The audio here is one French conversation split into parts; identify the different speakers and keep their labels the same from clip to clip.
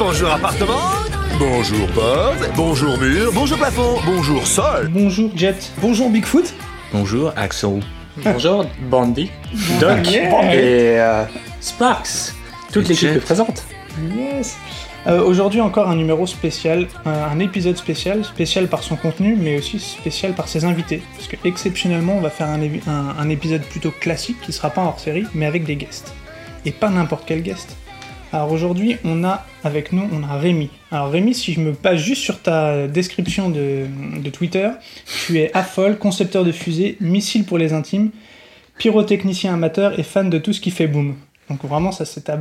Speaker 1: bonjour appartement, bonjour porte, bonjour mur, bonjour plafond, bonjour sol.
Speaker 2: Bonjour Jet. Bonjour Bigfoot.
Speaker 3: Bonjour Axel.
Speaker 4: Bonjour Bandy, Doc
Speaker 2: Yeah.
Speaker 4: et euh, Sparks. Toute l'équipe est présente.
Speaker 2: Yes. Euh, Aujourd'hui encore un numéro spécial, un, un épisode spécial, spécial par son contenu, mais aussi spécial par ses invités. Parce que exceptionnellement, on va faire un- un épisode plutôt classique qui sera pas hors série, mais avec des guests. Et pas n'importe quel guest. Alors aujourd'hui, on a avec nous, on a Rémi. Alors Rémi, si je me base juste sur ta description de, de Twitter, tu es affol, concepteur de fusées, missile pour les intimes, pyrotechnicien amateur et fan de tout ce qui fait boom. Donc vraiment, ça c'est ta,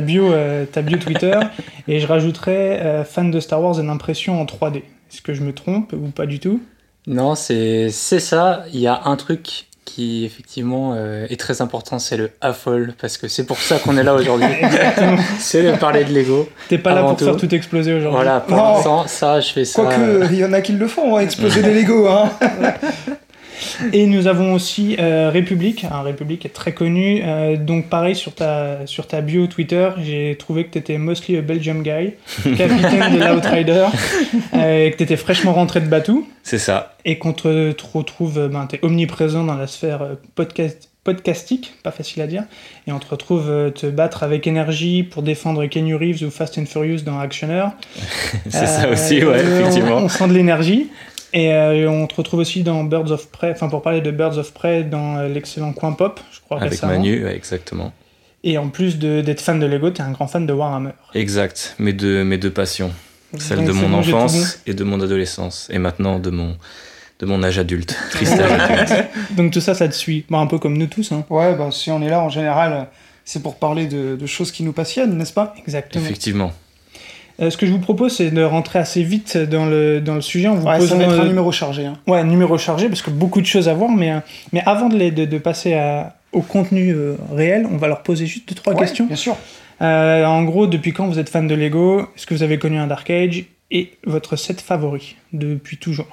Speaker 2: bio, euh, ta bio Twitter. et je rajouterais euh, fan de Star Wars et d'impression en 3D. Est-ce que je me trompe ou pas du tout?
Speaker 4: Non, c'est ça. Il y a un truc qui effectivement euh, est très important, c'est le affol, parce que c'est pour ça qu'on est là aujourd'hui. c'est de parler de Lego.
Speaker 2: T'es pas là pour
Speaker 4: tout.
Speaker 2: faire tout exploser aujourd'hui.
Speaker 4: Voilà, pour l'instant, ça, je fais ça.
Speaker 5: Quoique,
Speaker 4: euh,
Speaker 5: il y en a qui le font, hein, exploser des Lego. Hein.
Speaker 2: Et nous avons aussi euh, République. Alors, République est très connu. Euh, donc pareil sur ta, sur ta bio Twitter, j'ai trouvé que t'étais mostly a Belgium guy, capitaine de l'Outrider, euh, et que t'étais fraîchement rentré de Batou.
Speaker 3: C'est ça.
Speaker 2: et qu'on te, te retrouve, ben, t'es omniprésent dans la sphère euh, podcast, podcastique, pas facile à dire, et on te retrouve te battre avec énergie pour défendre Kenny Reeves ou Fast and Furious dans Actioner.
Speaker 3: C'est ça aussi, ouais, effectivement.
Speaker 2: On, sent de l'énergie. Et euh, on te retrouve aussi dans Birds of Prey, enfin pour parler de Birds of Prey dans euh, l'excellent coin pop, je crois
Speaker 3: Avec
Speaker 2: récemment.
Speaker 3: Manu, exactement.
Speaker 2: Et en plus de- d'être fan de Lego, t'es un grand fan de Warhammer.
Speaker 3: Exact. Mes deux, mes deux passions. Celle
Speaker 2: Donc,
Speaker 3: de mon
Speaker 2: bon,
Speaker 3: enfance et de mon adolescence. Et maintenant de mon, de mon âge adulte. Triste âge adulte.
Speaker 2: Donc tout ça, ça te suit. Bon, un peu comme nous tous. Hein.
Speaker 5: Ouais, bah, si on est là, en général, c'est pour parler de, de choses qui nous passionnent, n'est-ce pas?
Speaker 2: Exactement.
Speaker 3: Effectivement.
Speaker 2: Euh, ce que je vous propose, c'est de rentrer assez vite dans le, dans le sujet. On vous
Speaker 5: Ouais, ça
Speaker 2: posera,
Speaker 5: va être un numéro chargé. Hein.
Speaker 2: Ouais, numéro chargé, parce que beaucoup de choses à voir, mais, euh, mais avant de, les- de, de passer à- au contenu euh, réel, on va leur poser juste deux, trois
Speaker 5: Ouais,
Speaker 2: questions.
Speaker 5: Bien sûr.
Speaker 2: Euh, en gros, depuis quand vous êtes fan de Lego? Est-ce que vous avez connu un Dark Age? Et votre set favori depuis toujours?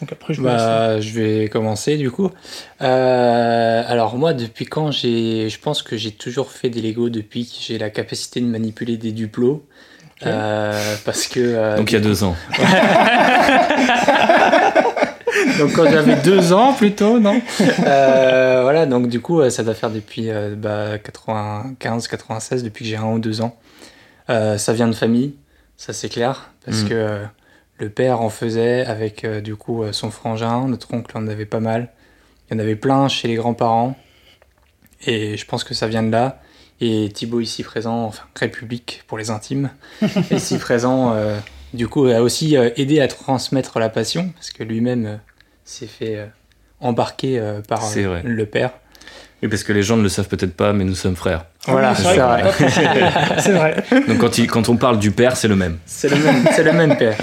Speaker 2: Donc après, je vous laisse.
Speaker 4: Bah, je vais commencer du coup. Euh, alors moi, depuis quand j'ai, je pense que j'ai toujours fait des Lego depuis que j'ai la capacité de manipuler des duplos. Euh, parce que euh,
Speaker 3: Donc il y a deux ans.
Speaker 4: donc quand j'avais deux ans plutôt, non? Euh, Voilà, donc du coup, ça doit faire depuis euh, bah, 95, 96, depuis que j'ai un ou deux ans. Euh, ça vient de famille, ça c'est clair, parce
Speaker 3: Mm.
Speaker 4: que euh, le père en faisait avec euh, du coup euh, son frangin, notre oncle en avait pas mal. Il y en avait plein chez les grands-parents, et je pense que ça vient de là. Et Thibaut ici présent, enfin République pour les intimes, ici présent, euh, du coup a aussi euh, aidé à transmettre la passion, parce que lui-même euh, s'est fait euh, embarquer euh, par euh, le père.
Speaker 3: Oui, parce que les gens ne le savent peut-être pas, mais nous sommes frères.
Speaker 4: Voilà,
Speaker 2: c'est vrai
Speaker 4: vrai.
Speaker 2: C'est vrai.
Speaker 3: Donc quand, il- quand on parle du père, c'est le même.
Speaker 4: C'est le même, c'est le même père.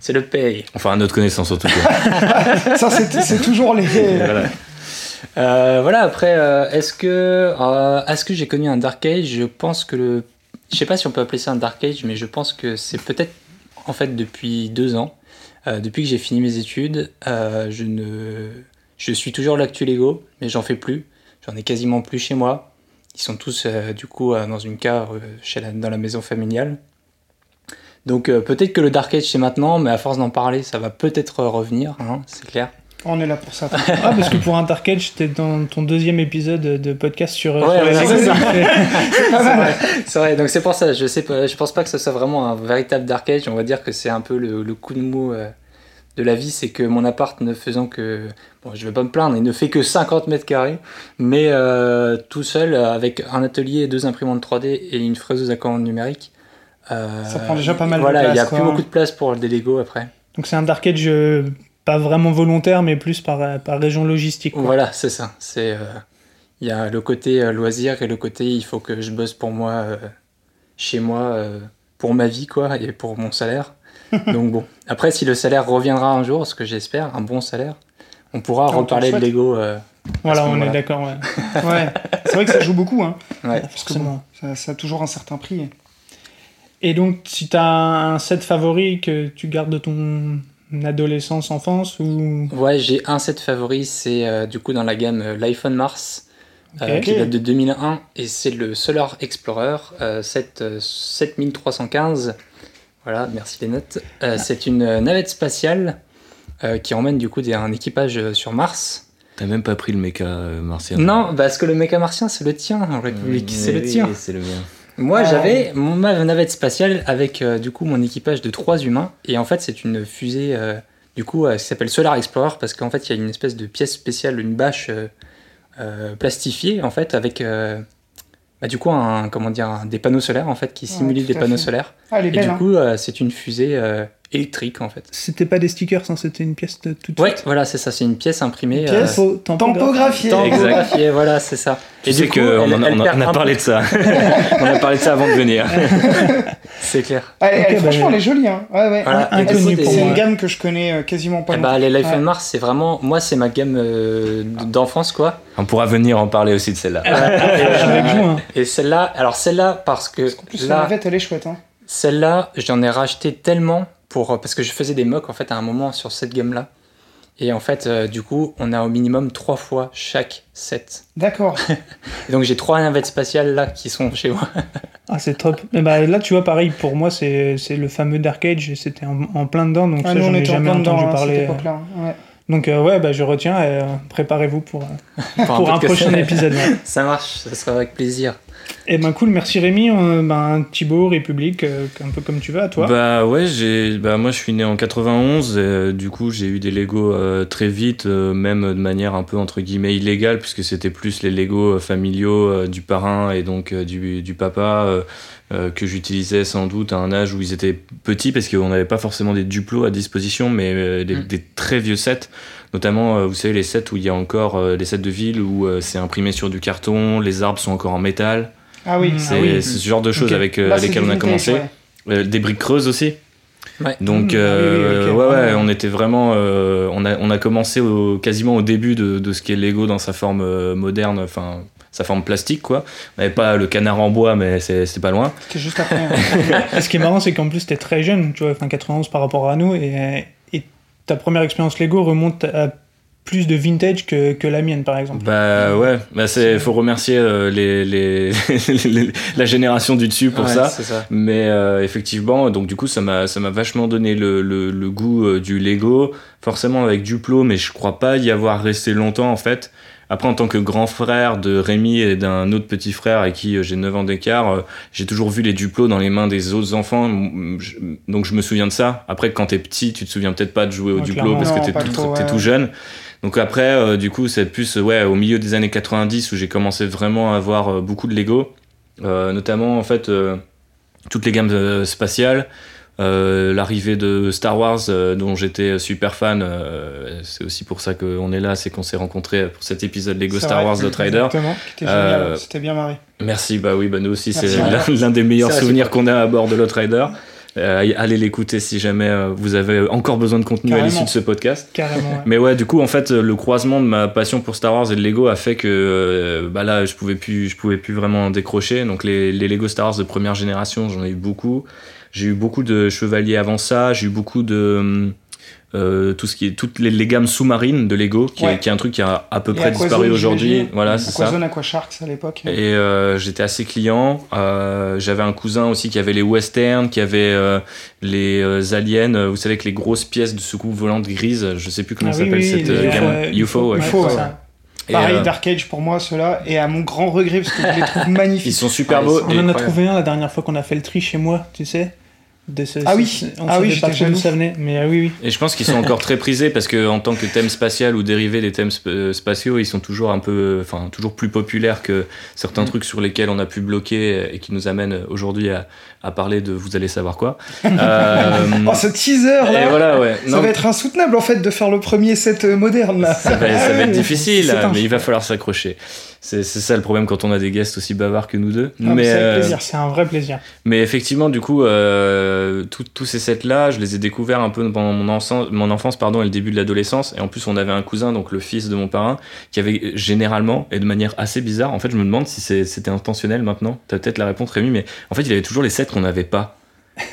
Speaker 4: C'est le père.
Speaker 3: Enfin, à notre connaissance en tout cas.
Speaker 5: Ça, c'est c'est toujours les.
Speaker 3: Voilà.
Speaker 4: Euh, voilà, après, euh, est-ce que, euh, est-ce que j'ai connu un Dark Age? Je pense que le. Je sais pas si on peut appeler ça un Dark Age, mais je pense que c'est peut-être en fait depuis deux ans. Depuis que j'ai fini mes études, je ne. Je suis toujours l'actu Lego, mais j'en fais plus. J'en ai quasiment plus chez moi. Ils sont tous du coup dans une cave chez dans la maison familiale. Donc peut-être que le Dark Age c'est maintenant, mais à force d'en parler, ça va peut-être revenir, hein, c'est clair.
Speaker 5: On est là pour ça.
Speaker 2: Ah, parce que pour un Dark Age, t'es dans ton deuxième épisode de podcast sur.
Speaker 4: Ouais, ouais, c'est vrai, c'est vrai. Donc c'est pour ça. Je sais pas. Je pense pas que ce soit vraiment un véritable dark age. On va dire que c'est un peu le, le coup de mou euh, de la vie, c'est que mon appart ne faisant que, bon, je vais pas me plaindre, il ne fait que 50 mètres carrés, mais euh, tout seul avec un atelier, deux imprimantes 3D et une fraiseuse à commande numérique. euh,
Speaker 5: Ça prend déjà pas mal de
Speaker 4: voilà, il y a
Speaker 5: place,
Speaker 4: plus
Speaker 5: quoi.
Speaker 4: beaucoup de place pour des Lego après.
Speaker 2: Donc c'est un Dark Age pas vraiment volontaire, mais plus par, par région logistique. quoi.
Speaker 4: Voilà, c'est ça. C'est euh, il y a le côté euh, loisir et le côté il faut que je bosse pour moi euh, chez moi pour ma vie quoi et pour mon salaire. Donc bon, après si le salaire reviendra un jour, ce que j'espère, un bon salaire, on pourra
Speaker 5: Ah,
Speaker 4: reparler de. Lego. euh,
Speaker 2: Voilà, on est d'accord, ouais.
Speaker 5: Ouais, c'est vrai que ça joue beaucoup, hein,
Speaker 4: ouais.
Speaker 5: parce que bon, ça, ça a toujours un certain prix.
Speaker 2: Et donc, si t'as un set favori que tu gardes de ton adolescence, enfance, ou...
Speaker 4: Ouais, j'ai un set favori, c'est euh, du coup dans la gamme euh, l'iPhone Mars. euh,
Speaker 2: Ok.
Speaker 4: qui date de 2001 et c'est le Solar Explorer euh, 7, euh, 7315. Voilà, merci les notes. Euh, C'est une navette spatiale euh, qui emmène du coup des- un équipage euh, sur Mars.
Speaker 3: T'as même pas pris le méca euh, martien.
Speaker 4: Non, parce que le méca martien c'est le tien en République, c'est le
Speaker 3: Oui,
Speaker 4: tien.
Speaker 3: C'est le mien.
Speaker 4: Moi,
Speaker 5: Ah.
Speaker 4: j'avais mon- ma navette spatiale avec euh, du coup mon équipage de trois humains et en fait c'est une fusée euh, du coup euh, qui s'appelle Solar Explorer parce qu'en fait il y a une espèce de pièce spéciale, une bâche euh, euh, plastifiée en fait avec euh, bah, du coup un comment dire un- des panneaux solaires en fait qui simulent des panneaux
Speaker 5: fait.
Speaker 4: solaires
Speaker 5: Ah,
Speaker 4: et
Speaker 5: belle.
Speaker 4: du
Speaker 5: hein.
Speaker 4: coup euh, c'est une fusée euh, électrique en fait.
Speaker 2: C'était pas des stickers, hein, c'était une pièce de toute
Speaker 4: Ouais, voilà c'est ça, c'est une pièce imprimée.
Speaker 5: Une
Speaker 4: euh,
Speaker 5: pièce. Tampographiée.
Speaker 4: tampographiée, voilà c'est ça.
Speaker 3: Tu
Speaker 4: et
Speaker 3: sais
Speaker 4: du coup,
Speaker 3: qu'on on a, on parlé de ça. on a parlé de ça avant de venir.
Speaker 4: C'est clair.
Speaker 5: Ah, elle-
Speaker 2: Ok,
Speaker 5: elle-
Speaker 2: bah,
Speaker 5: franchement, elle est jolie. Hein. Ouais, ouais.
Speaker 4: Voilà,
Speaker 5: C'est une gamme que je connais euh, quasiment pas.
Speaker 4: Eh bah, les Life
Speaker 5: Ouais.
Speaker 4: and Mars, c'est vraiment. Moi, c'est ma gamme euh, d'enfance, quoi.
Speaker 3: On pourra venir en parler aussi de celle-là.
Speaker 2: Hein.
Speaker 4: Et celle-là, alors celle-là, parce que
Speaker 5: En plus, la
Speaker 4: là,
Speaker 5: navette, elle est chouette. Hein.
Speaker 4: celle-là, j'en ai racheté tellement pour. Parce que je faisais des mocks, en fait, à un moment sur cette gamme-là. Et en fait, euh, du coup, on a au minimum trois fois chaque set.
Speaker 5: D'accord.
Speaker 4: Et donc, j'ai trois navettes spatiales là qui sont chez moi.
Speaker 2: Ah, c'est top. Mais bah, là, tu vois, pareil, pour moi, c'est c'est le fameux Dark Age, et c'était en, en plein dedans, donc
Speaker 5: Ah,
Speaker 2: ça,
Speaker 5: nous,
Speaker 2: j'en
Speaker 5: on
Speaker 2: ai
Speaker 5: était en
Speaker 2: jamais
Speaker 5: plein dedans
Speaker 2: entendu
Speaker 5: hein,
Speaker 2: parler. euh.
Speaker 5: Ouais.
Speaker 2: Donc, euh, ouais, bah, je retiens, et, euh, préparez-vous pour, euh, pour un prochain épisode.
Speaker 4: Ça marche, ça sera avec plaisir.
Speaker 2: Et ben cool, merci Rémi. Euh, ben, Thibaut, République, euh, un peu comme tu veux, à toi.
Speaker 3: Bah ouais, j'ai, bah moi je suis né en 91, et, euh, du coup j'ai eu des Lego très vite, même de manière un peu entre guillemets illégale, puisque c'était plus les Lego familiaux du parrain et donc du, du papa euh, que j'utilisais sans doute à un âge où ils étaient petits, parce qu'on n'avait pas forcément des duplos à disposition, mais euh, des,
Speaker 4: Mm.
Speaker 3: des très vieux sets. Notamment, euh, vous savez, les sets où il y a encore euh, les sets de ville où euh, c'est imprimé sur du carton, les arbres sont encore en métal.
Speaker 5: Ah oui.
Speaker 2: Mm.
Speaker 3: C'est
Speaker 2: Ah oui.
Speaker 3: ce genre de choses avec euh, lesquelles on a commencé.
Speaker 5: ouais.
Speaker 3: Euh, des briques creuses aussi.
Speaker 4: Ouais.
Speaker 3: Donc,
Speaker 2: Mmh,
Speaker 3: euh,
Speaker 2: oui, oui, ok.
Speaker 3: ouais, ouais,
Speaker 2: Ah, ouais.
Speaker 3: on était vraiment. euh, on, a, on a commencé au, quasiment au début de, de ce qu'est Lego dans sa forme euh, moderne, enfin, sa forme plastique, quoi. On n'avait pas le canard en bois, mais c'est- c'était pas loin.
Speaker 5: C'était juste après. hein.
Speaker 2: Ce qui est marrant, c'est qu'en plus, t'es très jeune, tu vois, enfin 91 par rapport à nous, et, et ta première expérience Lego remonte à plus de vintage que, que la mienne, par exemple.
Speaker 3: Bah ouais, bah c'est, faut remercier euh, les, les, les- la génération du dessus pour
Speaker 4: Ouais,
Speaker 3: ça. Mais euh, effectivement, donc du coup, ça m'a ça m'a vachement donné le, le, le goût euh, du Lego, forcément avec Duplo, mais je crois pas y avoir resté longtemps en fait. Après, en tant que grand frère de Rémi et d'un autre petit frère avec qui euh, j'ai 9 ans d'écart, euh, j'ai toujours vu les Duplos dans les mains des autres enfants, donc je me souviens de ça. Après, quand t'es petit, tu te souviens peut-être pas de jouer au Duplo parce que t'es tout,
Speaker 5: trop,
Speaker 3: t'es
Speaker 5: ouais.
Speaker 3: tout jeune. Donc après, euh, du coup, c'est plus ouais, au milieu des années 90 où j'ai commencé vraiment à avoir euh, beaucoup de Lego, Euh, notamment en fait euh, toutes les gammes euh, spatiales, l'arrivée de Star Wars euh, dont j'étais super fan. euh, c'est aussi pour ça qu'on est là, c'est qu'on s'est rencontrés pour cet épisode Lego Star
Speaker 5: vrai.
Speaker 3: Wars.
Speaker 5: Exactement. Était
Speaker 3: Euh,
Speaker 5: génial. C'était bien marré.
Speaker 3: Merci, bah oui, bah nous aussi, c'est l'un des meilleurs souvenirs qu'on a à bord de l'Outrider. Euh, allez l'écouter si jamais euh, vous avez encore besoin de contenu à l'issue de ce podcast.
Speaker 2: Carrément, ouais.
Speaker 3: Mais ouais, du coup, en fait, le croisement de ma passion pour Star Wars et de Lego a fait que euh, bah là, je pouvais plus, je pouvais plus vraiment décrocher. Donc les, les Lego Star Wars de première génération, j'en ai eu beaucoup. J'ai eu beaucoup de chevaliers avant ça. J'ai eu beaucoup de euh, tout ce qui est toutes les, les gammes sous-marines de Lego, qui,
Speaker 5: Ouais.
Speaker 3: est, qui est un truc qui a à peu
Speaker 5: Et
Speaker 3: près
Speaker 5: Aquazone,
Speaker 3: disparu aujourd'hui. Voilà, c'est ça.
Speaker 5: Aquazone, Aquasharks à l'époque.
Speaker 3: Et euh, j'étais assez client. Euh, J'avais un cousin aussi qui avait les westerns, qui avait euh, les euh, aliens. euh, Vous savez que les grosses pièces de soucoupe volante grises. Je sais plus comment
Speaker 2: Ah
Speaker 3: ça
Speaker 2: oui,
Speaker 3: s'appelle
Speaker 2: oui,
Speaker 3: cette
Speaker 2: les
Speaker 3: euh,
Speaker 2: UFO,
Speaker 3: gamme. UFO, ouais.
Speaker 5: UFO, ouais.
Speaker 2: ça.
Speaker 3: Et,
Speaker 5: Pareil,
Speaker 3: euh,
Speaker 5: Dark Age pour moi, ceux-là. Et à mon grand regret, parce que je les trouve magnifiques.
Speaker 3: ils sont super beaux.
Speaker 2: On
Speaker 3: et-
Speaker 2: en a trouvé un la dernière fois qu'on a fait le tri chez moi, tu sais. De ce-
Speaker 5: Ah oui.
Speaker 2: on
Speaker 5: Ah oui,
Speaker 2: pas
Speaker 5: jaloux.
Speaker 2: ça venait, mais ah oui, oui.
Speaker 3: Et je pense qu'ils sont encore très prisés parce que en tant que thème spatial ou dérivé des thèmes sp- euh, spatiaux, ils sont toujours un peu, enfin toujours plus populaires que certains
Speaker 4: Mm.
Speaker 3: trucs sur lesquels on a pu bloquer et qui nous amènent aujourd'hui à, à parler de vous allez savoir quoi. Euh,
Speaker 5: Oh, ce teaser là
Speaker 3: voilà, ouais.
Speaker 5: Ça va être insoutenable en fait de faire le premier set euh, moderne là.
Speaker 3: ça va, ça va être difficile,
Speaker 2: un
Speaker 3: mais il va falloir s'accrocher. C'est ça le problème quand on a des guests aussi bavards que nous deux.
Speaker 5: Ah, mais c'est
Speaker 3: euh,
Speaker 5: plaisir.
Speaker 2: C'est un vrai plaisir.
Speaker 3: mais effectivement, du coup, euh, tous ces sets-là, je les ai découverts un peu pendant mon, enfance- mon enfance pardon, et le début de l'adolescence. Et en plus, on avait un cousin, donc le fils de mon parrain, qui avait généralement, et de manière assez bizarre, en fait, je me demande si c'était intentionnel maintenant. T'as peut-être la réponse, Rémi, mais en fait, il avait toujours les sets qu'on n'avait pas.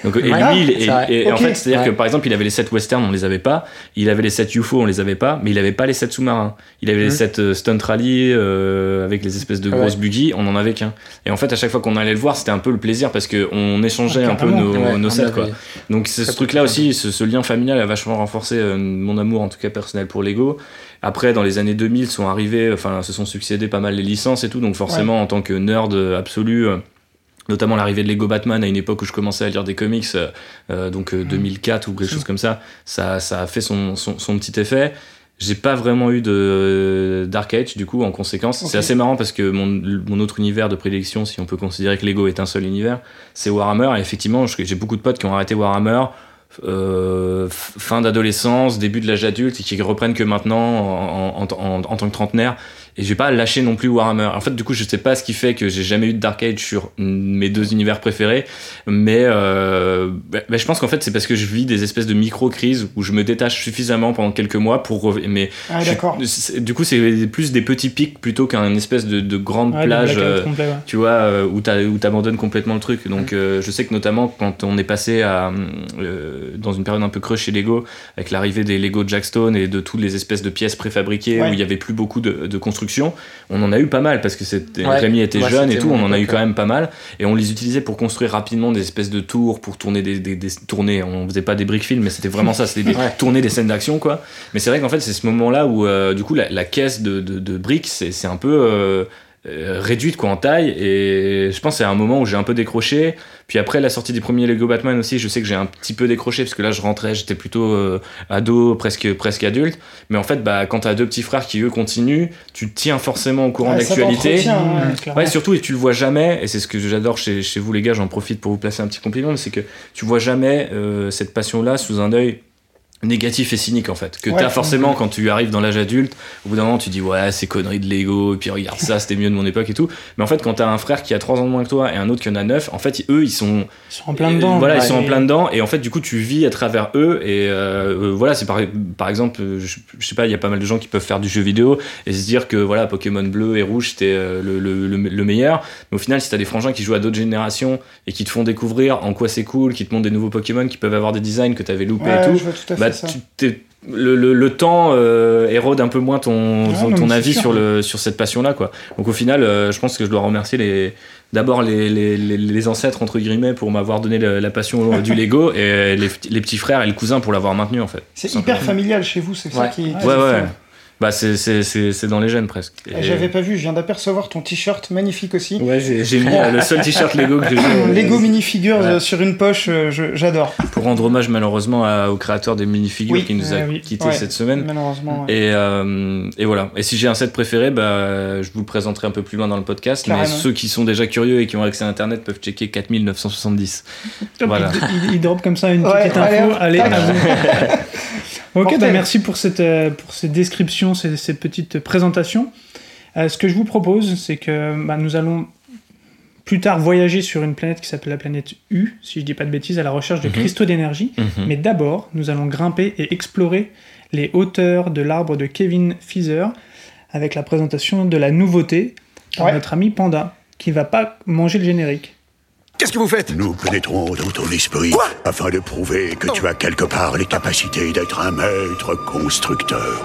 Speaker 3: Donc, et
Speaker 4: Ouais,
Speaker 3: lui, il- et, en fait, c'est-à-dire
Speaker 4: Ouais.
Speaker 3: que par exemple, il avait les 7 western, on les avait pas. Il avait les 7 UFO, on les avait pas. Mais il avait pas les 7 sous-marins. Il avait les
Speaker 4: Mhm.
Speaker 3: 7 euh, stunt rally euh, avec les espèces de
Speaker 4: Ouais.
Speaker 3: grosses buggy. On en avait qu'un. Et en fait, à chaque fois qu'on allait le voir, c'était un peu le plaisir parce que on échangeait
Speaker 2: Ah,
Speaker 3: un peu nos,
Speaker 4: Ouais,
Speaker 3: nos sets, quoi. Donc ce truc-là aussi, ce, ce lien familial a vachement renforcé euh, mon amour, en tout cas personnel pour Lego. Après, dans les années 2000, sont arrivés, enfin, se sont succédés pas mal les licences et tout. Donc forcément, en tant que nerd absolu, notamment l'arrivée de Lego Batman à une époque où je commençais à lire des comics, euh, euh, donc euh, 2004 ou quelque chose comme ça, ça, ça a fait son, son, son petit effet. J'ai pas vraiment eu de Dark Age du coup en conséquence. C'est assez marrant parce que mon, mon autre univers de prédilection, si on peut considérer que Lego est un seul univers, c'est Warhammer. Et effectivement, j'ai beaucoup de potes qui ont arrêté Warhammer euh, fin d'adolescence, début de l'âge adulte et qui reprennent que maintenant en, en- en- en tant que trentenaire. Et j'ai pas lâché non plus Warhammer. En fait, du coup, je sais pas ce qui fait que j'ai jamais eu de Dark Age sur mes deux univers préférés, mais euh, bah, bah, je pense qu'en fait c'est parce que je vis des espèces de micro-crises où je me détache suffisamment pendant quelques mois pour mais
Speaker 5: Ah,
Speaker 3: je- du coup c'est plus des petits pics plutôt qu'un espèce de, de grande
Speaker 2: Ouais,
Speaker 3: plage euh,
Speaker 2: complet, ouais.
Speaker 3: tu vois, euh, où t'a- où t'abandonnes complètement le truc.
Speaker 2: Mm.
Speaker 3: Donc, euh, je sais que notamment quand on est passé à, euh, dans une période un peu creuse chez Lego, avec l'arrivée des Lego Jackstone et de toutes les espèces de pièces préfabriquées
Speaker 5: Ouais.
Speaker 3: où il y avait plus beaucoup de, de construction, on en a eu pas mal parce que c'était,
Speaker 4: Ouais.
Speaker 3: Rémi était jeune et tout, on en a eu quand même pas mal. Et on les utilisait pour construire rapidement des espèces de tours, pour tourner des, des, des tournées. On faisait pas des brick films, mais c'était vraiment ça, c'était des,
Speaker 4: Ouais.
Speaker 3: tourner des scènes d'action, quoi. Mais c'est vrai qu'en fait, c'est ce moment-là où, euh, du coup, la, la caisse de, de, de briques, c'est un peu euh, réduite quoi en taille. Et je pense que c'est un moment où j'ai un peu décroché. Puis après la sortie des premiers Lego Batman aussi, je sais que j'ai un petit peu décroché parce que là, je rentrais, j'étais plutôt euh, ado, presque presque adulte. Mais en fait, bah, quand t'as deux petits frères qui eux continuent, tu te tiens forcément au courant
Speaker 5: Ouais,
Speaker 3: de l'actualité.
Speaker 5: ouais.
Speaker 2: Mmh, clairement.
Speaker 3: Ouais, surtout, et tu le vois jamais, et c'est ce que j'adore chez, chez vous les gars, j'en profite pour vous placer un petit compliment, mais c'est que tu vois jamais euh, cette passion-là sous un œil négatif et cynique en fait que
Speaker 5: Ouais.
Speaker 3: t'as forcément quand tu arrives dans l'âge adulte au bout d'un moment tu dis ouais c'est connerie de Lego et puis regarde ça c'était mieux de mon époque et tout mais en fait quand t'as un frère qui a 3 ans de moins que toi et un autre qui en a 9 en fait eux ils sont
Speaker 2: Ils sont en plein dedans.
Speaker 3: euh, voilà, ils sont en plein dedans et en fait du coup tu vis à travers eux et euh, euh, voilà c'est par, par exemple euh, je, je sais pas il y a pas mal de gens qui peuvent faire du jeu vidéo et se dire que voilà Pokémon bleu et rouge c'était le, le, le, le meilleur mais au final si t'as des frangins qui jouent à d'autres générations et qui te font découvrir en quoi c'est cool qui te montrent des nouveaux Pokémon qui peuvent avoir des designs que t'avais loupé
Speaker 5: Ouais,
Speaker 3: et tout bah. Tu le, le, le temps euh, érode un peu moins ton, ton, avis
Speaker 5: sûr.
Speaker 3: sur, le, sur cette passion-là. quoi. Donc au final, euh, je pense que je dois remercier les, d'abord les, les, les, les ancêtres, entre guillemets, pour m'avoir donné la, la passion du Lego, et les, les petits frères et le cousin pour l'avoir maintenu, en fait.
Speaker 5: C'est hyper familial chez vous, c'est ça qui.
Speaker 3: Ouais, ouais. Bah, c'est, c'est, c'est, c'est dans les gènes, presque. Et-
Speaker 5: Eh, J'avais pas vu, je viens d'apercevoir ton t-shirt magnifique aussi.
Speaker 3: Ouais, j'ai, j'ai mis euh, le seul t-shirt Lego que j'ai euh,
Speaker 5: Lego minifigures
Speaker 3: Ouais.
Speaker 5: euh, sur une poche, euh, j'adore.
Speaker 3: pour rendre hommage, malheureusement, à- au créateur des minifigures
Speaker 5: Oui.
Speaker 3: qui nous a
Speaker 2: oui.
Speaker 3: quittés
Speaker 5: Ouais.
Speaker 3: cette semaine.
Speaker 5: Malheureusement. ouais.
Speaker 3: Et, euh, et voilà. Et si j'ai un set préféré, bah, je vous le présenterai un peu plus loin dans le podcast. Mais ceux qui sont déjà curieux et qui ont accès à Internet peuvent checker 4970.
Speaker 2: Top,
Speaker 3: Voilà.
Speaker 2: il, il- il drop comme ça une petite
Speaker 5: allez,
Speaker 2: info. Allez, vous. ok, bah merci pour cette, euh, pour ces descriptions, ces, ces petites présentations. Euh, ce que je vous propose, c'est que bah, nous allons plus tard voyager sur une planète qui s'appelle la planète U, si je dis pas de bêtises, à la recherche de
Speaker 3: Mhm.
Speaker 2: cristaux d'énergie.
Speaker 3: Mhm.
Speaker 2: Mais d'abord, nous allons grimper et explorer les hauteurs de l'arbre de Kevin Feather avec la présentation de la nouveauté par
Speaker 5: Ouais.
Speaker 2: notre ami Panda, qui va pas manger le générique.
Speaker 1: Qu'est-ce que vous faites?
Speaker 6: Nous pénétrons dans ton esprit afin de prouver que tu as quelque part les capacités d'être un maître constructeur.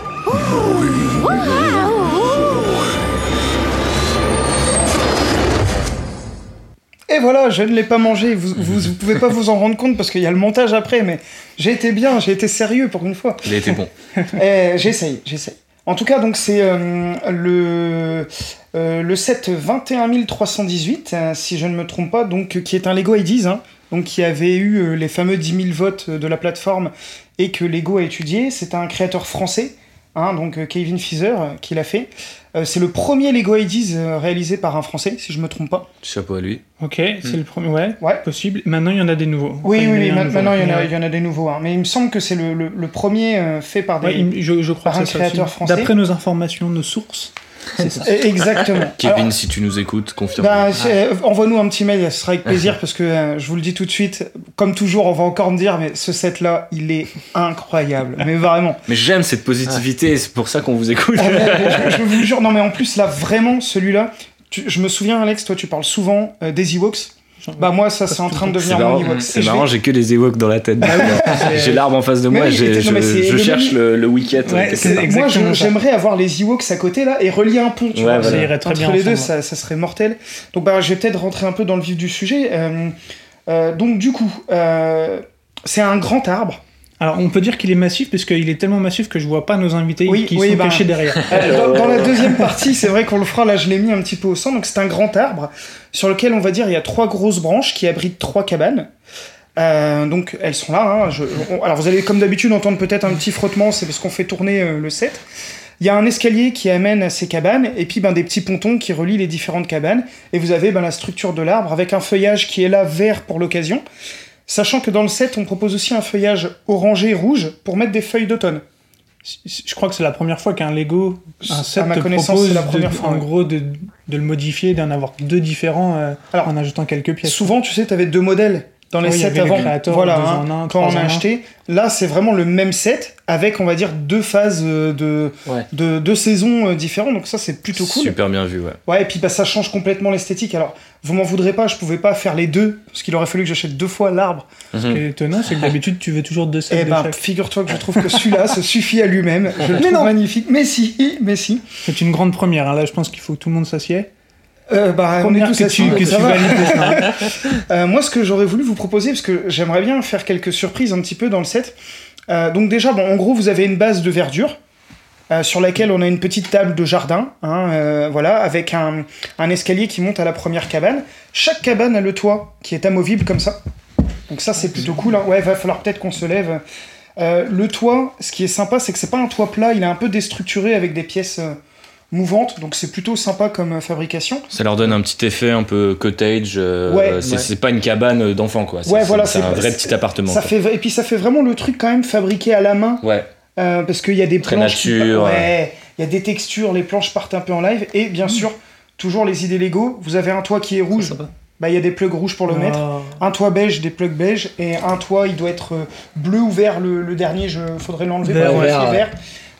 Speaker 5: Et voilà, je ne l'ai pas mangé. Vous, vous, vous pouvez pas vous en rendre compte parce qu'il y a le montage après, mais j'ai été bien, j'ai été sérieux pour une fois.
Speaker 3: Il a été bon.
Speaker 5: Eh, j'essaye, j'essaye. En tout cas, donc c'est euh, le, euh, le set 21318, euh, si je ne me trompe pas, donc, qui est un Lego IDs, hein, qui avait eu les fameux 10 000 votes de la plateforme et que Lego a étudié. C'est un créateur français, hein, donc Kevin euh, qui l'a fait. Euh, c'est le premier Lego IDs euh, réalisé par un Français, si je me trompe pas.
Speaker 3: Chapeau à lui.
Speaker 2: Ok, c'est le premier. Ouais,
Speaker 5: Ouais.
Speaker 2: possible. Maintenant, il y en a des nouveaux.
Speaker 5: Oui,
Speaker 2: Enfin,
Speaker 5: oui, ma- maintenant il y, en a,
Speaker 2: Ouais.
Speaker 5: il y en a des nouveaux, hein. mais il me semble que c'est le, le- le premier euh, fait par des...
Speaker 2: Ouais, je, je crois
Speaker 5: par
Speaker 2: que
Speaker 5: un créateur français.
Speaker 2: D'après nos informations, nos sources, ça.
Speaker 5: Eh, Exactement.
Speaker 3: Kevin,
Speaker 5: Alors,
Speaker 3: si tu nous écoutes, confirme.
Speaker 5: Ben, c'est- euh, envoie-nous un petit mail, ce sera avec plaisir parce que euh, je vous le dis tout de suite, comme toujours, on va encore me dire, mais ce set-là, il est incroyable, mais vraiment.
Speaker 3: Mais j'aime cette positivité, c'est pour ça qu'on vous écoute.
Speaker 5: Ah, mais je, je vous le jure, non mais en plus là, vraiment, celui-là, tu- je me souviens, Alex, toi tu parles souvent euh, des Ewoks. Bah moi ça c'est en train de devenir mon Ewok.
Speaker 3: c'est marrant,
Speaker 5: vais-
Speaker 3: j'ai que les Ewoks dans la tête. j'ai l'arbre en face de
Speaker 5: Mais
Speaker 3: moi,
Speaker 5: oui,
Speaker 3: j'ai-
Speaker 5: non,
Speaker 3: je, cherche
Speaker 5: même-
Speaker 3: le, le wicket.
Speaker 2: Ouais.
Speaker 5: Moi j'aimerais avoir les Ewoks à côté là et relier un pont, tu
Speaker 3: Ouais,
Speaker 5: vois.
Speaker 3: voilà.
Speaker 2: Ça irait très
Speaker 5: Entre
Speaker 2: bien
Speaker 5: les deux, ça serait mortel. Donc bah, je vais peut-être rentrer un peu dans le vif du sujet. Euh, euh, donc du coup, euh, c'est un grand arbre.
Speaker 2: Alors, on peut dire qu'il est massif, parce qu'il est tellement massif que je vois pas nos invités
Speaker 5: Oui,
Speaker 2: qui
Speaker 5: oui,
Speaker 2: sont
Speaker 5: bah.
Speaker 2: cachés derrière.
Speaker 5: Dans, dans la deuxième partie, c'est vrai qu'on le fera, là je l'ai mis un petit peu au centre, donc c'est un grand arbre sur lequel on va dire il y a trois grosses branches qui abritent trois cabanes. Euh, donc elles sont là. hein, je- on- alors vous allez comme d'habitude entendre peut-être un petit frottement, c'est parce qu'on fait tourner euh, le set. Il y a un escalier qui amène à ces cabanes et puis ben, des petits pontons qui relient les différentes cabanes. Et vous avez ben, la structure de l'arbre avec un feuillage qui est là vert pour l'occasion. Sachant que dans le set, on propose aussi un feuillage orangé rouge pour mettre des feuilles d'automne.
Speaker 2: Je crois que c'est la première fois qu'un Lego, un set
Speaker 5: À ma
Speaker 2: te
Speaker 5: connaissance,
Speaker 2: propose
Speaker 5: c'est la
Speaker 2: de-
Speaker 5: première fois,
Speaker 2: en
Speaker 5: ouais.
Speaker 2: gros de, de le modifier, d'en avoir deux différents euh,
Speaker 5: Alors,
Speaker 2: en ajoutant quelques pièces.
Speaker 5: Souvent, tu sais, tu avais deux modèles dans les
Speaker 2: Oui,
Speaker 5: sets avant. voilà, hein,
Speaker 2: en un,
Speaker 5: quand on a acheté. Là, c'est vraiment le même set avec, on va dire, deux phases euh, de,
Speaker 4: Ouais.
Speaker 5: de deux saisons euh, différentes. Donc ça, c'est plutôt cool.
Speaker 3: Super bien vu, ouais.
Speaker 5: Ouais, et puis bah, ça change complètement l'esthétique. Alors, vous m'en voudrez pas, je pouvais pas faire les deux parce qu'il aurait fallu que j'achète deux fois l'arbre.
Speaker 2: Ce qui est étonnant, c'est que d'habitude, tu veux toujours deux sets
Speaker 5: Et
Speaker 2: de
Speaker 5: ben, figure-toi que je trouve que celui-là se suffit à lui-même. Je le trouve magnifique. Mais si, mais si.
Speaker 2: C'est une grande première. hein. Là, je pense qu'il faut que tout le monde s'assied.
Speaker 5: Euh, bah, on est tous
Speaker 2: que tu, que valides ça.
Speaker 5: Euh, moi, ce que j'aurais voulu vous proposer, parce que j'aimerais bien faire quelques surprises un petit peu dans le set. Euh, donc déjà, bon, en gros, vous avez une base de verdure euh, sur laquelle on a une petite table de jardin, hein, euh, voilà, avec un, un escalier qui monte à la première cabane. Chaque cabane a le toit qui est amovible comme ça. Donc ça, c'est plutôt cool. Hein. Ouais, va falloir peut-être qu'on se lève. Euh, le toit, ce qui est sympa, c'est que c'est pas un toit plat, il est un peu déstructuré avec des pièces euh, mouvantes, donc c'est plutôt sympa comme euh, fabrication.
Speaker 3: Ça leur donne un petit effet un peu cottage. euh,
Speaker 5: Ouais.
Speaker 3: c'est
Speaker 4: Ouais.
Speaker 3: pas une cabane d'enfant, quoi. C'est-
Speaker 5: Ouais, voilà,
Speaker 3: c'est un vrai petit appartement.
Speaker 5: Ça
Speaker 3: quoi.
Speaker 5: fait, et puis ça fait vraiment le truc quand même fabriqué à la main,
Speaker 3: Ouais.
Speaker 5: Euh, parce qu'il y a des
Speaker 3: Très
Speaker 5: planches. qui-
Speaker 3: nature,
Speaker 5: ouais, il y a des textures, les planches partent un peu en live, et bien sûr, toujours les idées Lego. Vous avez un toit qui est rouge, bah il y a des plugs rouges pour le mettre.
Speaker 2: Oh.
Speaker 5: Un toit beige, des plugs beige, et un toit il doit être euh, bleu ou vert. Le, le dernier, je faudrait l'enlever
Speaker 2: Vert,
Speaker 5: pour vérifier
Speaker 4: vert, ouais.
Speaker 5: vert.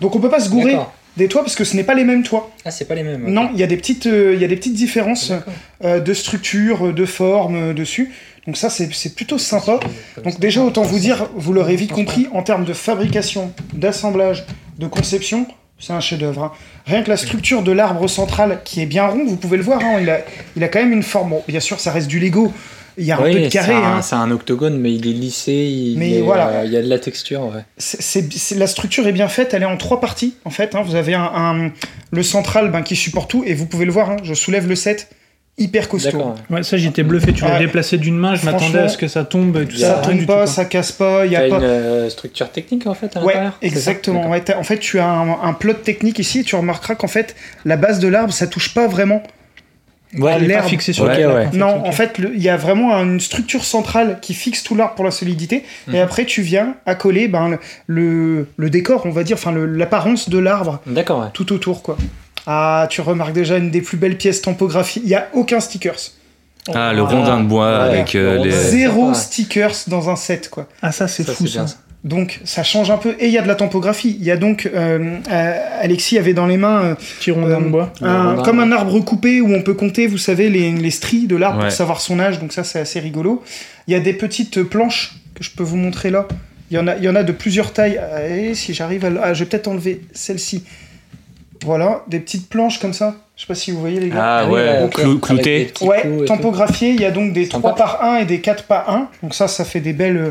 Speaker 5: Donc on peut pas se gourer des toits parce que ce n'est pas les mêmes toits.
Speaker 4: Ah, c'est pas les mêmes.
Speaker 5: Non, il y a des petites, euh, il y a des petites différences euh, de structure, de forme euh, dessus. Donc ça c'est plutôt sympa. Donc déjà, autant vous dire, vous l'aurez vite compris, en termes de fabrication, d'assemblage, de conception, c'est un chef-d'œuvre. hein. Rien que la structure de l'arbre central, qui est bien rond, vous pouvez le voir, hein, il, a, il a quand même une forme. Bon, bien sûr, ça reste du Lego. Il y a un
Speaker 4: Oui,
Speaker 5: peu de carré.
Speaker 4: c'est un,
Speaker 5: hein.
Speaker 4: c'est un octogone, mais il est lissé. Il,
Speaker 5: Mais
Speaker 4: est,
Speaker 5: voilà.
Speaker 4: euh, il y a de la texture, ouais.
Speaker 5: C'est- la structure est bien faite, elle est en trois parties en fait. Vous avez un, un- le central ben, qui supporte tout, et vous pouvez le voir, je soulève le set, hyper costaud.
Speaker 2: Ouais, ça, j'étais bluffé. Tu l'as
Speaker 5: Euh,
Speaker 2: déplacé d'une main. Je m'attendais à ce que ça tombe. et Tout
Speaker 5: Ça
Speaker 2: ça,
Speaker 5: tombe pas, ça casse pas, il y a pas.
Speaker 4: une euh, structure technique en fait à
Speaker 5: Ouais, exactement. Ouais, en fait, tu as un, un plot technique ici, tu remarqueras qu'en fait, la base de l'arbre, ça touche pas vraiment.
Speaker 4: Ouais,
Speaker 2: Elle est pas fixée sur
Speaker 4: ouais.
Speaker 5: Non, en fait, il y a vraiment une structure centrale qui fixe tout l'arbre pour la solidité, et après, tu viens accoler ben, le, le, le décor, on va dire, enfin, l'apparence de l'arbre
Speaker 4: D'accord, ouais.
Speaker 5: tout autour, quoi. Ah, tu remarques déjà une des plus belles pièces typographie. Il y a aucun stickers.
Speaker 3: Ah, le rondin de bois
Speaker 4: Ouais,
Speaker 3: avec euh, les.
Speaker 5: Zéro stickers dans un set, quoi.
Speaker 2: Ah, ça, c'est fou, ça.
Speaker 5: Donc, ça change un peu. Et il y a de la typographie. Il y a donc, euh, euh, Alexis avait dans les mains euh,
Speaker 2: Petit rondin
Speaker 5: Euh,
Speaker 2: de bois.
Speaker 5: Un- comme un arbre coupé où on peut compter, vous savez, les, les stries de l'arbre
Speaker 3: Ouais.
Speaker 5: pour savoir son âge. Donc ça, c'est assez rigolo. Il y a des petites planches que je peux vous montrer là. Il y en a, il y en a de plusieurs tailles. Et si j'arrive à... Ah, je vais peut-être enlever celle-ci. Voilà, des petites planches comme ça. Je sais pas si vous voyez les gars.
Speaker 3: Ah
Speaker 4: oui,
Speaker 3: ouais, clou- clouté.
Speaker 4: petits
Speaker 5: Ouais, tampographié, il y a donc des
Speaker 4: Sympa.
Speaker 5: 3 par 1 et des 4 par 1. Donc ça, ça fait des belles, euh,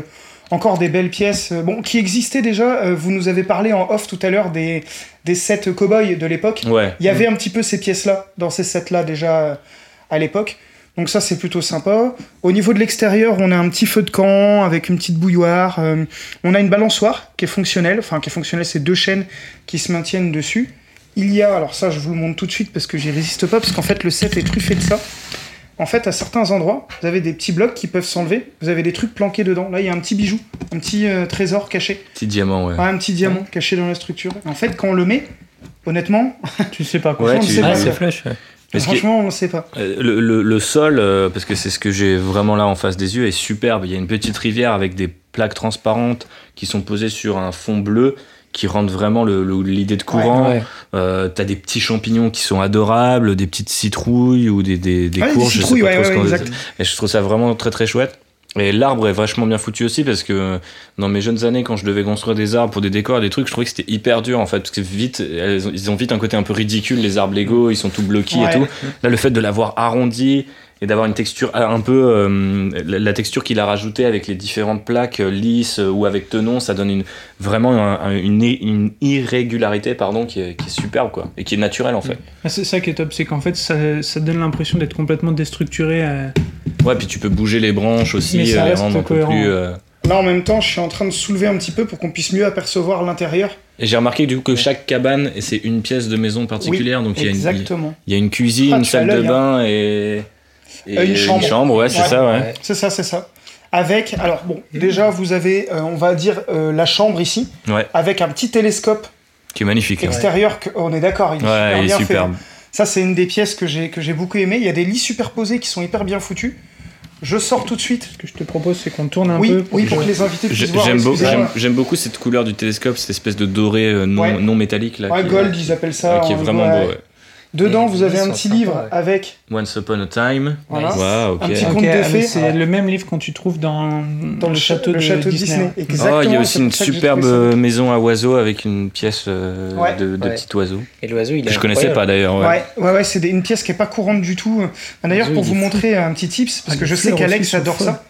Speaker 5: encore des belles pièces. euh, Bon, qui existaient déjà. euh, vous nous avez parlé en off tout à l'heure des, des sets cow-boy de l'époque.
Speaker 3: Ouais.
Speaker 5: Il y avait un petit peu ces pièces-là dans ces sets-là déjà à l'époque. Donc ça, c'est plutôt sympa. Au niveau de l'extérieur, on a un petit feu de camp avec une petite bouilloire. on a une balançoire qui est fonctionnelle. Enfin, qui est fonctionnelle, c'est deux chaînes qui se maintiennent dessus. Il y a, alors ça, je vous le montre tout de suite parce que j'y résiste pas, parce qu'en fait, le set est truffé de ça. En fait, à certains endroits, vous avez des petits blocs qui peuvent s'enlever. Vous avez des trucs planqués dedans. Là, il y a un petit bijou, un petit euh, trésor caché.
Speaker 3: Petit diamant, ouais.
Speaker 5: Ouais, un petit diamant caché dans la structure. En fait, quand on le met, honnêtement,
Speaker 2: Tu sais pas quoi.
Speaker 3: Ouais,
Speaker 5: on
Speaker 3: tu-
Speaker 5: ne sait
Speaker 4: Ah,
Speaker 5: pas.
Speaker 4: c'est ouais.
Speaker 5: Franchement, on ne sait pas.
Speaker 3: Euh, Le, le- le sol, euh, parce que c'est ce que j'ai vraiment là en face des yeux, est superbe. Il y a une petite rivière avec des plaques transparentes qui sont posées sur un fond bleu qui rendent vraiment l'idée de courant.
Speaker 4: Ouais.
Speaker 3: Euh, T'as des petits champignons qui sont adorables, des petites citrouilles ou des, des, des
Speaker 5: des
Speaker 3: courges, je sais pas trop
Speaker 5: exact.
Speaker 3: Et je trouve ça vraiment très très chouette. Et l'arbre est vachement bien foutu aussi parce que dans mes jeunes années, quand je devais construire des arbres pour des décors, des trucs, je trouvais que c'était hyper dur en fait parce que vite, ils ont vite un côté un peu ridicule les arbres Lego, ils sont tout bloqués
Speaker 5: Ouais.
Speaker 3: et tout. Là, le fait de l'avoir arrondi et d'avoir une texture un peu euh, la, texture qu'il a rajoutée avec les différentes plaques euh, lisses euh, ou avec tenon, ça donne une vraiment un- un- une, une irrégularité pardon qui est, qui est superbe quoi et qui est naturelle en fait.
Speaker 2: Ah, C'est ça qui est top, c'est qu'en fait, ça, ça donne l'impression d'être complètement déstructuré. euh,
Speaker 3: Ouais, puis tu peux bouger les branches aussi,
Speaker 2: Mais ça
Speaker 3: euh,
Speaker 2: reste
Speaker 3: rendre un peu
Speaker 2: cohérent.
Speaker 3: plus. euh,
Speaker 5: Là, en même temps, je suis en train de soulever un petit peu pour qu'on puisse mieux apercevoir l'intérieur.
Speaker 3: Et j'ai remarqué du coup que chaque cabane, et c'est une pièce de maison particulière, donc il y, a une,
Speaker 5: Exactement.
Speaker 3: il y a une cuisine,
Speaker 5: Ah,
Speaker 3: une salle de
Speaker 5: hein.
Speaker 3: bain et,
Speaker 5: Euh, une chambre.
Speaker 3: ouais, c'est
Speaker 5: Ouais.
Speaker 3: ça, ouais.
Speaker 5: C'est ça, c'est ça. Avec, alors bon, déjà, vous avez, euh, on va dire, euh, la chambre ici,
Speaker 3: Ouais,
Speaker 5: avec un petit télescope
Speaker 3: qui est magnifique. hein.
Speaker 5: extérieur. Que, on est d'accord, il est
Speaker 3: Ouais,
Speaker 5: super
Speaker 3: il est
Speaker 5: bien fait.
Speaker 3: superbe.
Speaker 5: Ça, c'est une des pièces que j'ai que j'ai beaucoup aimé. Il y a des lits superposés qui sont hyper bien foutus. Je sors tout de suite.
Speaker 2: Ce que je te propose, c'est qu'on tourne un
Speaker 5: Oui,
Speaker 2: peu. pour
Speaker 5: oui,
Speaker 2: que-
Speaker 5: pour que les invités puissent voir.
Speaker 3: J'aime beau-
Speaker 5: excusez-moi.
Speaker 3: j'aime- j'aime beaucoup cette couleur du télescope, cette espèce de doré non,
Speaker 5: Ouais.
Speaker 3: non métallique là.
Speaker 5: Ouais,
Speaker 3: qui,
Speaker 5: gold, ils appellent ça.
Speaker 3: ouais, qui est
Speaker 5: en-
Speaker 3: vraiment
Speaker 5: ouais.
Speaker 3: beau. ouais.
Speaker 5: Dedans,
Speaker 4: Et
Speaker 5: vous avez un petit livre
Speaker 4: ouais.
Speaker 5: avec
Speaker 3: Once Upon a Time.
Speaker 5: voilà, un petit conte de fées.
Speaker 2: c'est le même livre qu'on tu trouves dans, dans le château,
Speaker 5: le
Speaker 2: de,
Speaker 5: château
Speaker 2: Disney.
Speaker 5: Exactement.
Speaker 3: Oh, il y a aussi une superbe maison à oiseaux avec une pièce euh,
Speaker 5: Ouais.
Speaker 3: de, de
Speaker 4: Ouais.
Speaker 3: petit oiseau.
Speaker 4: Et l'oiseau, il est
Speaker 3: je connaissais pas d'ailleurs. Ouais.
Speaker 5: Ouais, ouais, ouais, c'est une pièce qui est pas courante du tout. D'ailleurs, pour vous montrer un petit tips, parce
Speaker 2: Ah,
Speaker 5: que je sais qu'Alex adore ça.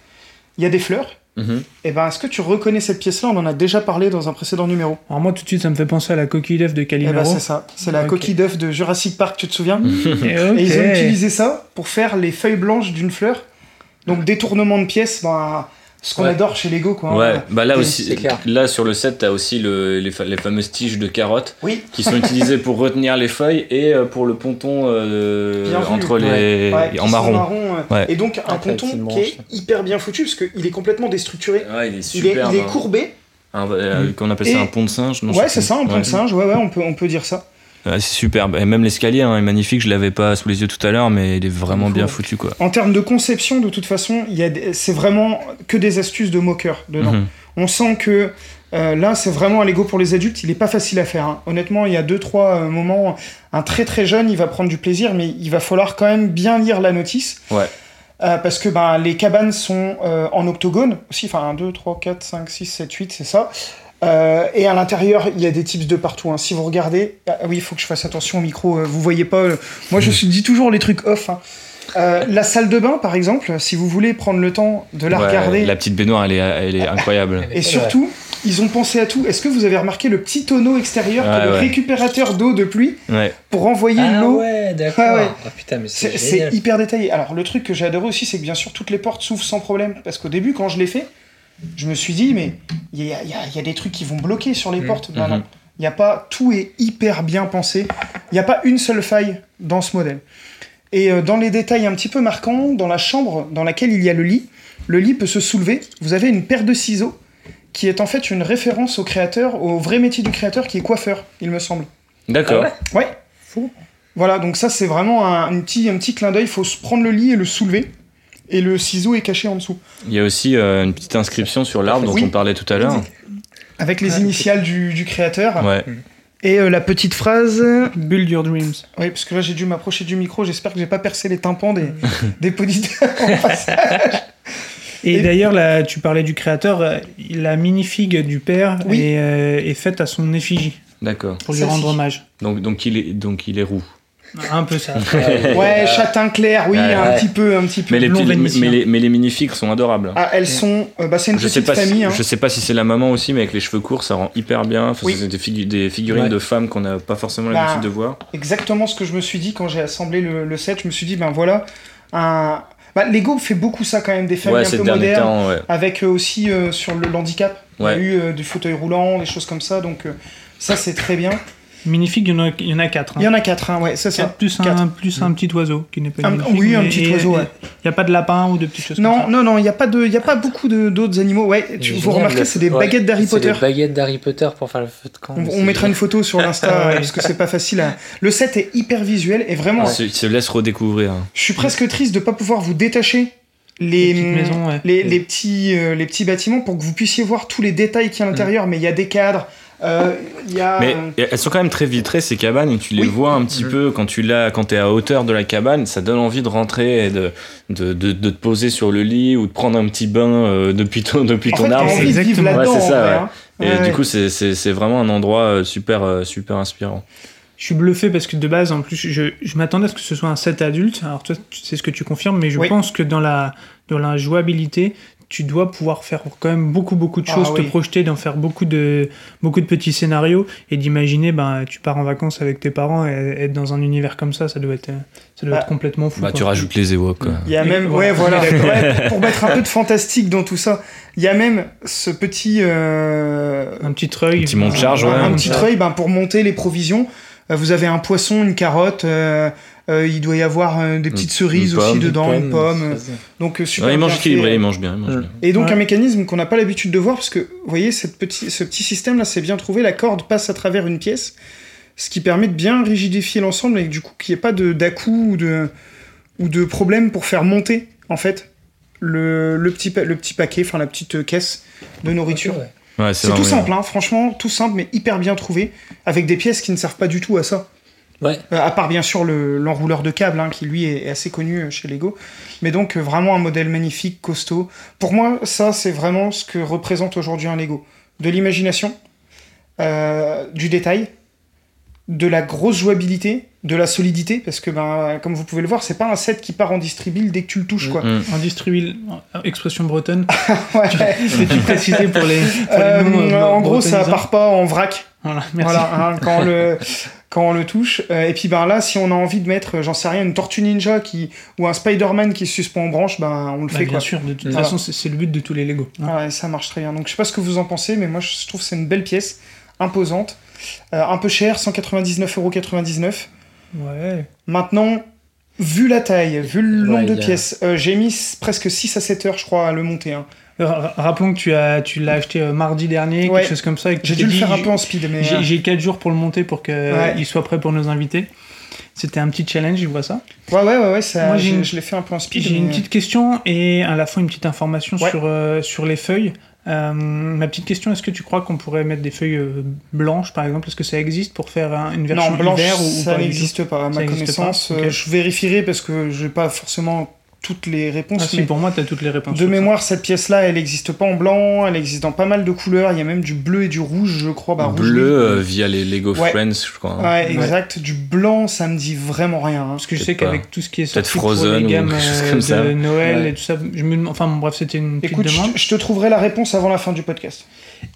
Speaker 5: Il y a des fleurs.
Speaker 3: Mhm.
Speaker 5: Et ben, est-ce que tu reconnais cette pièce-là? On en a déjà parlé dans un précédent numéro.
Speaker 2: Alors moi, tout de suite, ça me fait penser à la coquille d'œuf de
Speaker 5: Et ben,
Speaker 2: Calimero.
Speaker 5: c'est ça. C'est la coquille d'œuf de Jurassic Park, tu te souviens?
Speaker 2: Et ok.
Speaker 5: Et ils ont utilisé ça pour faire les feuilles blanches d'une fleur. Donc détournement de pièces, ben, ce qu'on
Speaker 4: Ouais.
Speaker 5: adore chez Lego, quoi. hein.
Speaker 3: Ouais, bah là aussi, là sur le set, t'as aussi le, les, fa- les fameuses tiges de carottes
Speaker 5: Oui.
Speaker 3: qui sont utilisées pour retenir les feuilles et euh, pour le ponton euh,
Speaker 5: vu.
Speaker 3: entre les
Speaker 5: Ouais,
Speaker 3: en marron.
Speaker 5: marron, euh,
Speaker 3: Ouais.
Speaker 5: Et donc un
Speaker 4: Après,
Speaker 5: ponton qui est hyper bien foutu parce qu'il est complètement déstructuré.
Speaker 3: Ouais, il est
Speaker 5: Il est,
Speaker 3: super.
Speaker 5: il est courbé.
Speaker 3: qu'on appelle ça un pont de singe. non,
Speaker 5: ouais, c'est ça, un pont
Speaker 3: Ouais.
Speaker 5: de singe. Ouais, ouais, on peut, on peut dire ça.
Speaker 3: C'est superbe. Et même l'escalier hein, est magnifique. Je l'avais pas sous les yeux tout à l'heure, mais il est vraiment bien foutu quoi.
Speaker 5: En termes de conception, de toute façon, c'est vraiment que des astuces de moqueur dedans.
Speaker 3: Mhm.
Speaker 5: On sent que euh, là, c'est vraiment un Lego pour les adultes. Il est pas facile à faire. hein. Honnêtement, il y a deux, trois euh, moments. Un très très jeune, il va prendre du plaisir, mais il va falloir quand même bien lire la notice.
Speaker 3: Ouais.
Speaker 5: Euh, parce que ben, les cabanes sont euh, en octogone aussi. Enfin, 1, 2, 3, 4, 5, 6, 7, 8, c'est ça. Euh, et à l'intérieur, il y a des tips de partout. hein. Si vous regardez, ah oui, il faut que je fasse attention au micro. euh, vous voyez pas. euh, moi, je suis- dis toujours les trucs off. hein. Euh, la salle de bain, par exemple, si vous voulez prendre le temps de la
Speaker 3: Ouais,
Speaker 5: regarder,
Speaker 3: La petite baignoire, elle est, elle est incroyable.
Speaker 5: et surtout, ils ont pensé à tout. Est-ce que vous avez remarqué le petit tonneau extérieur
Speaker 3: Ouais,
Speaker 5: le
Speaker 3: ouais.
Speaker 5: récupérateur d'eau de pluie
Speaker 3: Ouais.
Speaker 5: pour envoyer
Speaker 4: Ah
Speaker 5: l'eau?
Speaker 4: ouais, d'accord.
Speaker 5: Ouais, ouais.
Speaker 4: Ah putain, mais c'est
Speaker 5: C'est hyper détaillé. Alors, le truc que j'ai adoré aussi, c'est que bien sûr, toutes les portes s'ouvrent sans problème. Parce qu'au début, quand je l'ai fait, je me suis dit, mais il y a, il y a- il y a des trucs qui vont bloquer sur les
Speaker 4: Mhm.
Speaker 5: portes. Non, non.
Speaker 3: Mhm.
Speaker 5: Il y a pas, tout est hyper bien pensé. Il n'y a pas une seule faille dans ce modèle. Et euh, dans les détails un petit peu marquants, dans la chambre dans laquelle il y a le lit, le lit peut se soulever. Vous avez une paire de ciseaux qui est en fait une référence au créateur, au vrai métier du créateur qui est coiffeur, il me semble.
Speaker 3: D'accord.
Speaker 4: Ah ouais?
Speaker 5: Ouais. Voilà, donc ça c'est vraiment un, un petit, un petit clin d'œil. Il faut se prendre le lit et le soulever. Et le ciseau est caché en dessous.
Speaker 3: Il y a aussi euh, une petite inscription sur l'arbre dont
Speaker 5: Oui.
Speaker 3: on parlait tout à l'heure.
Speaker 5: Avec les
Speaker 4: Ah,
Speaker 5: initiales du, du créateur.
Speaker 3: Ouais.
Speaker 5: Et euh, la petite phrase.
Speaker 2: Build your dreams.
Speaker 5: Oui, parce que là j'ai dû m'approcher du micro. J'espère que j'ai pas percé les tympans des, des poditeurs en passage.
Speaker 2: Et,
Speaker 5: Et-
Speaker 2: d'ailleurs, là, tu parlais du créateur, euh, la minifig du père
Speaker 5: Oui.
Speaker 2: est, euh, est faite à son effigie,
Speaker 3: D'accord.
Speaker 2: pour lui rendre hommage.
Speaker 3: Donc, donc, il est, donc il est roux.
Speaker 2: Un peu ça.
Speaker 5: Ouais, châtain clair, oui,
Speaker 3: Ouais,
Speaker 5: un
Speaker 4: ouais.
Speaker 5: petit peu, un petit peu.
Speaker 3: Mais les,
Speaker 2: blond vénitien.
Speaker 3: mais, les, mais les minifigs sont adorables.
Speaker 5: Ah, elles sont. euh, bah, c'est une
Speaker 3: je sais
Speaker 5: petite
Speaker 3: pas
Speaker 5: famille.
Speaker 3: si,
Speaker 5: hein.
Speaker 3: je sais pas si c'est la maman aussi, mais avec les cheveux courts, ça rend hyper bien. Enfin,
Speaker 5: Oui.
Speaker 3: C'est des, figu- des figurines
Speaker 2: Ouais.
Speaker 3: de femmes qu'on n'a pas forcément
Speaker 5: Bah,
Speaker 3: l'habitude de voir.
Speaker 5: Exactement ce que je me suis dit quand j'ai assemblé le, le set. Je me suis dit, ben voilà, un. Bah, Lego fait beaucoup ça quand même, des familles
Speaker 3: Ouais,
Speaker 5: un
Speaker 3: ces
Speaker 5: peu
Speaker 3: derniers
Speaker 5: modernes.
Speaker 3: temps, ouais.
Speaker 5: avec euh, aussi euh, sur le handicap. Il y a
Speaker 3: Ouais.
Speaker 5: eu euh, du fauteuil roulant, des choses comme ça, donc euh, ça c'est très bien.
Speaker 2: Minifig, il y en a, il y en a quatre. hein.
Speaker 5: Il y en a quatre, hein, ouais, c'est ça.
Speaker 2: Plus,
Speaker 5: Quatre.
Speaker 2: Un, plus un petit oiseau qui n'est pas
Speaker 5: Un- oui, un petit
Speaker 2: et-
Speaker 5: oiseau, ouais.
Speaker 2: Il n'y a pas de lapin ou de petites choses comme
Speaker 5: Non,
Speaker 2: ça.
Speaker 5: non, non, il n'y a pas de, il y a pas beaucoup de- d'autres animaux. Ouais, tu, vous remarquez, c'est des
Speaker 4: ouais,
Speaker 5: baguettes d'Harry
Speaker 4: c'est
Speaker 5: Potter.
Speaker 4: des baguettes d'Harry Potter pour faire le feu de camp.
Speaker 5: On, mettra une photo sur l'Insta
Speaker 2: Ouais.
Speaker 5: parce que c'est pas facile. À... Le set est hyper visuel et vraiment,
Speaker 3: Il se, il se laisse redécouvrir.
Speaker 5: je suis presque triste de pas pouvoir vous détacher les,
Speaker 2: Les petites maisons, ouais.
Speaker 5: les, les petits, euh, les petits bâtiments pour que vous puissiez voir tous les détails qu'il y a à l'intérieur. Mais il y a des cadres Euh, Il y a.
Speaker 3: Mais elles sont quand même très vitrées ces cabanes et tu les
Speaker 5: Oui.
Speaker 3: vois un petit
Speaker 4: Mhm.
Speaker 3: peu quand tu l'as quand t'es à hauteur de la cabane, ça donne envie de rentrer et de, de, de, de te poser sur le lit ou de prendre un petit bain euh, depuis ton, depuis
Speaker 5: en
Speaker 3: ton
Speaker 5: fait,
Speaker 3: arbre.
Speaker 2: exactement-.
Speaker 3: Ouais, c'est ça,
Speaker 5: en vrai,
Speaker 3: ouais.
Speaker 5: hein.
Speaker 3: Et
Speaker 5: Ouais,
Speaker 3: du coup, c'est- c'est c'est vraiment un endroit euh, super, super inspirant.
Speaker 2: Je suis bluffé parce que de base, en plus, je, je m'attendais à ce que ce soit un set adulte. Alors toi, tu- c'est ce que tu confirmes, mais je
Speaker 5: Oui.
Speaker 2: pense que dans la, dans la jouabilité, tu dois pouvoir faire quand même beaucoup, beaucoup de
Speaker 5: Ah
Speaker 2: choses, te
Speaker 5: oui.
Speaker 2: projeter, d'en faire beaucoup de, beaucoup de petits scénarios et d'imaginer, ben, tu pars en vacances avec tes parents et être dans un univers comme ça, ça doit être, ça doit
Speaker 5: Bah,
Speaker 2: être complètement fou.
Speaker 3: Bah,
Speaker 2: quoi.
Speaker 3: tu rajoutes les Ewoks. quoi.
Speaker 5: Il y a même, ouais, voilà, ouais, pour mettre un peu de fantastique dans tout ça, il y a même ce petit, euh,
Speaker 2: un petit treuil.
Speaker 3: petit monte-charge,
Speaker 5: un,
Speaker 3: ouais,
Speaker 5: un petit treuil ben, pour monter les provisions. Euh, vous avez un poisson, une carotte, euh, euh, il doit y avoir euh, des petites cerises aussi dedans, une pomme. Donc euh, super
Speaker 3: Ouais, il mange
Speaker 5: bien
Speaker 3: équilibré, il mange bien. Il mange bien.
Speaker 5: Et donc
Speaker 2: Ouais.
Speaker 5: un mécanisme qu'on n'a pas l'habitude de voir parce que vous voyez cette petit, ce petit système là c'est bien trouvé, la corde passe à travers une pièce, ce qui permet de bien rigidifier l'ensemble et du coup qu'il n'y ait pas de d'à-coup ou de, ou de problème pour faire monter en fait le, le, petit, pa- le petit paquet, enfin la petite caisse de nourriture.
Speaker 4: Ouais.
Speaker 5: C'est tout simple, hein, franchement, tout simple, mais hyper bien trouvé, avec des pièces qui ne servent pas du tout à ça.
Speaker 4: Ouais.
Speaker 5: Euh, à part bien sûr le- l'enrouleur de câble, hein, qui lui est, est assez connu euh, chez Lego. Mais donc euh, vraiment un modèle magnifique, costaud. Pour moi, ça c'est vraiment ce que représente aujourd'hui un Lego. De l'imagination, euh, du détail, de la grosse jouabilité, de la solidité, parce que ben, comme vous pouvez le voir, c'est pas un set qui part en distribule dès que tu le touches. Quoi.
Speaker 3: Mm.
Speaker 2: Un distribule, expression bretonne.
Speaker 5: Ouais.
Speaker 2: Peux-tu préciser pour les, pour les
Speaker 5: Euh, en gros, ça part pas en vrac.
Speaker 2: Voilà, merci.
Speaker 5: Voilà, hein, quand, le, quand on le touche. Euh, et puis ben là, si on a envie de mettre, euh, j'en sais rien, une tortue ninja qui, ou un Spider-Man qui se suspend en branche, ben on le
Speaker 2: Bah,
Speaker 5: fait
Speaker 2: bien
Speaker 5: quoi.
Speaker 2: sûr, de toute
Speaker 5: Voilà.
Speaker 2: façon, c'est le but de tous les Lego. hein.
Speaker 5: Ah ouais, ça marche très bien. Donc je sais pas ce que vous en pensez, mais moi je trouve que c'est une belle pièce, imposante, euh, un peu cher, 199,99€.
Speaker 2: Ouais.
Speaker 5: Maintenant, vu la taille, vu le
Speaker 4: Ouais,
Speaker 5: nombre de
Speaker 4: a-
Speaker 5: pièces, euh, j'ai mis presque 6 à 7 heures, je crois, à le monter. hein.
Speaker 2: Ra- Rappelons que tu as, tu l'as acheté euh, mardi dernier,
Speaker 5: Ouais.
Speaker 2: quelque chose comme ça.
Speaker 5: J'ai dû le faire un peu en speed, mais. euh,
Speaker 2: J'ai j'ai 4 jours pour le monter pour qu'il
Speaker 5: Ouais.
Speaker 2: soit prêt pour nos invités. C'était un petit challenge, je vois ça.
Speaker 5: Ouais, ouais, ouais, ouais, ça,
Speaker 2: Moi, une-
Speaker 5: je l'ai fait un peu en speed.
Speaker 2: J'ai
Speaker 5: mais-
Speaker 2: une petite question et à la fois une petite information
Speaker 5: Ouais.
Speaker 2: sur, euh, sur les feuilles. Euh, ma petite question, est-ce que tu crois qu'on pourrait mettre des feuilles euh, blanches, par exemple? Est-ce que ça existe pour faire un- une version
Speaker 5: Non, blanche,
Speaker 2: hiver ou,
Speaker 5: ça n'existe pas, à ma connaissance. Euh. Je vérifierai parce que je n'ai pas forcément toutes les réponses.
Speaker 2: Ah si, pour moi, tu as toutes les réponses.
Speaker 5: de
Speaker 2: ça.
Speaker 5: mémoire, cette pièce-là, elle n'existe pas en blanc, elle existe dans pas mal de couleurs. Il y a même du bleu et du rouge, je crois. Bah,
Speaker 3: Bleu euh, via les Lego
Speaker 5: Ouais.
Speaker 3: Friends, je crois. hein.
Speaker 5: Ouais, exact. Du blanc, ça me dit vraiment rien. hein.
Speaker 2: Parce que je sais qu'avec tout ce qui est
Speaker 3: Peut-être
Speaker 2: sorti pour
Speaker 3: Frozen
Speaker 2: les
Speaker 3: ou
Speaker 2: gammes euh,
Speaker 3: comme
Speaker 2: de. Noël
Speaker 4: Ouais.
Speaker 2: et tout ça, je me demande- enfin bon, bref, c'était une petite
Speaker 5: Écoute,
Speaker 2: demande.
Speaker 5: je, je te trouverai la réponse avant la fin du podcast.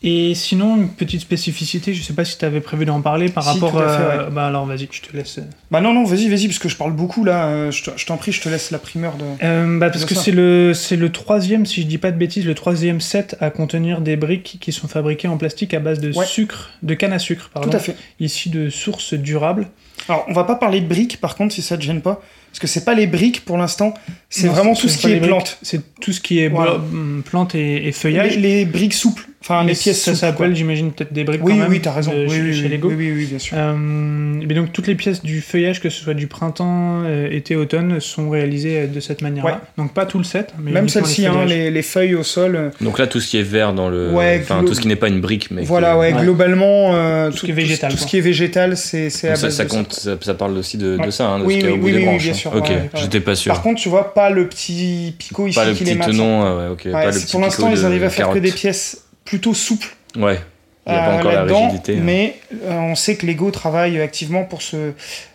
Speaker 2: Et sinon, une petite spécificité, je sais pas si tu avais prévu d'en parler par
Speaker 5: Si,
Speaker 2: rapport
Speaker 5: tout à fait.
Speaker 2: Bah alors vas-y, je te laisse.
Speaker 5: Bah non, non, vas-y, vas-y, parce que je parle beaucoup là. euh, je t'en prie, je te laisse la primeur de.
Speaker 2: Euh, bah, parce que c'est le, c'est le troisième, si je dis pas de bêtises, le troisième set à contenir des briques qui sont fabriquées en plastique à base de
Speaker 5: Ouais.
Speaker 2: sucre, de canne à sucre, pardon,
Speaker 5: Tout à fait.
Speaker 2: issues de sources durables.
Speaker 5: Alors, on va pas parler de briques, par contre, si ça te gêne pas. Parce que c'est pas les briques pour l'instant, c'est vraiment tout ce qui
Speaker 2: les
Speaker 5: est plante.
Speaker 2: C'est tout ce qui est
Speaker 5: Voilà.
Speaker 2: plantes et, et
Speaker 5: Les,
Speaker 2: feuillage.
Speaker 5: les briques souples, enfin les pièces
Speaker 2: ça s'appelle, j'imagine, peut-être des briques
Speaker 5: Oui,
Speaker 2: quand
Speaker 5: oui,
Speaker 2: même.
Speaker 5: oui, t'as raison.
Speaker 2: de-
Speaker 5: oui,
Speaker 2: chez,
Speaker 5: oui,
Speaker 2: chez
Speaker 5: oui,
Speaker 2: Lego.
Speaker 5: oui, oui, oui, bien sûr.
Speaker 2: Euh, mais donc toutes les pièces du feuillage, que ce soit du printemps, euh, été, automne, sont réalisées euh, de cette manière-là.
Speaker 5: Ouais.
Speaker 2: Donc pas tout le set, mais
Speaker 5: Même celle-ci,
Speaker 2: les
Speaker 5: hein, les, les feuilles au sol. euh,
Speaker 3: Donc là, tout ce qui est vert dans le.
Speaker 5: Ouais,
Speaker 3: Enfin,
Speaker 5: glo-
Speaker 3: tout ce qui n'est pas une brique, mais.
Speaker 5: voilà,
Speaker 3: que-
Speaker 5: ouais,
Speaker 2: Ouais.
Speaker 5: globalement, euh,
Speaker 2: Tout ce qui est végétal,
Speaker 5: Tout, ce qui est végétal, c'est à
Speaker 3: ça,
Speaker 5: base
Speaker 3: ça
Speaker 5: de
Speaker 3: compte, ça, ça parle aussi de, de
Speaker 5: Ouais.
Speaker 3: ça, hein, de
Speaker 5: Oui,
Speaker 3: ce
Speaker 5: oui,
Speaker 3: au bout
Speaker 5: oui, bien
Speaker 3: hein.
Speaker 5: sûr,
Speaker 3: Ok, j'étais pas sûr.
Speaker 5: Par contre, tu vois, pas le petit picot ici
Speaker 3: pas le
Speaker 5: qui les
Speaker 3: petit
Speaker 5: maintient.
Speaker 3: tenon, ouais, ok.
Speaker 5: Ouais,
Speaker 3: pas le petit
Speaker 5: pour l'instant,
Speaker 3: picot
Speaker 5: ils
Speaker 3: de
Speaker 5: arrivent à faire que
Speaker 3: carotte.
Speaker 5: des pièces plutôt souples.
Speaker 3: Ouais. Il n'y a
Speaker 5: euh,
Speaker 3: pas encore la rigidité. hein.
Speaker 5: Mais euh, on sait que Lego travaille activement pour se-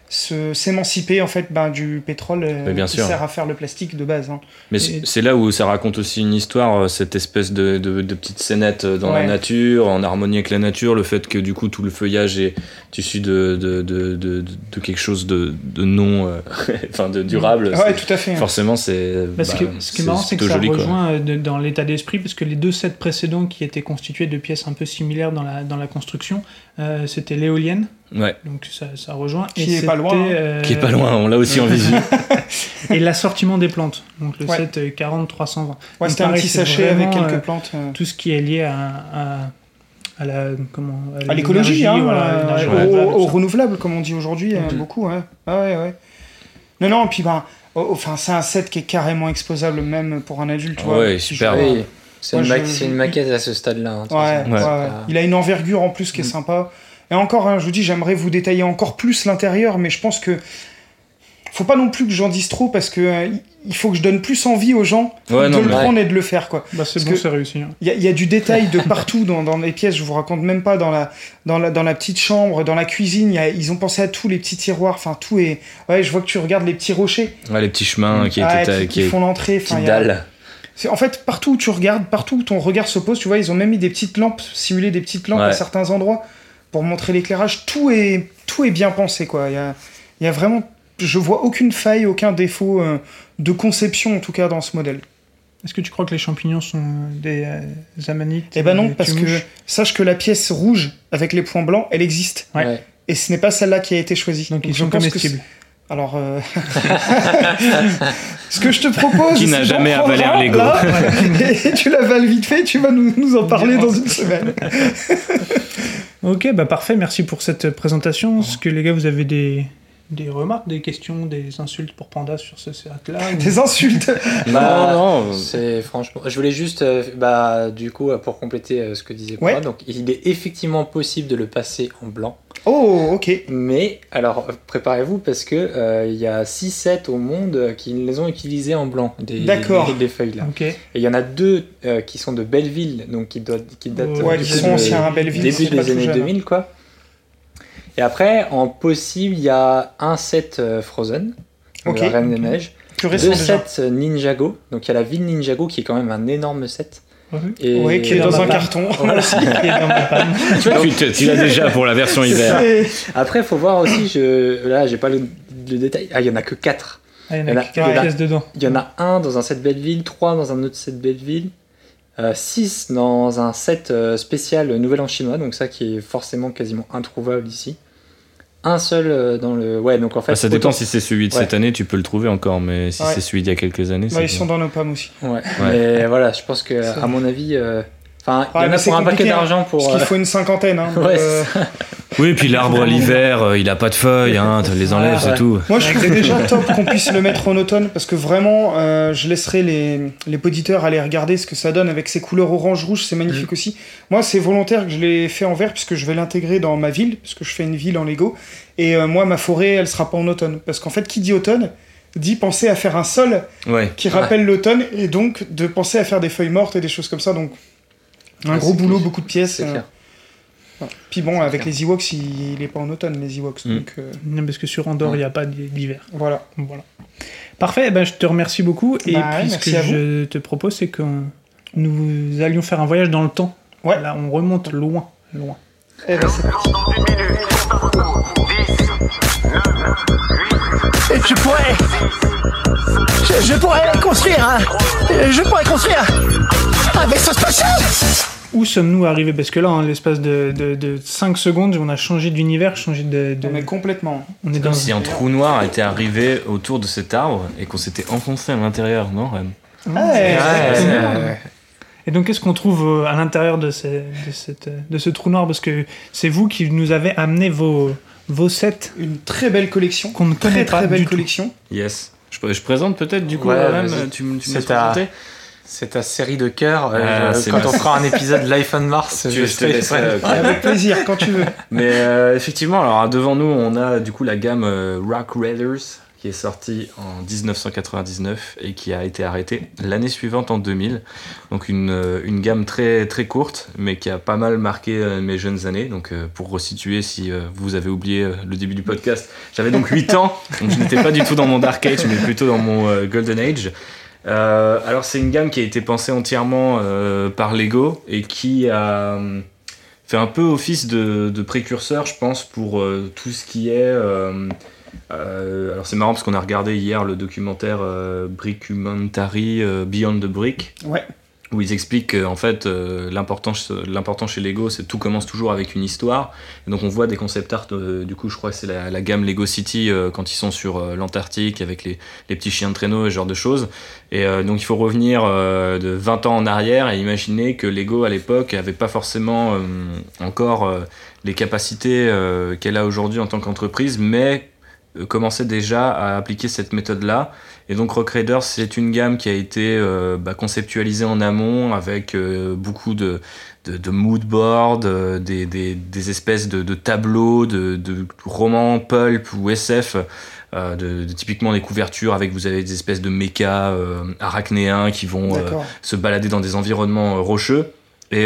Speaker 5: s'émanciper en fait ben, du pétrole euh,
Speaker 3: bien
Speaker 5: qui
Speaker 3: sûr.
Speaker 5: sert à faire le plastique de base. hein.
Speaker 3: Mais
Speaker 2: Et-
Speaker 3: c'est- là où ça raconte aussi une histoire, euh, cette espèce de, de, de petite scénette euh, dans
Speaker 5: Ouais.
Speaker 3: la nature, en harmonie avec la nature, le fait que du coup tout le feuillage est issu de, de, de, de, de quelque chose de, de non, euh, enfin de durable.
Speaker 5: Ouais, tout à fait. hein.
Speaker 3: Forcément, c'est.
Speaker 2: Bah, ce,
Speaker 3: bah,
Speaker 2: qui, ce qui est marrant, c'est que ça
Speaker 3: joli,
Speaker 2: rejoint dans l'état d'esprit, parce que les deux sets précédents qui étaient constitués de pièces un peu similaires dans la, dans la construction, euh, c'était l'éolienne,
Speaker 3: Ouais,
Speaker 2: donc ça, ça rejoint.
Speaker 5: Qui
Speaker 2: et
Speaker 5: est pas loin, hein.
Speaker 2: euh,
Speaker 3: qui est pas loin, on l'a aussi en visu.
Speaker 2: Et l'assortiment des plantes, donc le
Speaker 5: Ouais.
Speaker 2: set euh, 40-320.
Speaker 5: Ouais, c'était un petit sachet avec quelques
Speaker 2: euh,
Speaker 5: plantes. euh,
Speaker 2: Tout ce qui est lié à, à, à la comment
Speaker 5: À l'écologie, hein,
Speaker 2: voilà,
Speaker 5: euh, au,
Speaker 2: renouvelable,
Speaker 5: au comme on dit aujourd'hui, euh,
Speaker 2: Mhm.
Speaker 5: beaucoup, ouais. Ah ouais, ouais. Non, non, puis ben, oh, enfin, c'est un set qui est carrément exposable même pour un adulte, tu vois.
Speaker 3: Ouais, super.
Speaker 4: Oui. C'est une, ma-
Speaker 5: je-
Speaker 4: c'est une maquette à ce stade-là. hein, de toute
Speaker 5: Ouais, Il a une envergure en plus qui est
Speaker 4: Mm.
Speaker 5: sympa. Et encore, hein, je vous dis, j'aimerais vous détailler encore plus l'intérieur, mais je pense que faut pas non plus que j'en dise trop parce que euh, il faut que je donne plus envie aux gens
Speaker 3: Ouais,
Speaker 5: de
Speaker 3: non,
Speaker 5: le prendre et de le faire, quoi.
Speaker 2: Bah, c'est bon, c'est réussi. hein.
Speaker 5: Il y, a- il y a du détail de partout dans, dans les pièces, je vous raconte même pas dans la, dans la, dans la petite chambre, dans la cuisine, il y a- ils ont pensé à tous les petits tiroirs, enfin tout est... Ouais, je vois que tu regardes les petits rochers
Speaker 3: Ouais, les petits chemins qui
Speaker 5: ah,
Speaker 3: étaient
Speaker 5: qui,
Speaker 3: qui
Speaker 5: qui font l'entrée. enfin, En fait, partout où tu regardes, partout où ton regard se pose, tu vois, ils ont même mis des petites lampes, simulé des petites lampes
Speaker 3: Ouais.
Speaker 5: à certains endroits pour montrer l'éclairage. Tout est, tout est bien pensé, quoi. Il y a, il y a vraiment... Je vois aucune faille, aucun défaut euh, de conception, en tout cas, dans ce modèle.
Speaker 2: Est-ce que tu crois que les champignons sont euh, des euh, amanites
Speaker 5: Eh ben non, parce que sache que la pièce rouge avec les points blancs, elle existe.
Speaker 2: Ouais.
Speaker 5: Et ce n'est pas celle-là qui a été choisie.
Speaker 2: Donc ils
Speaker 5: je
Speaker 2: sont comestibles.
Speaker 5: Alors, euh, ce que je te propose,
Speaker 3: Qui n'a jamais avalé un
Speaker 5: un,
Speaker 3: Lego.
Speaker 5: là, et tu l'avales vite fait, tu vas nous, nous en parler dans une semaine.
Speaker 2: Ok, bah parfait, merci pour cette présentation. Est-ce que les gars, vous avez des, des remarques, des questions, des insultes pour Panda sur ce ou-
Speaker 5: Des insultes.
Speaker 4: Bah,
Speaker 3: non, non.
Speaker 4: C'est franchement. Je voulais juste, euh, bah, du coup, euh, pour compléter euh, ce que disait
Speaker 5: Ouais.
Speaker 4: moi, donc il est effectivement possible de le passer en blanc.
Speaker 5: Oh, ok.
Speaker 4: Mais alors, préparez-vous parce que euh, il y a 6 sets au monde qui les ont utilisés en blanc, des,
Speaker 5: D'accord.
Speaker 4: des, des feuilles là.
Speaker 2: Ok.
Speaker 4: Et il y en a deux euh, qui sont de Belleville, donc qui, doivent- qui datent
Speaker 2: Ouais,
Speaker 5: Ouais,
Speaker 4: du
Speaker 5: qui sont
Speaker 4: de-
Speaker 5: anciens à Belleville.
Speaker 4: début des années
Speaker 5: jeune.
Speaker 4: 2000 quoi. Et après, en possible, il y a un set euh, Frozen, donc la Reine des Neiges,
Speaker 5: Plus récent
Speaker 4: deux
Speaker 5: déjà.
Speaker 4: sets euh, Ninjago, donc il y a la ville Ninjago qui est quand même un énorme set. Et
Speaker 5: Oui, qui est
Speaker 2: dans
Speaker 5: un carton.
Speaker 2: Panne.
Speaker 3: Tu vois, tu, l'as déjà pour la version hiver.
Speaker 4: Après, faut voir aussi, je... là, j'ai pas le, le détail. Ah, il y en a que 4.
Speaker 2: Ah, il y en
Speaker 4: Il y en
Speaker 2: a pièces dedans.
Speaker 4: Il y en a un dans un set Belleville, 3 dans un autre set Belleville, 6 dans un set euh, spécial Nouvelle en chinois, donc ça qui est forcément quasiment introuvable ici. Un seul euh, dans le. Ouais, donc en fait.
Speaker 3: Ah, ça dépend
Speaker 4: autant-
Speaker 3: si c'est celui de
Speaker 4: Ouais.
Speaker 3: cette année, tu peux le trouver encore, mais si
Speaker 5: Ouais.
Speaker 3: c'est celui d'il y a quelques années,
Speaker 5: Bah, ils sont dans nos pommes aussi.
Speaker 4: Ouais. Mais voilà, je pense que, à mon avis. euh, Enfin, il
Speaker 5: Ouais,
Speaker 4: y en a
Speaker 5: c'est
Speaker 4: pour un paquet
Speaker 5: compliqué, hein,
Speaker 4: d'argent pour.
Speaker 5: Parce qu'il
Speaker 4: euh,
Speaker 5: faut une cinquantaine. Hein,
Speaker 4: Ouais,
Speaker 5: euh,
Speaker 3: Oui, puis l'arbre l'hiver, euh, il a pas de feuilles, hein, tu les enlèves,
Speaker 4: Ouais.
Speaker 3: c'est tout.
Speaker 5: Moi, je trouve déjà top qu'on puisse le mettre en automne parce que vraiment, euh, je laisserai les, les auditeurs aller regarder ce que ça donne avec ces couleurs orange-rouge, c'est magnifique aussi. Moi, c'est volontaire que je l'ai fait en vert puisque je vais l'intégrer dans ma ville, puisque je fais une ville en Lego. Et euh, moi, ma forêt, elle sera pas en automne. Parce qu'en fait, qui dit automne dit penser à faire un sol
Speaker 3: Ouais.
Speaker 5: qui rappelle l'automne et donc de penser à faire des feuilles mortes et des choses comme ça. Donc, un
Speaker 4: Ouais,
Speaker 5: gros boulot,
Speaker 4: clair.
Speaker 5: beaucoup de pièces.
Speaker 4: C'est
Speaker 5: euh,
Speaker 4: clair.
Speaker 5: Puis bon, avec
Speaker 4: clair.
Speaker 5: les Ewoks, il, il est pas en automne, les Ewoks.
Speaker 3: Mm.
Speaker 5: Donc, euh,
Speaker 2: Non, parce que sur Andorre, il n'y a pas d'hiver.
Speaker 5: voilà.
Speaker 2: Voilà. Parfait, ben, je te remercie beaucoup. Et
Speaker 5: Bah
Speaker 2: puis, ce que je te propose, c'est que nous allions faire un voyage dans le temps.
Speaker 5: Ouais.
Speaker 2: Là, on remonte loin, loin.
Speaker 5: Eh ben, c'est parti.
Speaker 1: Je pourrais. Je, je pourrais construire un. Je pourrais construire un vaisseau spatial
Speaker 2: Où sommes-nous arrivés? Parce que là, en l'espace de, de, de 5 secondes, on a changé d'univers, changé de. de-
Speaker 5: Non, mais complètement.
Speaker 2: on est dans
Speaker 3: Comme si un trou noir était arrivé autour de cet arbre et qu'on s'était enfoncé à l'intérieur, non Rem
Speaker 5: Ouais,
Speaker 4: Ouais, euh,
Speaker 2: Et donc, qu'est-ce qu'on trouve euh, à l'intérieur de, ce- de, cette, euh, de ce trou noir? Parce que c'est vous qui nous avez amené vos, vos sets
Speaker 5: Une très belle collection.
Speaker 2: qu'on ne connaît
Speaker 5: Très
Speaker 2: pas
Speaker 5: très belle
Speaker 2: du tout.
Speaker 5: collection.
Speaker 3: Yes. Je, je présente peut-être du coup,
Speaker 4: Ouais,
Speaker 3: Rem,
Speaker 4: vas-y.
Speaker 3: tu, me- tu me
Speaker 4: C'est ta-
Speaker 3: présenter
Speaker 4: C'est ta série de cœur. euh,
Speaker 3: Ah,
Speaker 4: quand on fera un épisode Life on Mars,
Speaker 3: Tu je te laisse, euh,
Speaker 5: Avec plaisir, quand tu veux.
Speaker 3: Mais euh, effectivement, alors devant nous, on a du coup la gamme euh, Rock Raiders qui est sortie en 1999 et qui a été arrêtée l'année suivante en 2000. Donc une, euh, une gamme très très courte, mais qui a pas mal marqué euh, mes jeunes années. Donc euh, pour resituer, si vous avez oublié le début du podcast, j'avais donc 8 ans, donc je n'étais pas du tout dans mon Dark Age, mais plutôt dans mon Golden Age. Alors c'est une gamme qui a été pensée entièrement par Lego et qui a fait un peu office de, précurseur, je pense, pour tout ce qui est. euh, alors c'est marrant parce qu'on a regardé hier le documentaire euh, Brickumentary euh, Beyond the Brick,
Speaker 5: Ouais.
Speaker 3: où ils expliquent qu'en fait euh, l'important chez Lego, c'est tout commence toujours avec une histoire. Et donc on voit des concept art, euh, du coup je crois que c'est la, la gamme Lego City quand ils sont sur l'Antarctique avec les, les petits chiens de traîneau et ce genre de choses. Et donc il faut revenir de 20 ans en arrière et imaginer que Lego à l'époque avait pas forcément encore les capacités qu'elle a aujourd'hui en tant qu'entreprise, mais euh, commençaient déjà à appliquer cette méthode-là. Et donc Rock Raiders, c'est une gamme qui a été euh, bah, conceptualisée en amont avec euh, beaucoup de, de, de mood boards, euh, des, des, des espèces de, de tableaux, de, romans pulp ou SF. de, typiquement des couvertures avec vous avez des espèces de mechas arachnéens qui vont se balader dans des environnements rocheux et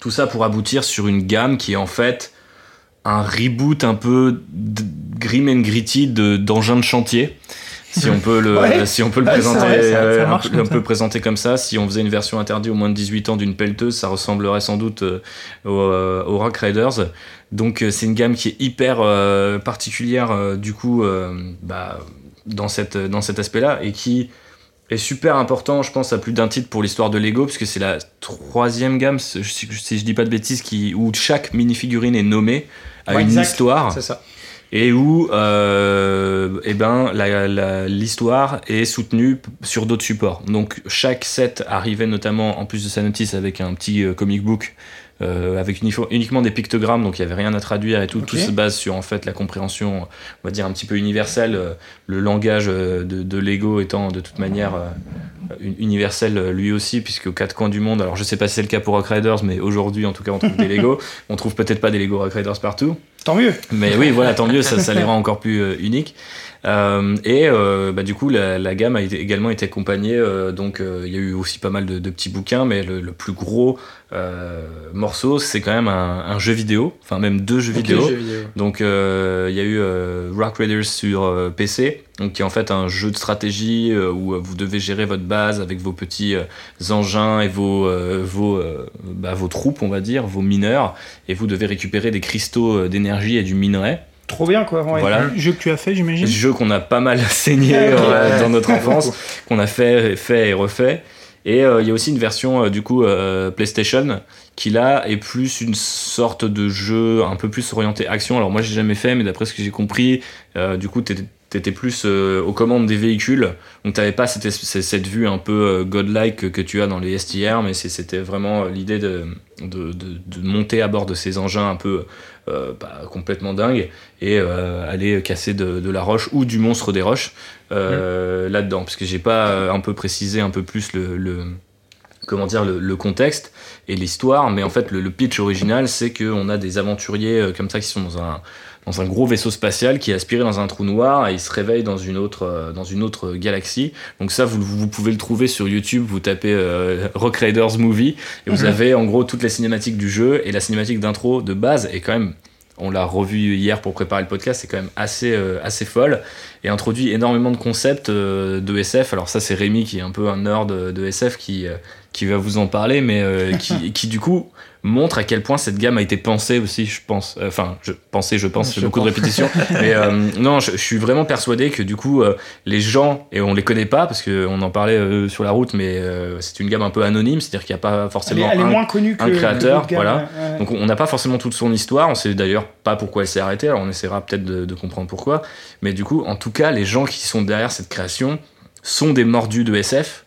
Speaker 3: tout ça pour aboutir sur une gamme qui est en fait un reboot un peu grim and gritty de d'engins de chantier. Si on peut le
Speaker 5: Ouais.
Speaker 3: si on peut le
Speaker 5: Ouais,
Speaker 3: présenter
Speaker 5: ça-
Speaker 2: ça
Speaker 3: euh, un, peu,
Speaker 2: comme
Speaker 3: présenter comme ça. Si on faisait une version interdite au moins de 18 ans d'une pelleteuse ça ressemblerait sans doute euh, au, euh, au Rock Raiders. Donc c'est une gamme qui est hyper euh, particulière euh, du coup euh, bah, dans cette dans cet aspect là et qui est super important, je pense, à plus d'un titre pour l'histoire de Lego, puisque c'est la troisième gamme, si je, si je dis pas de bêtises, qui, où chaque mini-figurine est nommée à
Speaker 5: Ouais,
Speaker 3: une
Speaker 5: exact.
Speaker 3: histoire,
Speaker 4: C'est ça.
Speaker 3: et où euh, eh ben, l'histoire est soutenue sur d'autres supports. Donc chaque set arrivait notamment, en plus de sa notice, avec un petit euh, comic book. Euh, avec uniquement des pictogrammes, donc il n'y avait rien à traduire et tout. Tout se base sur en fait la compréhension, on va dire un petit peu universelle, euh, le langage euh, de, de Lego étant de toute manière euh, un- universel lui aussi, puisque aux quatre coins du monde, alors je sais pas si c'est le cas pour Rock Raiders, mais aujourd'hui en tout cas on trouve des Lego. On trouve peut-être pas des Lego Rock Raiders partout,
Speaker 5: Tant mieux.
Speaker 3: mais oui, voilà, tant mieux, ça, ça les rend encore plus uniques. Euh, et euh, bah, du coup, la, la gamme a également été accompagnée. euh, donc, il y a eu aussi pas mal de, de petits bouquins, mais le, le plus gros morceau, c'est quand même un, un jeu vidéo, enfin même deux jeux vidéo.
Speaker 4: Jeux vidéo.
Speaker 3: Donc il y a eu Rock Raiders sur PC, donc qui est en fait un jeu de stratégie où vous devez gérer votre base avec vos petits engins et vos vos bah, vos troupes, on va dire, vos mineurs, et vous devez récupérer des cristaux d'énergie et du minerai.
Speaker 5: Trop bien, quoi. ouais.
Speaker 3: Voilà.
Speaker 2: Jeu que tu as fait, j'imagine.
Speaker 3: Jeu qu'on a pas mal saigné euh, dans notre enfance, qu'on a fait, fait et refait. Et euh, il y a aussi une version euh, du coup euh, PlayStation qui là est plus une sorte de jeu un peu plus orienté action. Alors moi j'ai jamais fait, mais d'après ce que j'ai compris, euh, du coup t'étais t'étais plus euh, aux commandes des véhicules, donc t'avais pas cette, cette vue un peu euh, godlike que, que tu as dans les STR, mais c'était vraiment euh, l'idée de, de, de, de monter à bord de ces engins un peu euh, bah, complètement dingues et euh, aller casser de, de la roche ou du monstre des roches euh, là-dedans, parce que j'ai pas un peu précisé un peu plus le, le- comment dire le, le contexte et l'histoire, mais en fait le, le pitch original c'est qu'on a des aventuriers euh, comme ça qui sont dans un dans un gros vaisseau spatial qui est aspiré dans un trou noir et ils se réveillent dans une autre euh, dans une autre galaxie. Donc ça vous, vous pouvez le trouver sur YouTube, vous tapez euh, Rock Raiders Movie et vous avez en gros toutes les cinématiques du jeu et la cinématique d'intro de base est quand même on l'a revu hier pour préparer le podcast, c'est quand même assez, euh, assez folle et introduit énormément de concepts euh, de SF. Alors ça c'est Rémi qui est un peu un nerd de, de SF qui, euh, qui va vous en parler, mais euh, qui, qui du coup montre à quel point cette gamme a été pensée aussi, je pense. Euh, Enfin, je pensais, je pense, c'est beaucoup de répétitions. mais euh, non, je, je suis vraiment persuadé que du coup, euh, les gens, et on les connaît pas parce qu'on en parlait euh, sur la route, mais c'est une gamme un peu anonyme, c'est-à-dire qu'il n'y a pas
Speaker 5: Elle est,
Speaker 3: forcément
Speaker 5: elle est
Speaker 3: un
Speaker 5: moins connue que
Speaker 3: un créateur, voilà. donc on n'a pas forcément toute son histoire, on sait d'ailleurs pas pourquoi elle s'est arrêtée, alors on essaiera peut-être de, de comprendre pourquoi. Mais du coup, en tout cas, les gens qui sont derrière cette création sont des mordus de SF.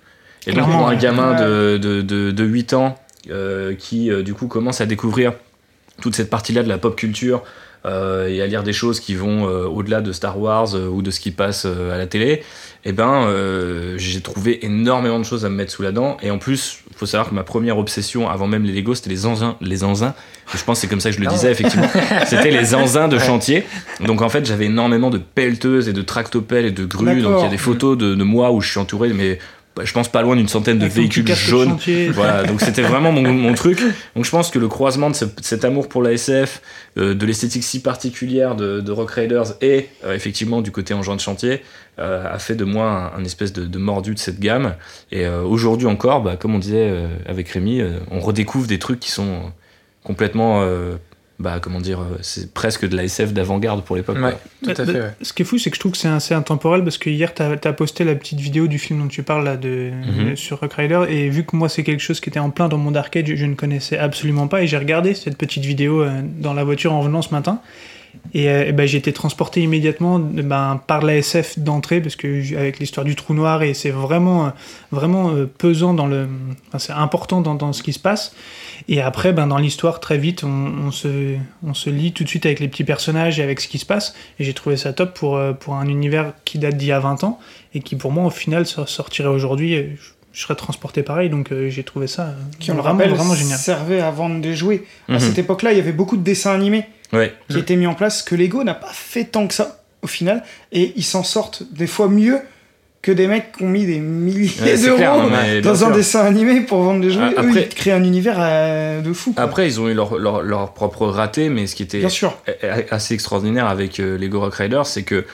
Speaker 3: Et donc pour un gamin de, de, de, de 8 ans qui euh, du coup commence à découvrir toute cette partie-là de la pop culture euh, et à lire des choses qui vont euh, au-delà de Star Wars euh, ou de ce qui passe euh, à la télé, eh ben euh, j'ai trouvé énormément de choses à me mettre sous la dent. Et en plus, il faut savoir que ma première obsession avant même les Lego, c'était les engins. Les engins. Et je pense que c'est comme ça que je le
Speaker 4: Ah
Speaker 3: disais, effectivement. C'était les engins de chantier. Donc en fait, j'avais énormément de pelleteuses et de tractopelles et de grues. Donc il y a des photos de, de moi où je suis entouré, mais bah, je pense pas loin d'une centaine de
Speaker 2: Avec
Speaker 3: véhicules jaunes. Voilà, donc c'était vraiment mon, mon truc. Donc je pense que le croisement de ce- cet amour pour la SF, euh, de l'esthétique si particulière de, de Rock Raiders et euh, effectivement du côté engin de chantier euh, a fait de moi un, un espèce de, de mordu de cette gamme. Et aujourd'hui encore, bah, comme on disait avec Rémi, on redécouvre des trucs qui sont complètement, bah, comment dire, euh, c'est presque de la SF d'avant-garde pour l'époque.
Speaker 4: Ouais, tout à fait. ouais.
Speaker 2: Ce qui est fou, c'est que je trouve que c'est assez intemporel parce que hier, tu as, posté la petite vidéo du film dont tu parles là, de,
Speaker 3: Mhm.
Speaker 2: sur Rock Rider. Et vu que moi, c'est quelque chose qui était en plein dans mon arcade, je, je ne connaissais absolument pas. Et j'ai regardé cette petite vidéo euh, dans la voiture en venant ce matin. Et, euh, et ben, j'ai été transporté immédiatement ben, par la SF d'entrée, parce que avec l'histoire du trou noir, et c'est vraiment, euh, vraiment euh, pesant dans le. enfin, c'est important dans, dans ce qui se passe. Et après, ben, dans l'histoire, très vite, on, on se, on se lie tout de suite avec les petits personnages et avec ce qui se passe. Et j'ai trouvé ça top pour, pour un univers qui date d'il y a 20 ans, et qui pour moi, au final, sor- sortirait aujourd'hui. Je, serais transporté pareil, donc euh, j'ai trouvé ça euh,
Speaker 5: Qui, on le
Speaker 2: vraiment,
Speaker 5: rappelle,
Speaker 2: vraiment génial.
Speaker 5: servait à vendre des jouets. À
Speaker 3: Mhm.
Speaker 5: cette époque-là, il y avait beaucoup de dessins animés
Speaker 3: Ouais.
Speaker 5: qui étaient mis en place que Lego n'a pas fait tant que ça au final et ils s'en sortent des fois mieux que des mecs qui ont mis des milliers
Speaker 3: Ouais, c'est clair,
Speaker 5: d'euros
Speaker 3: non,
Speaker 5: dans un
Speaker 3: sûr.
Speaker 5: dessin animé pour vendre des jouets.
Speaker 3: Ah,
Speaker 5: Eux,
Speaker 3: après-
Speaker 5: ils créent un univers euh, de fou. quoi.
Speaker 3: Après, ils ont eu leur, leur, leur propre raté, mais ce qui était
Speaker 5: sûr.
Speaker 3: assez extraordinaire avec euh, Lego Rock Riders, c'est que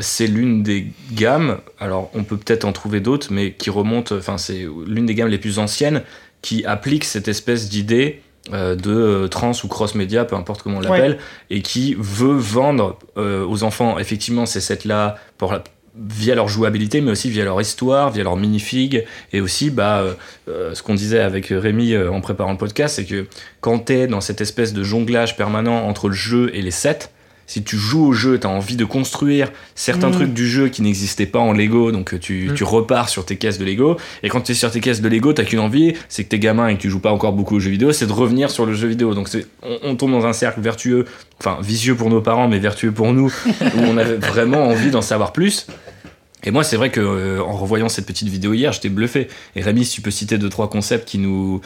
Speaker 3: c'est l'une des gammes, alors on peut peut-être en trouver d'autres, mais qui remonte, enfin c'est l'une des gammes les plus anciennes qui applique cette espèce d'idée euh, de euh, trans ou cross-média, peu importe comment on l'appelle, et qui veut vendre euh, aux enfants effectivement ces sets-là pour la- via leur jouabilité, mais aussi via leur histoire, via leur minifig, et aussi bah, euh, ce qu'on disait avec Rémi euh, en préparant le podcast, c'est que quand t'es dans cette espèce de jonglage permanent entre le jeu et les sets, si tu joues au jeu, tu as envie de construire certains
Speaker 5: Mm.
Speaker 3: trucs du jeu qui n'existaient pas en Lego, donc euh, tu,
Speaker 4: Mm.
Speaker 3: tu repars sur tes caisses de Lego. Et quand tu es sur tes caisses de Lego, t'as qu'une envie, c'est que t'es gamin et que tu joues pas encore beaucoup aux jeux vidéo, c'est de revenir sur le jeu vidéo. Donc c'est- on, on tombe dans un cercle vertueux, enfin vicieux pour nos parents, mais vertueux pour nous, où on avait vraiment envie d'en savoir plus. Et moi, c'est vrai que euh, en revoyant cette petite vidéo hier, j'étais bluffé. Et Rémi, si tu peux citer deux trois concepts qui nous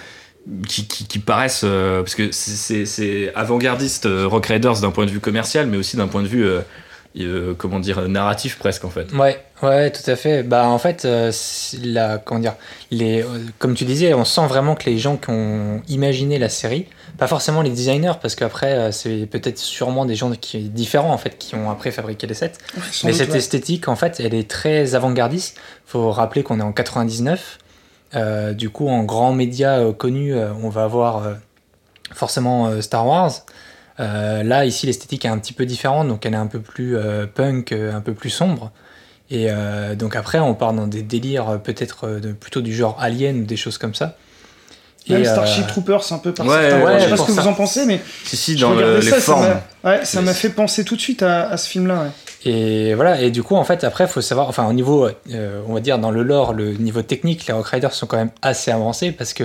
Speaker 3: qui, qui, qui paraissent euh, parce que c'est- avant-gardiste euh, Rock Raiders d'un point de vue commercial, mais aussi d'un point de vue euh, euh, comment dire narratif presque en fait.
Speaker 4: Ouais, ouais, tout à fait. Bah en fait, euh, la, comment dire, les, euh, comme tu disais, on sent vraiment que les gens qui ont imaginé la série, pas forcément les designers, parce qu'après euh, c'est peut-être sûrement des gens qui différents en fait qui ont après fabriqué les sets. Mais
Speaker 5: doute,
Speaker 4: cette
Speaker 5: ouais.
Speaker 4: esthétique, en fait, elle est très avant-gardiste. Faut rappeler qu'on est en 99. Euh, du coup, en grand média euh, connu, euh, on va avoir euh, forcément euh, Star Wars. Euh, là, ici, l'esthétique est un petit peu différente, donc elle est un peu plus euh, punk, euh, un peu plus sombre. Et euh, donc après, on part dans des délires peut-être de- plutôt du genre Alien ou des choses comme ça.
Speaker 5: Même
Speaker 4: Et, euh,
Speaker 5: Starship Troopers, c'est un peu par
Speaker 3: Ouais,
Speaker 5: certains-
Speaker 3: ouais,
Speaker 5: Je sais pas ce que
Speaker 4: ça.
Speaker 5: vous en pensez, mais
Speaker 3: Si si
Speaker 5: je
Speaker 3: dans le- les
Speaker 5: ça,
Speaker 3: formes.
Speaker 5: m'a- ouais, ça m'a fait penser tout de suite à, à ce film-là.
Speaker 4: Et voilà, et du coup, en fait, après, il faut savoir, enfin, au niveau, euh, on va dire, dans le lore, le niveau technique, les Rock Riders sont quand même assez avancés parce que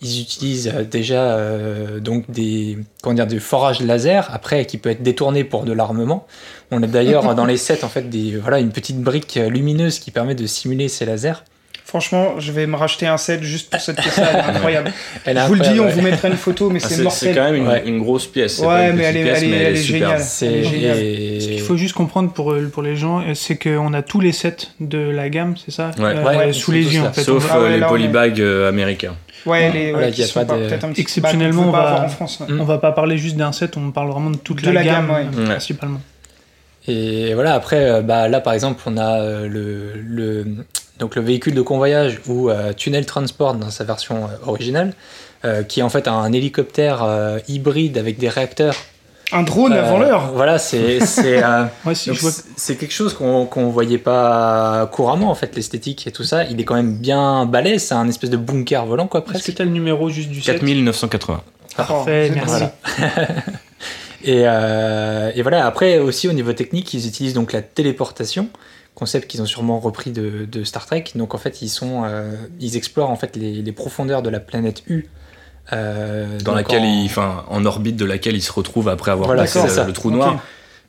Speaker 4: ils utilisent euh, déjà euh, donc des, comment dire, du forage laser, après, qui peut être détourné pour de l'armement. On a d'ailleurs dans les sets, en fait, des, voilà, une petite brique lumineuse qui permet de simuler ces lasers.
Speaker 5: Franchement, je vais me racheter un set juste pour cette pièce-là, elle est incroyable.
Speaker 4: Elle est
Speaker 5: je vous le dis, on vous mettra une photo, mais
Speaker 3: Ah,
Speaker 5: c'est
Speaker 3: c'est c'est
Speaker 5: mortel.
Speaker 3: quand même une,
Speaker 4: Ouais.
Speaker 3: une grosse pièce.
Speaker 5: Ouais,
Speaker 3: pas une
Speaker 5: mais elle est-
Speaker 3: pièce,
Speaker 5: elle est-
Speaker 3: mais
Speaker 5: elle est
Speaker 3: superbe.
Speaker 5: géniale.
Speaker 4: C'est, et-
Speaker 2: Ce qu'il faut juste comprendre pour, euh, pour les gens, euh, c'est qu'on a tous les sets de la gamme, c'est ça
Speaker 3: Ouais.
Speaker 2: Euh,
Speaker 4: Ouais,
Speaker 2: Sous les yeux, en fait.
Speaker 3: Sauf
Speaker 5: Ah ouais,
Speaker 3: euh, les polybags américains.
Speaker 5: Ouais, les, ouais,
Speaker 4: il y
Speaker 5: qui
Speaker 4: a
Speaker 5: sont
Speaker 4: pas
Speaker 5: pas
Speaker 4: de-
Speaker 5: peut-être un petit
Speaker 2: Exceptionnellement, on va-
Speaker 5: en France. ouais.
Speaker 2: On va pas parler juste d'un set, on parle vraiment de toute la, gamme, principalement.
Speaker 4: Et voilà, après, bah, là par exemple, on a le, le, donc le véhicule de convoyage ou euh, Tunnel Transport dans sa version euh, originale, euh, qui est en fait un hélicoptère euh, hybride avec des réacteurs.
Speaker 5: Un drone
Speaker 4: Euh,
Speaker 5: avant l'heure.
Speaker 4: Voilà, c'est euh,
Speaker 2: Ouais, si, vois
Speaker 4: quelque chose qu'on qu'on voyait pas couramment en fait, l'esthétique et tout ça. Il est quand même bien balèze, c'est un espèce de bunker volant quoi
Speaker 2: Est-ce que
Speaker 4: presque.
Speaker 2: tu as le numéro juste du set
Speaker 3: 4980.
Speaker 2: Parfait,
Speaker 5: Oh,
Speaker 2: merci.
Speaker 5: voilà.
Speaker 4: Et, euh, et voilà, après aussi au niveau technique, ils utilisent donc la téléportation, concept qu'ils ont sûrement repris de, de Star Trek. Donc en fait, ils, sont, euh, ils explorent en fait les, les profondeurs de la planète U. euh,
Speaker 3: Dans laquelle
Speaker 4: en-
Speaker 3: enfin, en orbite de laquelle il se retrouve après avoir
Speaker 4: Voilà,
Speaker 3: passé le, trou noir.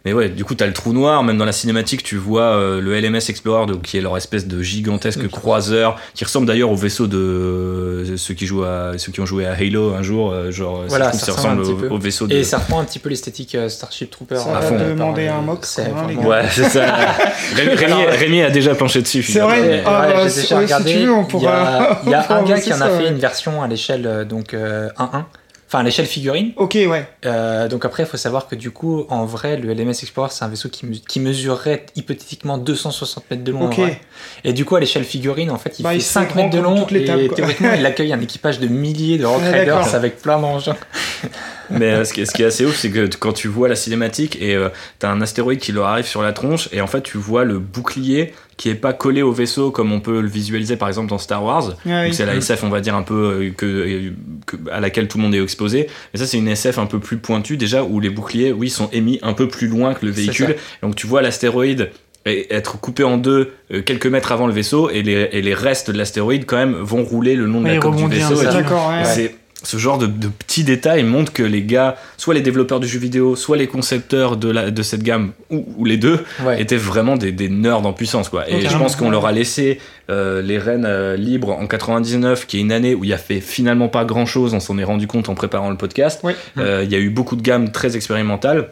Speaker 3: Mais ouais, du coup, t'as le trou noir, même dans la cinématique, tu vois euh, le LMS Explorer, donc, qui est leur espèce de gigantesque croiseur, qui ressemble d'ailleurs au vaisseau de euh, ceux qui jouent à ceux qui ont joué à Halo un jour, euh, genre
Speaker 4: Voilà,
Speaker 3: ça,
Speaker 4: ça
Speaker 3: ça
Speaker 4: ressemble
Speaker 3: ressemble
Speaker 4: un petit
Speaker 3: au,
Speaker 4: peu.
Speaker 3: au vaisseau de.
Speaker 4: Et ça reprend un petit peu l'esthétique euh, Starship Trooper.
Speaker 5: Ça va
Speaker 3: à fond.
Speaker 4: par
Speaker 5: demander un mock, hein, les
Speaker 4: franchement,
Speaker 5: gars.
Speaker 3: Ouais, c'est ça. Rémi, Rémi- Rémi a déjà planché dessus.
Speaker 5: C'est vrai. Ah, bah,
Speaker 4: j'ai
Speaker 5: si-
Speaker 4: déjà
Speaker 5: ouais, si
Speaker 4: regardé.
Speaker 5: tu veux, on
Speaker 4: Il y a, y un gars qui en a fait une version à l'échelle donc euh, 1-1. Enfin, à l'échelle figurine.
Speaker 5: Ok, ouais.
Speaker 4: Euh, donc après, il faut savoir que du coup, en vrai, le LMS Explorer, c'est un vaisseau qui, me- qui mesurerait hypothétiquement 260 mètres de long. en
Speaker 5: Ok.
Speaker 4: vrai. Et du coup, à l'échelle figurine, en fait, il
Speaker 5: Bah,
Speaker 4: fait
Speaker 5: il se
Speaker 4: 5
Speaker 5: fait grand
Speaker 4: mètres de
Speaker 5: comme
Speaker 4: long.
Speaker 5: toutes les tables,
Speaker 4: et
Speaker 5: quoi.
Speaker 4: théoriquement, il accueille un équipage de milliers de Rock
Speaker 5: Ouais,
Speaker 4: Riders
Speaker 5: d'accord.
Speaker 4: avec plein d'engins.
Speaker 3: Mais euh, ce, qui est, ce qui est assez ouf, c'est que quand tu vois la cinématique et euh, t'as un astéroïde qui leur arrive sur la tronche, et en fait tu vois le bouclier qui est pas collé au vaisseau comme on peut le visualiser par exemple dans Star Wars.
Speaker 5: Ah oui.
Speaker 3: C'est la SF, on va dire un peu euh, que, euh, que- à laquelle tout le monde est exposé. Mais ça c'est une SF un peu plus pointue déjà où les boucliers, oui, sont émis un peu plus loin que le
Speaker 4: C'est
Speaker 3: véhicule. Donc tu vois l'astéroïde et- être coupé en deux quelques mètres avant le vaisseau et les, et les restes de l'astéroïde quand même vont rouler le long de
Speaker 2: Ouais,
Speaker 3: la coque du vaisseau.
Speaker 5: ouais.
Speaker 3: Ce genre de, de petits détails montrent que les gars, soit les développeurs du jeu vidéo, soit les concepteurs de, la, de cette gamme, ou, ou les deux,
Speaker 4: Ouais.
Speaker 3: étaient vraiment des, des nerds en puissance. Quoi. Et je pense qu'on leur a laissé euh, les rênes euh, libres en 99, qui est une année où il y a fait finalement pas grand chose, on s'en est rendu compte en préparant le podcast. Euh, Il y a eu beaucoup de gammes très expérimentales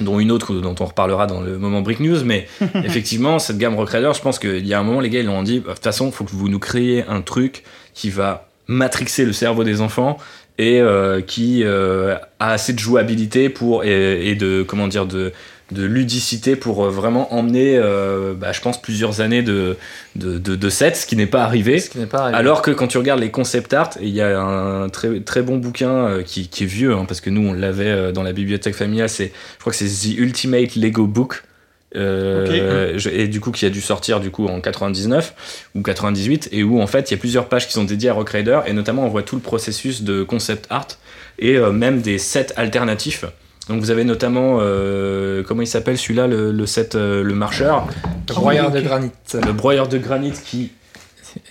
Speaker 3: dont une autre dont on reparlera dans le moment Brick News, mais effectivement, cette gamme Raider, je pense qu'il y a un moment, les gars, ils l'ont dit, de toute façon, il faut que vous nous créiez un truc qui va matrixer le cerveau des enfants et euh, qui euh, a assez de jouabilité pour et, et de comment dire de de ludicité pour euh, vraiment emmener, euh, bah, je pense, plusieurs années de, de, de, de sets, ce qui n'est pas arrivé.
Speaker 4: Ce qui n'est pas arrivé.
Speaker 3: Alors que quand tu regardes les concept art, il y a un très, très bon bouquin euh, qui, qui est vieux, hein, parce que nous on l'avait euh, dans la bibliothèque familiale, c'est, je crois que c'est The Ultimate Lego Book. Euh, je- et du coup qui a dû sortir du coup en 99 ou 98 et où en fait il y a plusieurs pages qui sont dédiées à Rock Raider et notamment on voit tout le processus de concept art et euh, même des sets alternatifs donc vous avez notamment euh, comment il s'appelle celui-là le, le set euh, le marcheur?
Speaker 4: Le broyeur de granit.
Speaker 3: le broyeur de granit qui.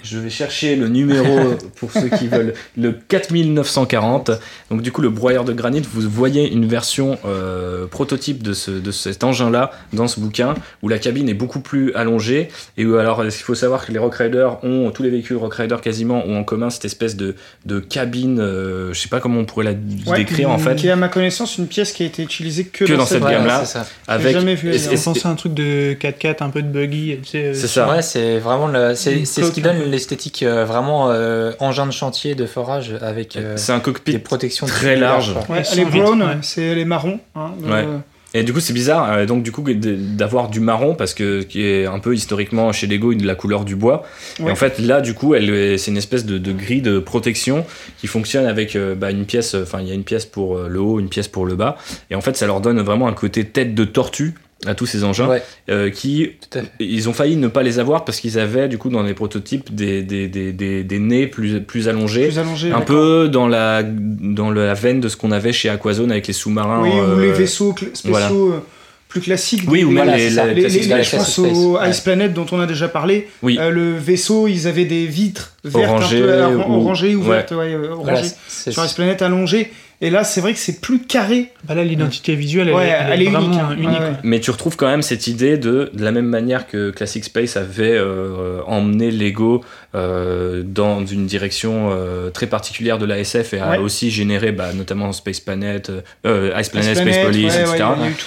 Speaker 3: Je vais chercher le numéro pour ceux qui veulent. Le 4940. Donc, du coup, le broyeur de granit, vous voyez une version euh, prototype de, ce, de cet engin-là dans ce bouquin où la cabine est beaucoup plus allongée. Et où, alors, il faut savoir que les Rock Riders ont, tous les véhicules Rock Rider quasiment ont en commun cette espèce de, de cabine, euh, je sais pas comment on pourrait la
Speaker 5: Ouais,
Speaker 3: décrire en fait,
Speaker 5: Qui est à ma connaissance une pièce qui a été utilisée que,
Speaker 3: Que dans cette gamme-là.
Speaker 4: c'est
Speaker 3: avec.
Speaker 5: jamais vu
Speaker 3: et-
Speaker 2: pensais à un truc de 4x4, un peu de buggy. Tu sais, euh,
Speaker 3: C'est ça.
Speaker 4: Ouais, c'est vraiment le, c'est, c'est ce qui donne
Speaker 5: peu.
Speaker 4: L'esthétique euh, vraiment euh, engin de chantier de forage avec euh,
Speaker 3: C'est un cockpit
Speaker 4: des protections
Speaker 3: très large.
Speaker 5: Ouais, brown,
Speaker 2: ouais.
Speaker 5: c'est les marrons. hein, de-
Speaker 3: Ouais. Et du coup, c'est bizarre, euh, donc du coup, de- d'avoir du marron parce que qui est un peu historiquement chez Lego une- la couleur du bois. Et en fait, là, du coup, elle, est- c'est une espèce de, de grille de protection qui fonctionne avec euh, bah, une pièce. Enfin, il y a une pièce pour euh, le haut, une pièce pour le bas. Et en fait, ça leur donne vraiment un côté tête de tortue à tous ces engins
Speaker 4: Ouais,
Speaker 3: euh, qui ils ont failli ne pas les avoir parce qu'ils avaient du coup dans les prototypes des, des, des, des, des nez plus, plus allongés.
Speaker 5: Plus
Speaker 3: un peu dans la, dans la veine de ce qu'on avait chez Aquazone avec les sous-marins.
Speaker 5: Oui, ou
Speaker 3: euh,
Speaker 5: les vaisseaux cl- spéciaux
Speaker 3: voilà.
Speaker 5: euh, plus classiques.
Speaker 3: Oui, ou même les,
Speaker 5: les, les-
Speaker 4: Classic
Speaker 5: je pense au
Speaker 4: ouais.
Speaker 5: Ice Planet dont on a déjà parlé.
Speaker 3: Oui.
Speaker 5: Euh, le vaisseau, ils avaient des vitres vertes,
Speaker 3: Orangées
Speaker 5: un peu,
Speaker 3: ou-
Speaker 5: orangées ou vertes, ouais,
Speaker 4: Voilà,
Speaker 5: orangées. Sur Ice Planet allongé. Et là, c'est vrai que c'est plus carré.
Speaker 2: Bah là, l'identité visuelle, elle,
Speaker 5: Ouais,
Speaker 2: est- elle
Speaker 5: elle
Speaker 2: est,
Speaker 5: est
Speaker 2: vraiment
Speaker 5: unique. hein.
Speaker 2: unique.
Speaker 5: Ouais, ouais.
Speaker 3: Mais tu retrouves quand même cette idée de, de la même manière que Classic Space avait euh, emmené Lego euh, dans une direction euh, très particulière de la SF et a
Speaker 5: Ouais.
Speaker 3: aussi généré bah, notamment Space Planet, euh, Ice Planet, Space
Speaker 5: Planet,
Speaker 3: Police,
Speaker 5: ouais,
Speaker 3: etc.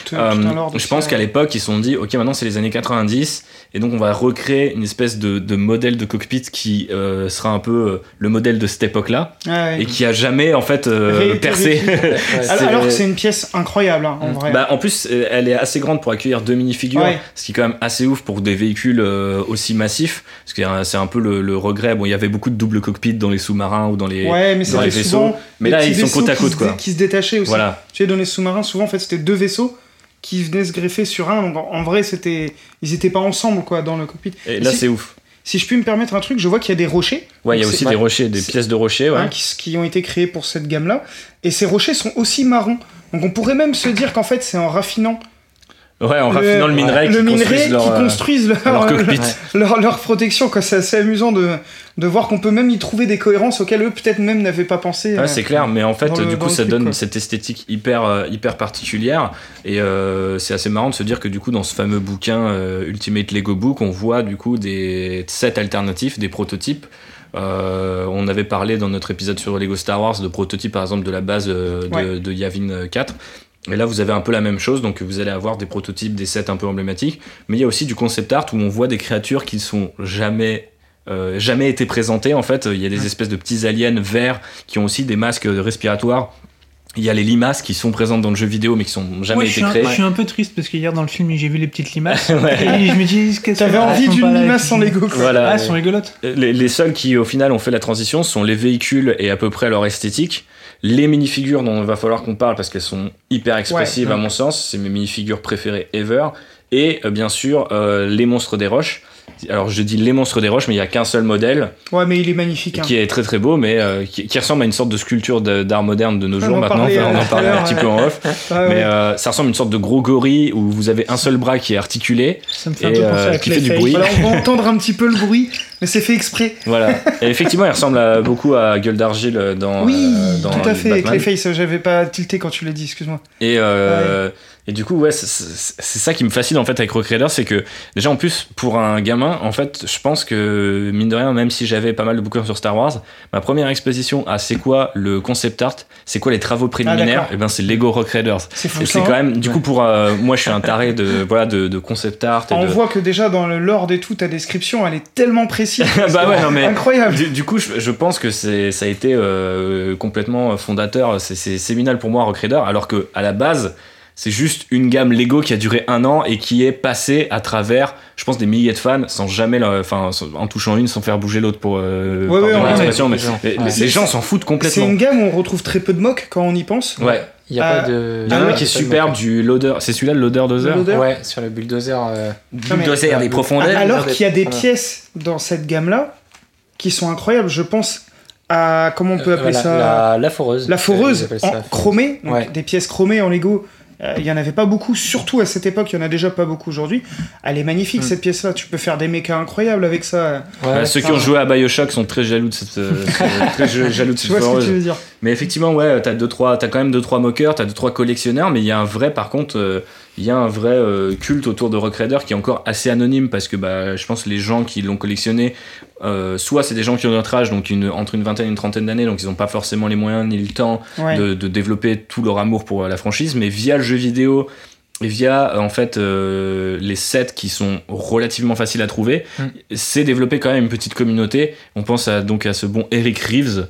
Speaker 5: tout,
Speaker 3: Euh,
Speaker 5: tout
Speaker 3: je pense qu'à l'époque, ils se sont dit, ok, maintenant c'est les années 90, et donc on va recréer une espèce de, de modèle de cockpit qui euh, sera un peu euh, le modèle de cette époque-là,
Speaker 5: Ouais, ouais.
Speaker 3: et qui a jamais en fait euh, percé.
Speaker 5: Réécrit.
Speaker 4: Ouais,
Speaker 3: C'est-
Speaker 5: Alors, que c'est une pièce incroyable, hein, en vrai.
Speaker 3: Bah, en plus, euh, elle est assez grande pour accueillir deux minifigures,
Speaker 5: Ouais.
Speaker 3: ce qui est quand même assez ouf pour des véhicules euh, aussi massifs. Parce que euh, c'est un peu le, le regret. Bon, il y avait beaucoup de double cockpit dans les sous-marins ou dans les.
Speaker 5: ouais, mais
Speaker 3: dans les
Speaker 5: c'était
Speaker 3: vaisseaux.
Speaker 5: souvent.
Speaker 3: Mais là, ils sont côte à
Speaker 5: qui
Speaker 3: côte,
Speaker 5: se
Speaker 3: quoi.
Speaker 5: dé- Qui se détachaient aussi.
Speaker 3: Voilà.
Speaker 5: Tu sais, dans les sous-marins, souvent, en fait, c'était deux vaisseaux qui venaient se greffer sur un. Donc, en, en vrai, c'était, ils étaient pas ensemble, quoi, dans le cockpit.
Speaker 3: Et
Speaker 5: Et
Speaker 3: là,
Speaker 5: si-
Speaker 3: c'est ouf.
Speaker 5: Si je puis me permettre un truc, je vois qu'il y a des rochers.
Speaker 3: Ouais, il y a aussi des rochers, des pièces de rochers, ouais.
Speaker 5: hein, qui, qui ont été créés pour cette gamme-là. Et ces rochers sont aussi marrons. Donc, on pourrait même se dire qu'en fait, c'est en raffinant
Speaker 3: Ouais, en raffinant le minerai
Speaker 5: le
Speaker 3: qui
Speaker 5: minerai
Speaker 3: construisent leur,
Speaker 5: qui
Speaker 3: euh,
Speaker 5: construisent leur,
Speaker 3: leur cockpit.
Speaker 5: leur, leur protection. quoi. C'est assez amusant de, de voir qu'on peut même y trouver des cohérences auxquelles eux, peut-être même, n'avaient pas pensé.
Speaker 3: Ouais,
Speaker 5: euh.
Speaker 3: c'est clair, mais en fait,
Speaker 5: le-
Speaker 3: du coup,
Speaker 5: le
Speaker 3: ça
Speaker 5: truc,
Speaker 3: donne
Speaker 5: quoi.
Speaker 3: cette esthétique hyper, euh, hyper particulière. Et euh, c'est assez marrant de se dire que, du coup, dans ce fameux bouquin euh, Ultimate Lego Book, on voit, du coup, des sets alternatifs, des prototypes. Euh, on avait parlé dans notre épisode sur Lego Star Wars de prototypes, par exemple, de la base euh, de,
Speaker 5: Ouais.
Speaker 3: de Yavin 4. Et là, vous avez un peu la même chose, donc vous allez avoir des prototypes, des sets un peu emblématiques, mais il y a aussi du concept art où on voit des créatures qui sont jamais euh, jamais été présentées en fait. Il y a des espèces de petits aliens verts qui ont aussi des masques respiratoires. Il y a les limaces qui sont présentes dans le jeu vidéo mais qui sont jamais été créées.
Speaker 2: je suis un peu triste parce qu'hier dans le film j'ai vu les petites limaces
Speaker 3: Ouais.
Speaker 2: et je me dis qu'est-ce que
Speaker 5: T'avais envie d'une limace sans Lego, quoi.
Speaker 3: Voilà.
Speaker 2: Ah, elles sont rigolotes.
Speaker 3: Les, les seuls qui au final ont fait la transition sont les véhicules et à peu près leur esthétique. Les minifigures dont il va falloir qu'on parle parce qu'elles sont hyper expressives
Speaker 5: Ouais.
Speaker 3: à mon sens, c'est mes minifigures préférées ever. Et euh, bien sûr, euh, les monstres des roches. Alors je dis les monstres des roches, mais il y a qu'un seul modèle
Speaker 5: Ouais, mais il est magnifique. hein.
Speaker 3: qui est très très beau, mais euh, qui, qui ressemble à une sorte de sculpture d'art moderne de nos
Speaker 5: On
Speaker 3: jours
Speaker 5: en
Speaker 3: maintenant.
Speaker 5: parlait,
Speaker 3: Enfin, on
Speaker 5: euh,
Speaker 3: en parlait
Speaker 5: à
Speaker 3: un petit peu en off.
Speaker 5: Ouais.
Speaker 3: Mais euh, ça ressemble à une sorte de gros gorille où vous avez un seul bras qui est articulé.
Speaker 2: Ça me fait un
Speaker 3: Et,
Speaker 2: peu penser
Speaker 3: euh,
Speaker 2: à
Speaker 3: qui fait du bruit.
Speaker 5: Voilà, on va entendre un petit peu le bruit, mais c'est fait exprès.
Speaker 3: Voilà. Et effectivement, il ressemble à- beaucoup à Gueule d'Argile dans,
Speaker 5: oui,
Speaker 3: euh, dans
Speaker 5: tout à fait.
Speaker 3: Batman.
Speaker 5: Clayface, j'avais pas tilté quand tu l'as dit, excuse-moi.
Speaker 3: Et, euh, et du coup, ouais, c'est- ça qui me fascine en fait avec Rock Raider, c'est que déjà en plus pour un gamin, en fait, je pense que mine de rien, même si j'avais pas mal de bouquins sur Star Wars, ma première exposition à c'est quoi le concept art, c'est quoi les travaux préliminaires,
Speaker 5: Ah, d'accord.
Speaker 3: et ben c'est Lego Rock Raiders.
Speaker 5: C'est
Speaker 3: c'est
Speaker 5: hein.
Speaker 3: quand même, du coup, pour euh, moi, je suis un taré de voilà de, de concept art. Et
Speaker 5: On
Speaker 3: de...
Speaker 5: voit que déjà dans le lord et tout, ta description, elle est tellement précise.
Speaker 3: bah ouais, non mais
Speaker 5: Incroyable.
Speaker 3: Du, du coup, je, je pense que c'est, ça a été euh, complètement fondateur. C'est, c'est séminal pour moi, Rock Raider, alors que à la base, c'est juste une gamme Lego qui a duré un an et qui est passée à travers, je pense, des milliers de fans sans jamais, enfin, en touchant une sans faire bouger l'autre pour. Euh,
Speaker 5: Ouais, ouais,
Speaker 3: pardon
Speaker 5: ouais,
Speaker 3: l'expression,
Speaker 4: ouais,
Speaker 3: mais
Speaker 4: les gens.
Speaker 3: les,
Speaker 4: Ouais.
Speaker 3: les gens s'en foutent
Speaker 5: C'est
Speaker 3: complètement.
Speaker 5: une gamme où on retrouve très peu de mocs quand on y pense.
Speaker 3: Ouais.
Speaker 4: Il y a
Speaker 5: Ah,
Speaker 4: pas de.
Speaker 3: Il y en a
Speaker 5: Ah,
Speaker 3: un qui est superbe, du loader. C'est celui-là, le loader dozer?
Speaker 5: Le loader?
Speaker 4: Ouais, sur le bulldozer. euh,
Speaker 3: Bulldozer des profondeurs.
Speaker 5: Alors qu'il y a des
Speaker 4: Voilà.
Speaker 5: pièces dans cette gamme-là qui sont incroyables. Je pense à comment on peut
Speaker 4: euh,
Speaker 5: appeler ça?
Speaker 4: la, la foreuse.
Speaker 5: La foreuse en chromée, donc
Speaker 4: Ouais.
Speaker 5: des pièces chromées en Lego. Euh, Il y en avait pas beaucoup, surtout à cette époque. Il y en a déjà pas beaucoup aujourd'hui. Elle est magnifique
Speaker 4: Mm.
Speaker 5: cette pièce-là. Tu peux faire des mechas incroyables avec ça.
Speaker 4: Ouais,
Speaker 3: ceux qui ont joué à Bioshock sont très jaloux de cette, euh, très jaloux de
Speaker 5: Tu
Speaker 3: cette
Speaker 5: vois ce que tu veux dire
Speaker 3: Mais effectivement, ouais, t'as deux trois, t'as quand même deux trois moqueurs, t'as deux trois collectionneurs, mais il y a un vrai, par contre, euh, il y a un vrai euh, culte autour de Rock Raider qui est encore assez anonyme parce que bah, je pense que les gens qui l'ont collectionné, euh, soit c'est des gens qui ont notre âge, donc une, entre une vingtaine et une trentaine d'années, donc ils n'ont pas forcément les moyens ni le temps
Speaker 5: Ouais.
Speaker 3: de, de développer tout leur amour pour euh, la franchise, mais via le jeu vidéo et via en fait euh, les sets qui sont relativement faciles à trouver,
Speaker 4: Mm.
Speaker 3: c'est développé quand même une petite communauté. On pense à, donc à ce bon Eric Reeves.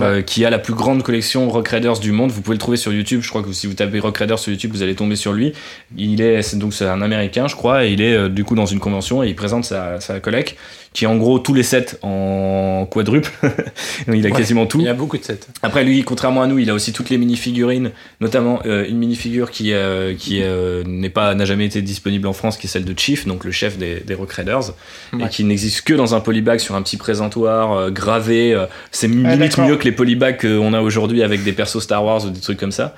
Speaker 3: Euh, qui a la plus grande collection Rock Raiders du monde. Vous pouvez le trouver sur YouTube. Je crois que si vous tapez Rock Raiders sur YouTube, vous allez tomber sur lui. Il est donc c'est un Américain, je crois, et il est euh, du coup dans une convention et il présente sa, sa collecte, qui est en gros tous les sets en quadruple. il a
Speaker 4: Ouais.
Speaker 3: quasiment tout.
Speaker 4: Il y a beaucoup de sets.
Speaker 3: Après lui, contrairement à nous, il a aussi toutes les mini-figurines, notamment euh, une mini-figure qui, euh, qui euh, n'est pas n'a jamais été disponible en France, qui est celle de Chief, donc le chef des, des Rock Raiders, et qui n'existe que dans un polybag sur un petit présentoir euh, gravé. euh, c'est
Speaker 5: Ah,
Speaker 3: limite mieux que les polybags qu'on a aujourd'hui avec des persos Star Wars ou des trucs comme ça.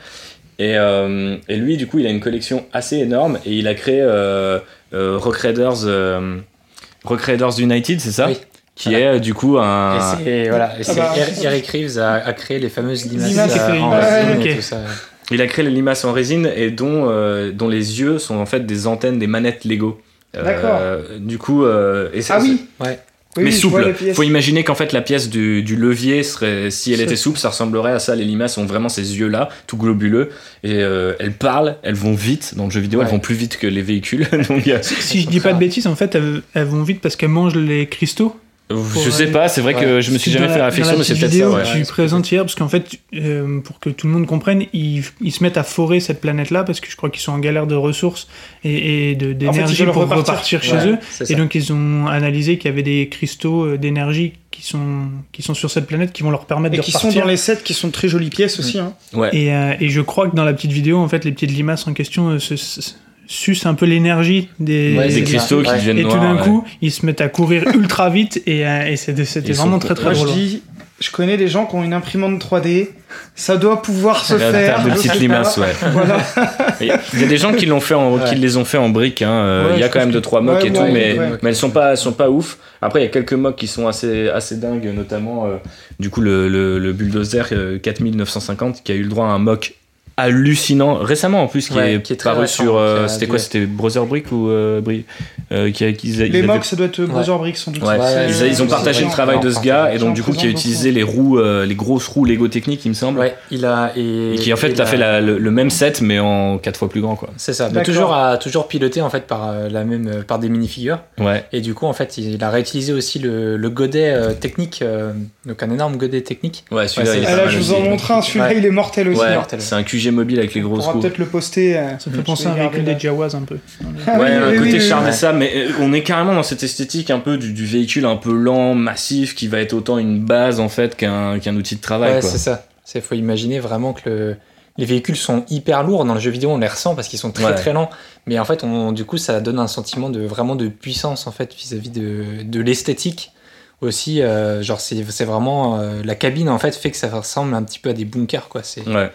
Speaker 3: Et, euh, et lui, du coup, il a une collection assez énorme et il a créé euh, euh, Rock Raiders, euh, Raiders United, c'est ça
Speaker 4: Oui.
Speaker 3: Qui
Speaker 4: Voilà.
Speaker 3: est euh, du coup un.
Speaker 4: Et c'est voilà, et c'est
Speaker 5: bah,
Speaker 4: Eric- Reeves a, a créé les fameuses limaces,
Speaker 5: Limaces,
Speaker 4: euh, en résine
Speaker 2: ok.
Speaker 4: et tout ça.
Speaker 3: Il a créé les limaces en résine et dont, euh, dont les yeux sont en fait des antennes des manettes Lego. Euh,
Speaker 5: D'accord.
Speaker 3: Du coup, euh, et
Speaker 5: Ah oui
Speaker 4: Ouais.
Speaker 5: Oui,
Speaker 3: mais
Speaker 5: oui,
Speaker 3: souple. Faut imaginer qu'en fait la pièce du, du levier serait, si elle était souple, ça ressemblerait à ça. Les limaces ont vraiment ces yeux là, tout globuleux, et euh, elles parlent, elles vont vite. Dans le jeu vidéo,
Speaker 4: Ouais.
Speaker 3: elles vont plus vite que les véhicules. Donc, euh,
Speaker 2: Si je dis pas de bêtises, en fait, elles, elles vont vite parce qu'elles mangent les cristaux.
Speaker 3: Je sais pas. C'est vrai que je me suis jamais fait la réflexion, mais c'est
Speaker 2: petite
Speaker 3: peut-être
Speaker 2: vidéo
Speaker 3: ça. Ouais.
Speaker 2: que
Speaker 4: ouais.
Speaker 2: tu présentes hier, parce qu'en fait, euh, pour que tout le monde comprenne, ils, ils se mettent à forer cette planète-là parce que je crois qu'ils sont en galère de ressources et, et de-
Speaker 5: En fait,
Speaker 2: d'énergie pour
Speaker 5: repartir.
Speaker 2: repartir chez
Speaker 4: Ouais,
Speaker 2: eux. Et donc ils ont analysé qu'il y avait des cristaux euh, d'énergie qui sont, qui sont sur cette planète qui vont leur permettre
Speaker 5: Et
Speaker 2: de
Speaker 5: qui sont
Speaker 2: repartir.
Speaker 5: dans les sets qui sont très jolies pièces aussi. Hein.
Speaker 3: Ouais.
Speaker 2: Et, euh, et je crois que dans la petite vidéo, en fait, les petites limaces en question euh, se, se- sucent un peu l'énergie des,
Speaker 4: Ouais,
Speaker 3: Des cristaux qui
Speaker 4: Ouais.
Speaker 3: deviennent
Speaker 2: Et tout d'un
Speaker 3: ouais.
Speaker 2: coup, ils se mettent à courir ultra vite et, euh, et c'était vraiment très très
Speaker 5: je
Speaker 2: drôle.
Speaker 5: dis, je connais des gens qui ont une imprimante 3D. Ça doit pouvoir se faire.
Speaker 3: table de
Speaker 5: je
Speaker 3: petites limaces, ouais.
Speaker 5: Voilà.
Speaker 3: Il y a des gens qui l'ont fait en, qui les ont fait en briques. Hein. euh,
Speaker 5: Ouais,
Speaker 3: il y a
Speaker 5: je
Speaker 3: quand même deux trois mocks
Speaker 5: ouais,
Speaker 3: et tout,
Speaker 5: ouais,
Speaker 3: mais,
Speaker 5: ouais.
Speaker 3: mais elles sont pas, elles sont pas ouf. Après, il y a quelques mocks qui sont assez, assez dingues, notamment euh, du coup le, le, le bulldozer euh, 4950 qui a eu le droit à un mock hallucinant. Récemment en plus qui,
Speaker 4: Ouais,
Speaker 3: est,
Speaker 4: qui
Speaker 3: paru
Speaker 4: récent,
Speaker 3: sur euh,
Speaker 4: qui
Speaker 3: c'était quoi c'était Brother Brick ou euh, Bri- euh, qui a- ils
Speaker 5: Les
Speaker 3: avaient-
Speaker 5: mocks, ça doit être Brother Brick sans doute.
Speaker 3: Ouais,
Speaker 4: Ouais,
Speaker 3: ils, ont partagé le travail de ce gars et donc du coup qui a utilisé les roues euh, les grosses roues Lego techniques il me semble.
Speaker 4: Ouais, il a et,
Speaker 3: et qui en fait a fait la- le, le même set mais en quatre fois plus grand quoi.
Speaker 4: C'est ça, mais
Speaker 5: D'accord.
Speaker 4: toujours à toujours piloté en fait par la même par des minifigures.
Speaker 3: Ouais.
Speaker 4: Et du coup en fait il a réutilisé aussi le, le godet euh, technique euh, donc un énorme godet technique.
Speaker 3: ouais celui-là
Speaker 5: Ah, je vous en montre un. Celui-là, il est mortel aussi.
Speaker 3: C'est un QG mobile avec les
Speaker 5: On
Speaker 3: grosses
Speaker 5: pourra
Speaker 3: roues.
Speaker 5: peut-être le poster. euh,
Speaker 2: Ça me fait penser à un véhicule des Jawas un peu.
Speaker 5: Ah
Speaker 3: ouais,
Speaker 5: oui,
Speaker 3: un
Speaker 5: oui,
Speaker 3: côté
Speaker 5: oui,
Speaker 3: ça, mais euh, on est carrément dans cette esthétique un peu du, du véhicule un peu lent, massif, qui va être autant une base en fait qu'un qu'un outil de travail.
Speaker 4: Ouais, c'est ça. Il faut imaginer vraiment que le- les véhicules sont hyper lourds. Dans le jeu vidéo, on les ressent parce qu'ils sont très
Speaker 3: Ouais.
Speaker 4: très lents. Mais en fait, on, du coup, ça donne un sentiment de vraiment de puissance en fait vis-à-vis de, de l'esthétique aussi. euh, genre, c'est c'est vraiment euh, la cabine en fait fait que ça ressemble un petit peu à des bunkers quoi. C'est
Speaker 3: Ouais.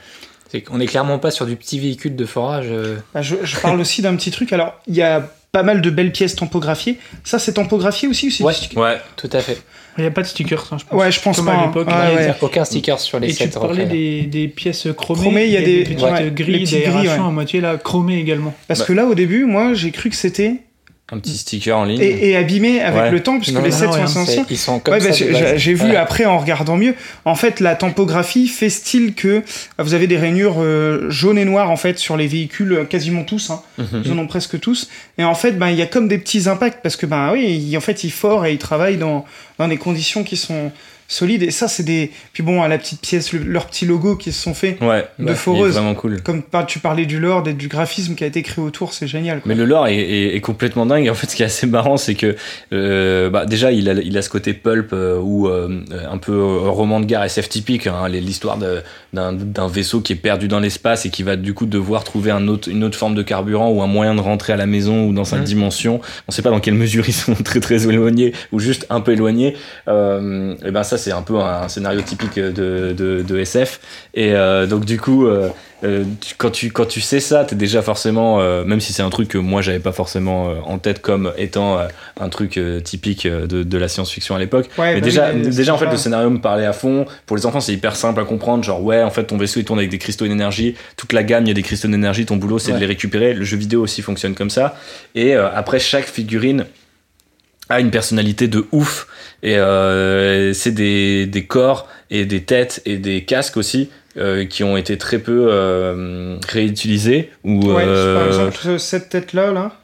Speaker 4: C'est qu'on n'est clairement pas sur du petit véhicule de forage. euh.
Speaker 5: Bah, je, je parle aussi d'un petit truc. Alors, il y a pas mal de belles pièces tampographiées. Ça, c'est tampographié aussi ou c'est
Speaker 4: Ouais.
Speaker 5: du stick?
Speaker 3: Ouais.
Speaker 4: Tout à fait.
Speaker 2: Il n'y a pas de stickers, hein, je pense.
Speaker 5: Ouais, je pense
Speaker 2: Comme
Speaker 5: pas.
Speaker 2: à
Speaker 5: hein.
Speaker 2: l'époque,
Speaker 5: Ouais, ouais.
Speaker 4: aucun sticker sur les
Speaker 2: Et tu
Speaker 4: sept
Speaker 2: parlais des, des pièces chromées.
Speaker 5: Chromées, il y a des-
Speaker 2: petites
Speaker 5: ouais, les
Speaker 2: grilles
Speaker 5: petites grilles, ouais.
Speaker 2: à moitié là, chromées également.
Speaker 5: Parce
Speaker 3: Bah.
Speaker 5: que là, au début, moi, j'ai cru que c'était
Speaker 3: Un petit sticker en ligne.
Speaker 5: et, et abîmé avec
Speaker 3: Ouais.
Speaker 5: le temps, puisque
Speaker 4: Non,
Speaker 5: les
Speaker 4: non,
Speaker 5: 7
Speaker 2: non,
Speaker 5: sont anciens.
Speaker 4: Ils sont comme
Speaker 5: Ouais,
Speaker 4: ça.
Speaker 5: bah, j'ai vu
Speaker 4: Ouais.
Speaker 5: après en regardant mieux. En fait, la tampographie fait style que euh, vous avez des rainures euh, jaunes et noires en fait sur les véhicules, euh, quasiment tous. Hein.
Speaker 3: Mhm.
Speaker 5: Ils en ont presque tous. Et en fait, ben il y a comme des petits impacts parce que ben oui, en fait, il fort et il travaille dans dans des conditions qui sont solides. Et ça, c'est des. Puis bon, à la petite pièce, le- leur petit logo qui se sont fait.
Speaker 3: Ouais.
Speaker 5: de
Speaker 3: est
Speaker 5: foreuse.
Speaker 3: vraiment cool.
Speaker 5: Comme tu parlais du lore et du graphisme qui a été créé autour, c'est génial. quoi.
Speaker 3: Mais le lore est, est- est complètement dingue. Et en fait, ce qui est assez marrant, c'est que euh, bah, déjà, il a, il a ce côté pulp euh, ou euh, un peu roman de guerre SF typique. Hein, L'histoire d'un vaisseau qui est perdu dans l'espace et qui va du coup devoir trouver un autre, une autre forme de carburant ou un moyen de rentrer à la maison ou dans sa
Speaker 4: Mhm.
Speaker 3: dimension. On sait pas dans quelle mesure ils sont très très éloignés ou juste un peu éloignés. Et ben ça, c'est un peu un, scénario typique de, de, de SF. Et euh, donc du coup. euh, euh, tu- quand tu quand tu sais ça, t'es déjà forcément, euh, même si c'est un truc que moi j'avais pas forcément en tête comme étant un truc typique de, de la science-fiction à l'époque.
Speaker 5: Ouais,
Speaker 3: mais
Speaker 5: bah
Speaker 3: déjà,
Speaker 5: oui, mais
Speaker 3: déjà en fait le scénario me parlait à fond. Pour les enfants, c'est hyper simple à comprendre. Genre ouais, en fait ton vaisseau il tourne avec des cristaux d'énergie. Toute la gamme, il y a des cristaux d'énergie. Ton boulot c'est de les récupérer. Le jeu vidéo aussi fonctionne comme ça. Et après chaque figurine a une personnalité de ouf et euh, c'est des, des corps et des têtes et des casques aussi euh, qui ont été très peu euh, réutilisés ou
Speaker 5: Ouais, par exemple, cette tête-là, là.
Speaker 4: Ah,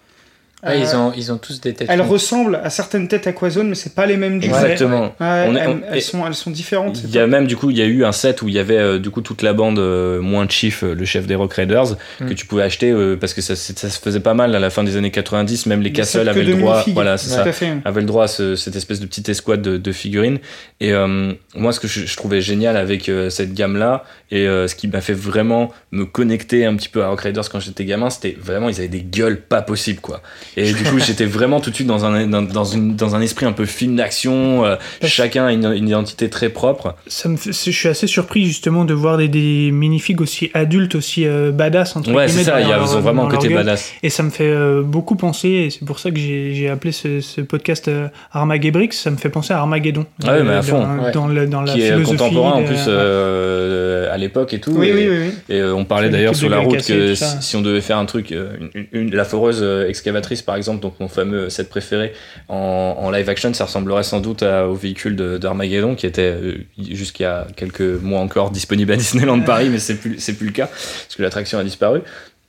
Speaker 5: euh,
Speaker 4: ils, ont, ils ont tous des têtes.
Speaker 5: Elle
Speaker 4: longues.
Speaker 5: ressemble à certaines têtes Aquazone, mais c'est pas les mêmes du tout.
Speaker 3: exactement
Speaker 5: Ouais,
Speaker 3: On est-
Speaker 5: elles,
Speaker 3: on-
Speaker 5: elles sont, elles sont différentes.
Speaker 3: Il y a même du coup il y a eu un set où il y avait euh, du coup toute la bande euh, moins Chief euh, le chef des Rock Raiders
Speaker 4: Mm.
Speaker 3: que tu pouvais acheter euh, parce que ça, se faisait pas mal à la fin des années 90 même les Castle avaient le droit voilà c'est ça avait le droit à ce- cette espèce de petite escouade de, de figurines. Et euh, moi, ce que je, je trouvais génial avec euh, cette gamme-là, et euh, ce qui m'a fait vraiment me connecter un petit peu à Rock Raiders quand j'étais gamin, c'était vraiment, ils avaient des gueules pas possibles, quoi. Et du coup, j'étais vraiment tout de suite dans un, dans, dans une, dans un esprit un peu film d'action, euh, chacun a une, une identité très propre.
Speaker 2: Ça me fait- je suis assez surpris justement de voir des, des minifigs aussi adultes, aussi euh, badass. Entre
Speaker 3: Ouais, c'est ça,
Speaker 2: dans
Speaker 3: il y a,
Speaker 2: leur-
Speaker 3: ils ont vraiment un côté badass.
Speaker 2: Et ça me fait euh, beaucoup penser, et c'est pour ça que j'ai appelé ce, ce podcast euh, Armageddon, ça me fait penser à Armageddon.
Speaker 3: Ah ouais, mais à fond.
Speaker 2: Dans,
Speaker 4: Ouais.
Speaker 2: dans le- dans la
Speaker 3: Qui est
Speaker 2: philosophie.
Speaker 3: contemporain en plus euh, à l'époque et tout.
Speaker 5: Oui,
Speaker 3: et,
Speaker 5: oui, oui, oui.
Speaker 3: Et euh, on parlait d'ailleurs sur la route que si, si on devait faire un truc, une, une- la foreuse excavatrice par exemple, donc mon fameux set préféré en, live action, ça ressemblerait sans doute au véhicule d'Armageddon qui était euh, jusqu'à quelques mois encore disponible à Disneyland Paris, mais c'est plus, plus le cas parce que l'attraction a disparu.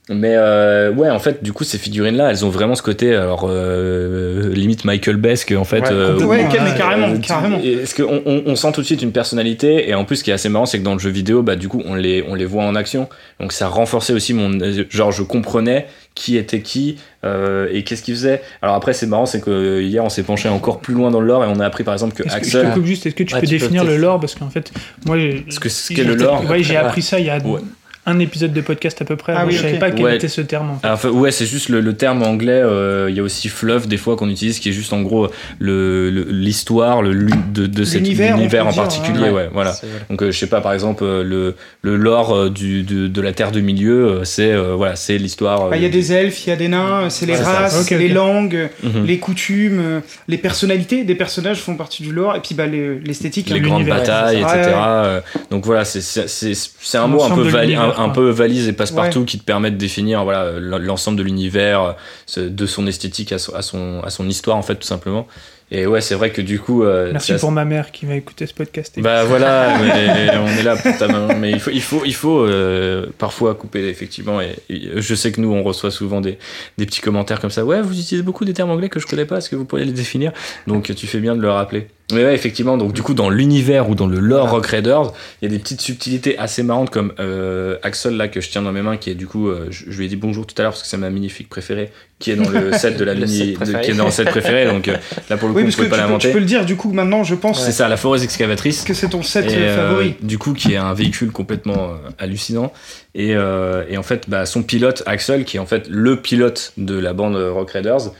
Speaker 3: Mais euh, ouais, en fait, du coup, ces figurines-là, elles ont vraiment ce côté, alors euh, limite Michael Besque en fait.
Speaker 5: Ouais,
Speaker 3: euh,
Speaker 5: ouais, mais carrément,
Speaker 3: euh,
Speaker 5: carrément.
Speaker 3: Est-ce qu'on on, on sent tout de suite une personnalité et en plus, ce qui est assez marrant, c'est que dans le jeu vidéo, bah du coup, on les on les voit en action, donc ça renforçait aussi mon genre, je comprenais qui était qui euh, et qu'est-ce qu'il faisait. Alors après, c'est marrant, c'est que hier, on s'est penché encore plus loin dans le lore et on a appris par exemple que
Speaker 2: Est-ce que, je
Speaker 3: Axel.
Speaker 2: te coupe juste, est-ce que tu
Speaker 4: Ouais,
Speaker 2: peux
Speaker 4: tu peux
Speaker 2: définir le lore? Parce qu'en fait, moi, j'ai-
Speaker 3: Ce que- ce qu'est le
Speaker 2: j'ai-
Speaker 3: lore.
Speaker 2: Ouais, j'ai appris ça il y a
Speaker 3: Ouais.
Speaker 2: Un épisode de podcast à peu près.
Speaker 5: Ah oui,
Speaker 2: je savais
Speaker 5: ok.
Speaker 2: pas quel
Speaker 3: Ouais.
Speaker 2: était ce terme. en fait.
Speaker 3: Enfin, ouais, c'est juste le, le terme anglais. euh, Il y a aussi fluff des fois qu'on utilise, qui est juste en gros le- le- l'histoire le, lu- de, de cet univers en
Speaker 5: dire,
Speaker 3: particulier.
Speaker 5: ouais.
Speaker 3: Ouais, voilà. Donc euh, je sais pas, par exemple euh, le, le lore euh, du, de, de la Terre de Milieu, c'est euh, voilà, c'est l'histoire. euh,
Speaker 5: Bah, Il y a des elfes, il y a des nains, c'est les races, les langues,
Speaker 3: mhm.
Speaker 5: les coutumes, les personnalités des personnages font partie du lore, et puis bah, les- l'esthétique.
Speaker 3: les
Speaker 5: hein,
Speaker 3: grandes batailles, etc.
Speaker 5: ouais.
Speaker 3: Donc voilà, c'est un mot un peu
Speaker 2: de
Speaker 3: vali- un, peu valise et passe-partout qui te permet de définir voilà l'ensemble de l'univers, de son esthétique à son, à son à son histoire en fait tout simplement. Et ouais, c'est vrai que du coup, euh,
Speaker 2: Merci pour ma mère qui va écouter ce podcast.
Speaker 3: Bah voilà, mais on est là pour ta maman. Mais il faut, il faut, il faut euh, parfois couper effectivement. Et, et je sais que nous, on reçoit souvent des, des petits commentaires comme ça. Ouais, vous utilisez beaucoup des termes anglais que je connais pas. Est-ce que vous pourriez les définir? Donc tu fais bien de le rappeler. Mais ouais, effectivement. Donc du coup, dans l'univers ou dans le lore Rock Raiders, il y a des petites subtilités assez marrantes comme euh, Axel là que je tiens dans mes mains, qui est du coup, euh, je, je lui ai dit bonjour tout à l'heure parce que c'est ma magnifique préférée, qui est dans le set de la mini, de- qui est dans le set préféré. Donc euh, là pour le
Speaker 5: Oui,
Speaker 3: on
Speaker 5: parce que
Speaker 3: pouvait
Speaker 5: tu
Speaker 3: pas
Speaker 5: peux,
Speaker 3: l'inventer.
Speaker 5: tu peux le dire, du coup, maintenant, je pense
Speaker 3: C'est ça, la foreuse excavatrice.
Speaker 5: que c'est ton set
Speaker 3: Et,
Speaker 5: euh, favori.
Speaker 3: du coup, qui est un véhicule complètement euh, hallucinant. Et, euh, et en fait, bah, son pilote, Axel, qui est en fait le pilote de la bande Rock Raiders,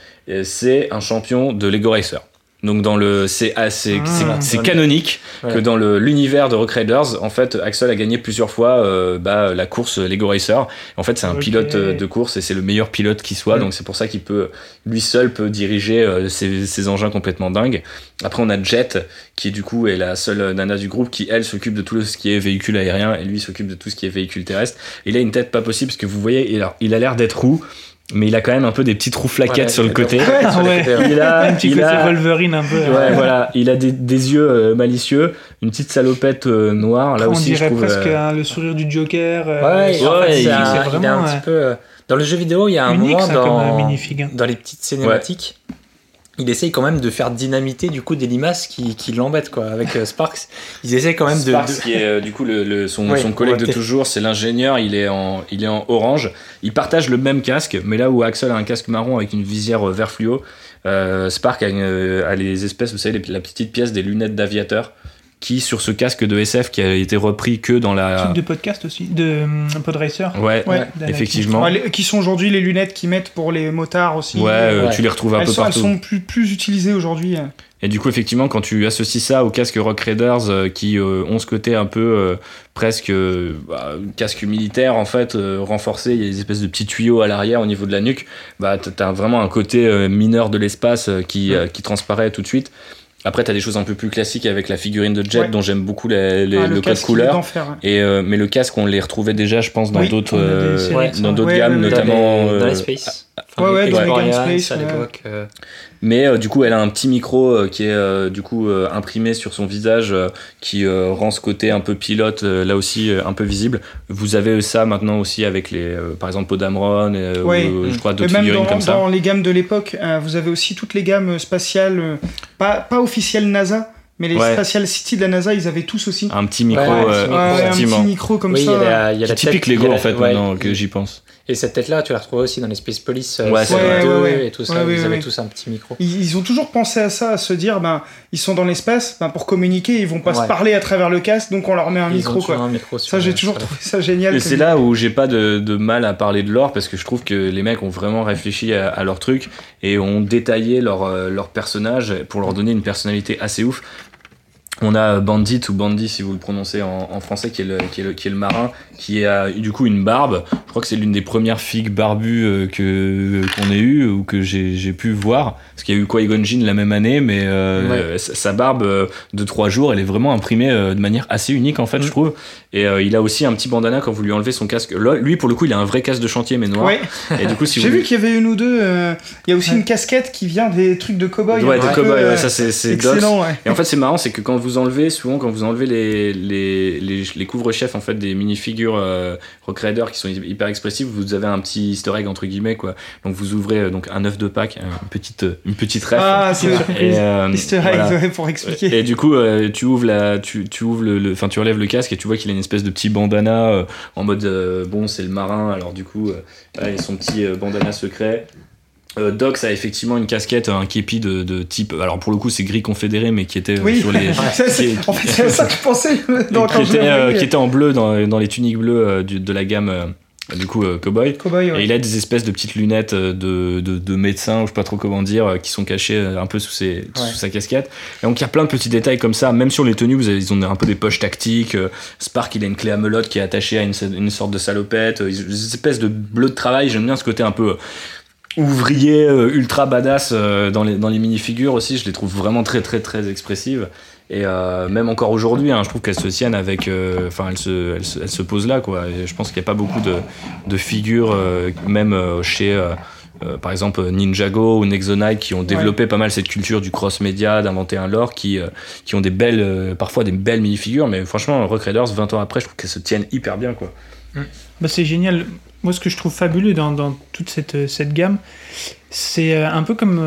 Speaker 3: c'est un champion de Lego Racer. Donc dans le c'est assez c'est-
Speaker 2: Ah.
Speaker 3: c'est canonique
Speaker 4: Ouais.
Speaker 3: que dans le l'univers de Rock Raiders en fait Axel a gagné plusieurs fois euh, bah, la course Lego Racer. En fait c'est un pilote euh, de course et c'est le meilleur pilote qui soit. Donc c'est pour ça qu'il peut lui seul peut diriger euh, ces, ces engins complètement dingues. Après on a Jet qui du coup est la seule nana du groupe qui elle s'occupe de tout ce qui est véhicule aérien et lui s'occupe de tout ce qui est véhicule terrestre. Il a une tête pas possible parce que vous voyez il a il a l'air d'être roux mais il a quand même un peu des petites roux flaquettes
Speaker 4: Voilà,
Speaker 3: sur le
Speaker 4: il
Speaker 3: côté
Speaker 2: Ouais.
Speaker 4: ouais.
Speaker 3: il a,
Speaker 2: Un petit
Speaker 3: il
Speaker 2: côté
Speaker 3: a-
Speaker 2: Wolverine un peu.
Speaker 3: Ouais, voilà, il a des, des yeux euh, malicieux, une petite salopette euh, noire. Là
Speaker 2: on
Speaker 3: aussi, je
Speaker 2: dirait
Speaker 3: trouve.
Speaker 2: presque
Speaker 3: euh,
Speaker 2: le sourire du Joker. euh,
Speaker 4: Ouais, en
Speaker 3: Ouais,
Speaker 4: fait,
Speaker 3: il-
Speaker 4: c'est un- il
Speaker 2: vraiment,
Speaker 4: petit
Speaker 2: ouais.
Speaker 4: peu. euh, Dans le jeu vidéo, il y a un
Speaker 2: unique
Speaker 4: moment
Speaker 2: ça comme
Speaker 4: dans,
Speaker 2: euh, hein.
Speaker 4: dans les petites cinématiques. Il essaye quand même de faire dynamiter du coup des limaces qui, qui l'embêtent quoi avec euh, Sparks. Ils essaient quand même de-
Speaker 3: Sparks,
Speaker 4: de,
Speaker 3: qui est euh, du coup le, le- son,
Speaker 4: Oui,
Speaker 3: son
Speaker 4: on
Speaker 3: collègue de toujours, c'est l'ingénieur, il est en il est en orange. Ils partagent le même casque, mais là où Axel a un casque marron avec une visière euh, vert fluo, euh, Spark a, une- a les espèces, vous savez, les- la petite pièce des lunettes d'aviateur qui sur ce casque de SF qui a été repris que dans la
Speaker 2: Truc de podcast aussi, de hum, Podracer.
Speaker 3: ouais,
Speaker 5: Ouais.
Speaker 3: effectivement.
Speaker 5: Ouais, qui sont aujourd'hui les lunettes qu'ils mettent pour les motards aussi.
Speaker 3: Ouais, euh,
Speaker 4: Ouais.
Speaker 3: tu les retrouves un
Speaker 5: elles,
Speaker 3: peu
Speaker 5: sont, elles
Speaker 3: partout.
Speaker 5: sont plus, plus utilisées aujourd'hui.
Speaker 3: Et du coup, effectivement, quand tu associes ça au casque Rock Raiders euh, qui euh, ont ce côté un peu euh, presque euh, bah, casque militaire en fait euh, renforcé, il y a des espèces de petits tuyaux à l'arrière au niveau de la nuque, bah t'as vraiment un côté euh, mineur de l'espace euh, qui, euh, qui transparaît tout de suite. Après, t'as des choses un peu plus classiques avec la figurine de Jet
Speaker 5: Ouais.
Speaker 3: dont j'aime beaucoup les- les-
Speaker 5: Ah,
Speaker 3: le, code
Speaker 5: casque, il est
Speaker 3: couleur.
Speaker 5: ouais.
Speaker 3: Et euh, mais le casque, on les retrouvait déjà, je pense, dans
Speaker 5: Oui,
Speaker 3: d'autres euh,
Speaker 4: Ouais.
Speaker 3: dans d'autres
Speaker 5: Ouais,
Speaker 3: gammes,
Speaker 4: dans
Speaker 3: notamment
Speaker 4: les, dans
Speaker 3: euh,
Speaker 4: les Space.
Speaker 5: Ouais, ouais, dans
Speaker 4: Exploria,
Speaker 5: Game Space,
Speaker 4: ça, à
Speaker 5: ouais.
Speaker 4: l'époque, euh,
Speaker 3: Mais euh, du coup, elle a un petit micro euh, qui est euh, du coup euh, imprimé sur son visage, euh, qui euh, rend ce côté un peu pilote, euh, là aussi euh, un peu visible. Vous avez ça maintenant aussi avec les, euh, par exemple, Podamron, euh,
Speaker 5: Ouais.
Speaker 3: ou, je crois
Speaker 5: Et
Speaker 3: d'autres
Speaker 5: même
Speaker 3: figurines
Speaker 5: dans,
Speaker 3: comme ça.
Speaker 5: dans les gammes de l'époque, euh, vous avez aussi toutes les gammes spatiales, euh, pas, pas officielles NASA, mais les
Speaker 3: Ouais.
Speaker 5: Spatial City de la NASA, ils avaient tous aussi.
Speaker 3: Un petit micro,
Speaker 4: Ouais, un petit
Speaker 3: euh,
Speaker 4: micro,
Speaker 5: Ouais, un petit micro comme
Speaker 4: oui, il y a la, il y a la
Speaker 3: typique
Speaker 4: tête- il y
Speaker 3: Lego
Speaker 4: a la-
Speaker 3: en fait
Speaker 4: ouais.
Speaker 3: maintenant que j'y pense.
Speaker 4: Et cette tête-là, tu la retrouves aussi dans les Space Police euh,
Speaker 3: Ouais.
Speaker 4: 2
Speaker 5: Ouais, ouais, ouais.
Speaker 4: et tout ça.
Speaker 5: Ouais, ouais,
Speaker 4: ils avaient
Speaker 5: ouais.
Speaker 4: tous un petit micro.
Speaker 5: Ils, ils ont toujours pensé à ça, à se dire, ben, ils sont dans l'espace, ben, pour communiquer, ils vont pas
Speaker 4: Ouais.
Speaker 5: se parler à travers le casque, donc on leur met un
Speaker 4: Ils
Speaker 5: micro, quoi.
Speaker 4: un micro
Speaker 5: Ça, j'ai toujours trouvé ça génial.
Speaker 3: Et c'est là où j'ai pas de, de mal à parler de l'or parce que je trouve que les mecs ont vraiment réfléchi à, à leur truc et ont détaillé leur, euh, leur personnage pour leur donner une personnalité assez ouf. On a Bandit ou Bandy si vous le prononcez en, en français qui est, le, qui, est le, qui est le marin qui a du coup une barbe. Je crois que c'est l'une des premières figues barbues euh, que qu'on ait eu ou que j'ai j'ai pu voir. Parce qu'il y a eu Qui-Gon Jinn la même année mais euh, sa, sa barbe euh, de trois jours elle est vraiment imprimée euh, de manière assez unique en fait je trouve et euh, il a aussi un petit bandana quand vous lui enlevez son casque. Là, lui pour le coup il a un vrai casque de chantier mais noir.
Speaker 5: Ouais,
Speaker 3: Et du coup si
Speaker 5: j'ai
Speaker 3: vous
Speaker 5: vu qu'il y avait une ou deux. euh, Il y a aussi
Speaker 2: Ouais.
Speaker 5: une casquette qui vient des trucs de cow-boy.
Speaker 3: Ouais, de cowboy,
Speaker 5: euh,
Speaker 3: ça c'est
Speaker 5: excellent, ouais.
Speaker 3: Et en fait, c'est marrant, c'est que quand vous enlevez, souvent, quand vous enlevez les, les, les, les couvre-chefs en fait, des minifigures euh, Rock Raider qui sont hyper expressifs, vous avez un petit easter egg entre guillemets. Quoi. Donc vous ouvrez euh, donc un œuf de Pâques, une petite, une petite ref.
Speaker 5: Ah, c'est
Speaker 3: et, euh,
Speaker 5: Easter egg,
Speaker 3: voilà.
Speaker 5: pour expliquer.
Speaker 3: Et du coup, euh, tu ouvres la, tu, tu ouvres le, le- enfin, tu relèves le casque et tu vois qu'il a une espèce de petit bandana euh, en mode euh, bon, c'est le marin. Alors du coup, euh, voilà, il a son petit euh, bandana secret. Euh, Docs a effectivement une casquette, un képi de, de type. Alors pour le coup, c'est gris confédéré, mais qui était
Speaker 5: Oui,
Speaker 3: sur les. Qui-
Speaker 5: en fait, c'est ça que je pensais dans,
Speaker 3: qui,
Speaker 5: quand
Speaker 3: était, euh, qui était en bleu dans, dans les tuniques bleues euh, du- de la gamme euh, du coup euh, cowboy.
Speaker 5: Cowboy, ouais.
Speaker 3: Et il a des espèces de petites lunettes euh, de, de, de médecin, ou je sais pas trop comment dire, euh, qui sont cachées un peu sous, ses, sous sa casquette. Et donc il y a plein de petits détails comme ça, même sur les tenues, vous avez, ils ont un peu des poches tactiques. Spark, il a une clé à melotte qui est attachée à une, une sorte de salopette. ils des espèces de bleu de travail, j'aime bien ce côté un peu ouvrier, ultra badass dans les, dans les minifigures aussi, je les trouve vraiment très très très expressives. Et euh, même encore aujourd'hui, hein, je trouve qu'elles se tiennent avec. euh, Enfin, elles, se, elles, se, elles se posent là, quoi. Et je pense qu'il n'y a pas beaucoup de, de figures, euh, même chez. par exemple Ninjago ou Nexonite qui ont développé pas mal cette culture du cross-média, d'inventer un lore, qui, qui ont des belles, parfois des belles minifigures, mais franchement, Raiders, 20 ans après, je trouve qu'elles se tiennent hyper bien, quoi.
Speaker 2: Bah, c'est génial. moi, ce que je trouve fabuleux dans, dans toute cette, cette gamme, c'est euh, un peu comme,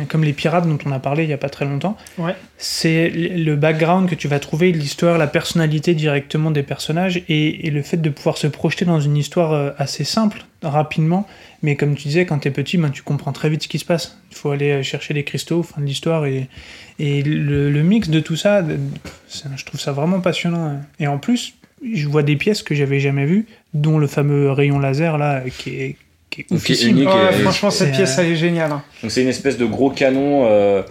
Speaker 2: euh, comme les pirates dont on a parlé il n'y a pas très longtemps.
Speaker 5: Ouais.
Speaker 2: C'est le background que tu vas trouver, l'histoire, la personnalité directement des personnages et, et le fait de pouvoir se projeter dans une histoire euh, assez simple, rapidement. Mais comme tu disais, quand tu es petit, ben, tu comprends très vite ce qui se passe. Il faut aller chercher les cristaux, fin de l'histoire. Et, et le, le mix de tout ça, je trouve ça vraiment passionnant. Et en plus, je vois des pièces que j'avais jamais vues, dont le fameux rayon laser là, qui est, qui est
Speaker 3: Qui est
Speaker 2: oufissime.
Speaker 3: unique.
Speaker 5: Ouais,
Speaker 3: et-
Speaker 5: franchement, cette pièce,
Speaker 2: euh,
Speaker 5: elle est géniale. hein.
Speaker 3: Donc c'est une espèce de gros canon euh,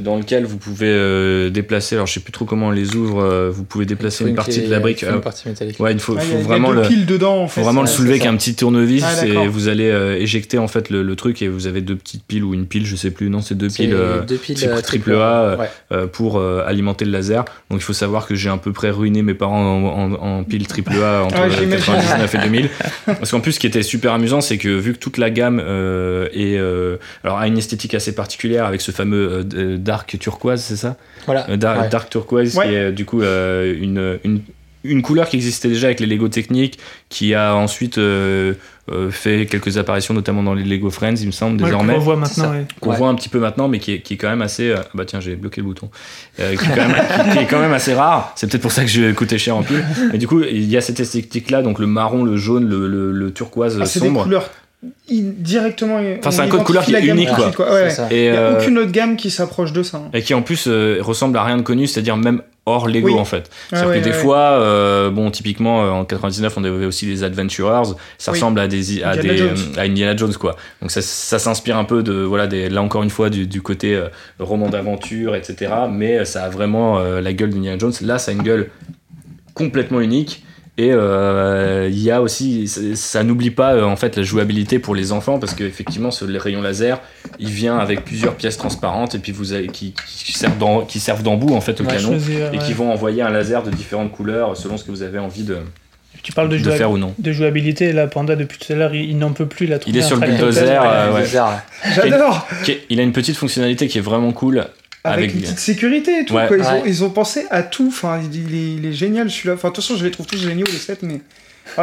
Speaker 3: dans lequel vous pouvez euh, déplacer. Alors je sais plus trop comment on les ouvre. euh, vous pouvez déplacer une partie de la brique.
Speaker 4: une
Speaker 3: euh,
Speaker 4: partie métallique.
Speaker 3: ouais, il faut,
Speaker 5: y
Speaker 3: faut
Speaker 5: a- il y a
Speaker 3: vraiment
Speaker 5: deux
Speaker 3: le.
Speaker 5: piles dedans, en fait.
Speaker 3: faut vraiment le soulever avec un petit tournevis
Speaker 5: Ah,
Speaker 3: et vous allez euh, éjecter en fait le, le truc et vous avez deux petites piles ou une pile, je sais plus. Non, c'est deux piles. euh,
Speaker 4: deux piles
Speaker 3: triple-
Speaker 4: euh,
Speaker 3: triple A, euh,
Speaker 4: Ouais.
Speaker 3: euh, pour euh, alimenter le laser. Donc il faut savoir que j'ai à peu près ruiné mes parents en, en, en pile triple A entre
Speaker 5: Ouais,
Speaker 3: euh,
Speaker 5: j'imagine.
Speaker 3: 99 et 2000. Parce qu'en plus, ce qui était super amusant, c'est que vu que toute la gamme euh, est, euh, alors a une esthétique assez particulière avec ce fameux euh, euh, dark turquoise, c'est ça
Speaker 4: Voilà.
Speaker 3: Euh,
Speaker 4: Ouais.
Speaker 3: Dark turquoise,
Speaker 5: Ouais.
Speaker 3: qui est du coup euh, une, une une couleur qui existait déjà avec les Lego techniques, qui a ensuite euh, euh, fait quelques apparitions, notamment dans les Lego Friends, il me semble,
Speaker 2: Ouais,
Speaker 3: désormais
Speaker 2: qu'on
Speaker 4: C'est
Speaker 2: maintenant. ouais.
Speaker 3: qu'on
Speaker 4: Ouais.
Speaker 3: voit un petit peu maintenant, mais qui est, qui est quand même assez. euh, bah tiens, j'ai bloqué le bouton. Euh, qui, est quand même, qui- qui est quand même assez rare. C'est peut-être pour ça que je coûté cher en pile. Mais du coup, il y a cette esthétique-là, donc le marron, le jaune, le, le, le turquoise
Speaker 5: Ah, c'est des
Speaker 3: sombre.
Speaker 5: couleurs directement.
Speaker 3: Enfin, c'est un code couleur qui est unique, quoi.
Speaker 5: ouais.
Speaker 3: Et,
Speaker 5: Il n'y a
Speaker 3: euh,
Speaker 5: aucune autre gamme qui s'approche de ça. hein.
Speaker 3: et qui en plus euh, ressemble à rien de connu, c'est-à-dire même hors Lego
Speaker 5: Oui.
Speaker 3: en fait.
Speaker 5: Ah
Speaker 3: C'est-à-dire
Speaker 5: ouais,
Speaker 3: que des
Speaker 5: ouais,
Speaker 3: fois, euh, bon, typiquement euh, en 99, on avait aussi les Adventurers, ça
Speaker 5: Oui.
Speaker 3: ressemble à des à
Speaker 5: Indiana
Speaker 3: des
Speaker 5: Jones.
Speaker 3: à Indiana Jones quoi. Donc ça, ça s'inspire un peu de voilà des là encore une fois du, du côté euh, roman d'aventure etc. Mais ça a vraiment euh, la gueule d'Indiana Jones. Là, ça a une gueule complètement unique. Et euh, il y a aussi, ça, ça n'oublie pas euh, en fait la jouabilité pour les enfants parce qu'effectivement ce rayon laser, il vient avec plusieurs pièces transparentes et puis vous avez, qui, qui servent d'em- qui servent d'embout en fait au
Speaker 4: Ouais,
Speaker 3: canon
Speaker 2: Choisir,
Speaker 3: et
Speaker 2: ouais.
Speaker 3: qui vont envoyer un laser de différentes couleurs selon ce que vous avez envie de,
Speaker 2: Tu parles de,
Speaker 3: de faire ou non.
Speaker 2: de jouabilité, là, Panda, depuis tout à l'heure, il, il n'en peut plus. Il, a trouvé
Speaker 3: est sur le bulldozer, euh, ouais.
Speaker 4: Ouais.
Speaker 5: J'adore
Speaker 3: il a une petite fonctionnalité qui est vraiment cool.
Speaker 5: Avec,
Speaker 3: Avec-
Speaker 5: une petite sécurité et tout.
Speaker 3: Ouais.
Speaker 5: quoi. Ils, ont, ils ont pensé à tout. Enfin, il, il est, il est génial celui-là. Enfin, de toute façon, je les trouve tous géniaux les 7, mais.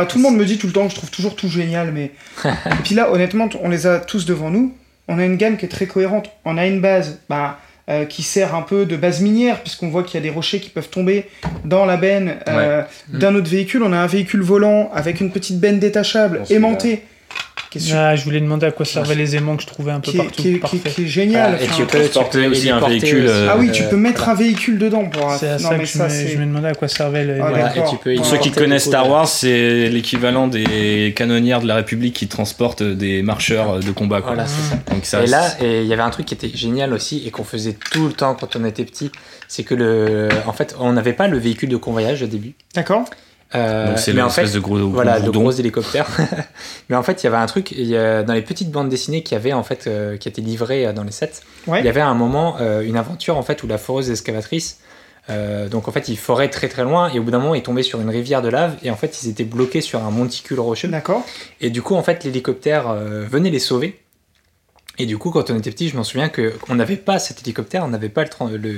Speaker 5: Tout le monde me dit tout le temps que je trouve toujours tout génial, mais. et puis là, honnêtement, on les a tous devant nous. On a une gamme qui est très cohérente. On a une base bah, euh, qui sert un peu de base minière, puisqu'on voit qu'il y a des rochers qui peuvent tomber dans la benne euh, d'un autre véhicule. On a un véhicule volant avec une petite benne détachable aimantée. Qui est, su-
Speaker 2: Ah, je voulais demander à quoi servaient les aimants que je trouvais un peu
Speaker 5: qui est-
Speaker 2: partout.
Speaker 5: qui est- qui est-
Speaker 2: Parfait.
Speaker 5: qui est génial.
Speaker 4: Voilà, et tu peux, tu peux
Speaker 3: aussi un véhicule,
Speaker 4: aussi,
Speaker 3: euh,
Speaker 5: Ah oui, tu
Speaker 4: euh,
Speaker 5: peux mettre un véhicule dedans. Pour...
Speaker 2: C'est à
Speaker 5: non,
Speaker 2: ça
Speaker 5: mais
Speaker 2: que je,
Speaker 5: ça,
Speaker 2: me, je me demandais à quoi servaient les.
Speaker 5: Ah,
Speaker 2: les-
Speaker 4: Voilà,
Speaker 5: d'accord.
Speaker 4: et tu peux
Speaker 5: Pour
Speaker 3: ceux qui connaissent Star
Speaker 4: le-
Speaker 3: Wars, c'est l'équivalent des canonnières de la République qui transportent des marcheurs de combat. Quoi.
Speaker 4: Voilà, c'est ça.
Speaker 3: Donc ça,
Speaker 4: Et là, il y avait un truc qui était génial aussi et qu'on faisait tout le temps quand on était petit, c'est que le, en fait, on n'avait pas le véhicule de convoyage au début.
Speaker 5: D'accord
Speaker 4: Euh,
Speaker 3: donc c'est
Speaker 4: mais en
Speaker 3: l'espèce
Speaker 4: fait,
Speaker 3: de gros, gros
Speaker 4: voilà, de gros hélicoptères. mais en fait, il y avait un truc il y a- dans les petites bandes dessinées qui avait en fait, euh, qui étaient livrées euh, dans les sets.
Speaker 5: Ouais.
Speaker 4: Il y avait à un moment euh, une aventure en fait où la foreuse excavatrice. euh, donc en fait, ils foraient très très loin et au bout d'un moment, ils tombaient sur une rivière de lave et en fait, ils étaient bloqués sur un monticule rocheux.
Speaker 5: D'accord.
Speaker 4: Et du coup, en fait, l'hélicoptère euh, venait les sauver. Et du coup, quand on était petit, je m'en souviens que on n'avait pas cet hélicoptère, on n'avait pas le, le...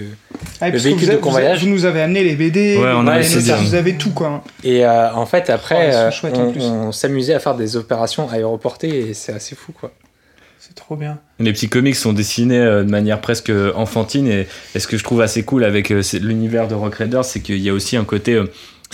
Speaker 5: Ah,
Speaker 4: Le
Speaker 5: parce que
Speaker 4: véhicule
Speaker 5: vous,
Speaker 4: de convoyage.
Speaker 5: Vous, nous avez amené les BD,
Speaker 3: Ouais, on
Speaker 5: les
Speaker 3: a
Speaker 5: notes,
Speaker 3: essayé de-
Speaker 5: vous avez tout quoi.
Speaker 4: Et euh, en fait,
Speaker 5: Oh,
Speaker 4: après,
Speaker 5: sont
Speaker 4: euh,
Speaker 5: chouettes,
Speaker 4: on, s'amusait à faire des opérations aéroportées et c'est assez fou, quoi.
Speaker 2: C'est trop bien.
Speaker 3: Les petits comics sont dessinés euh, de manière presque enfantine et, et ce que je trouve assez cool avec l'univers de Rock Raiders, c'est qu'il y a aussi un côté euh,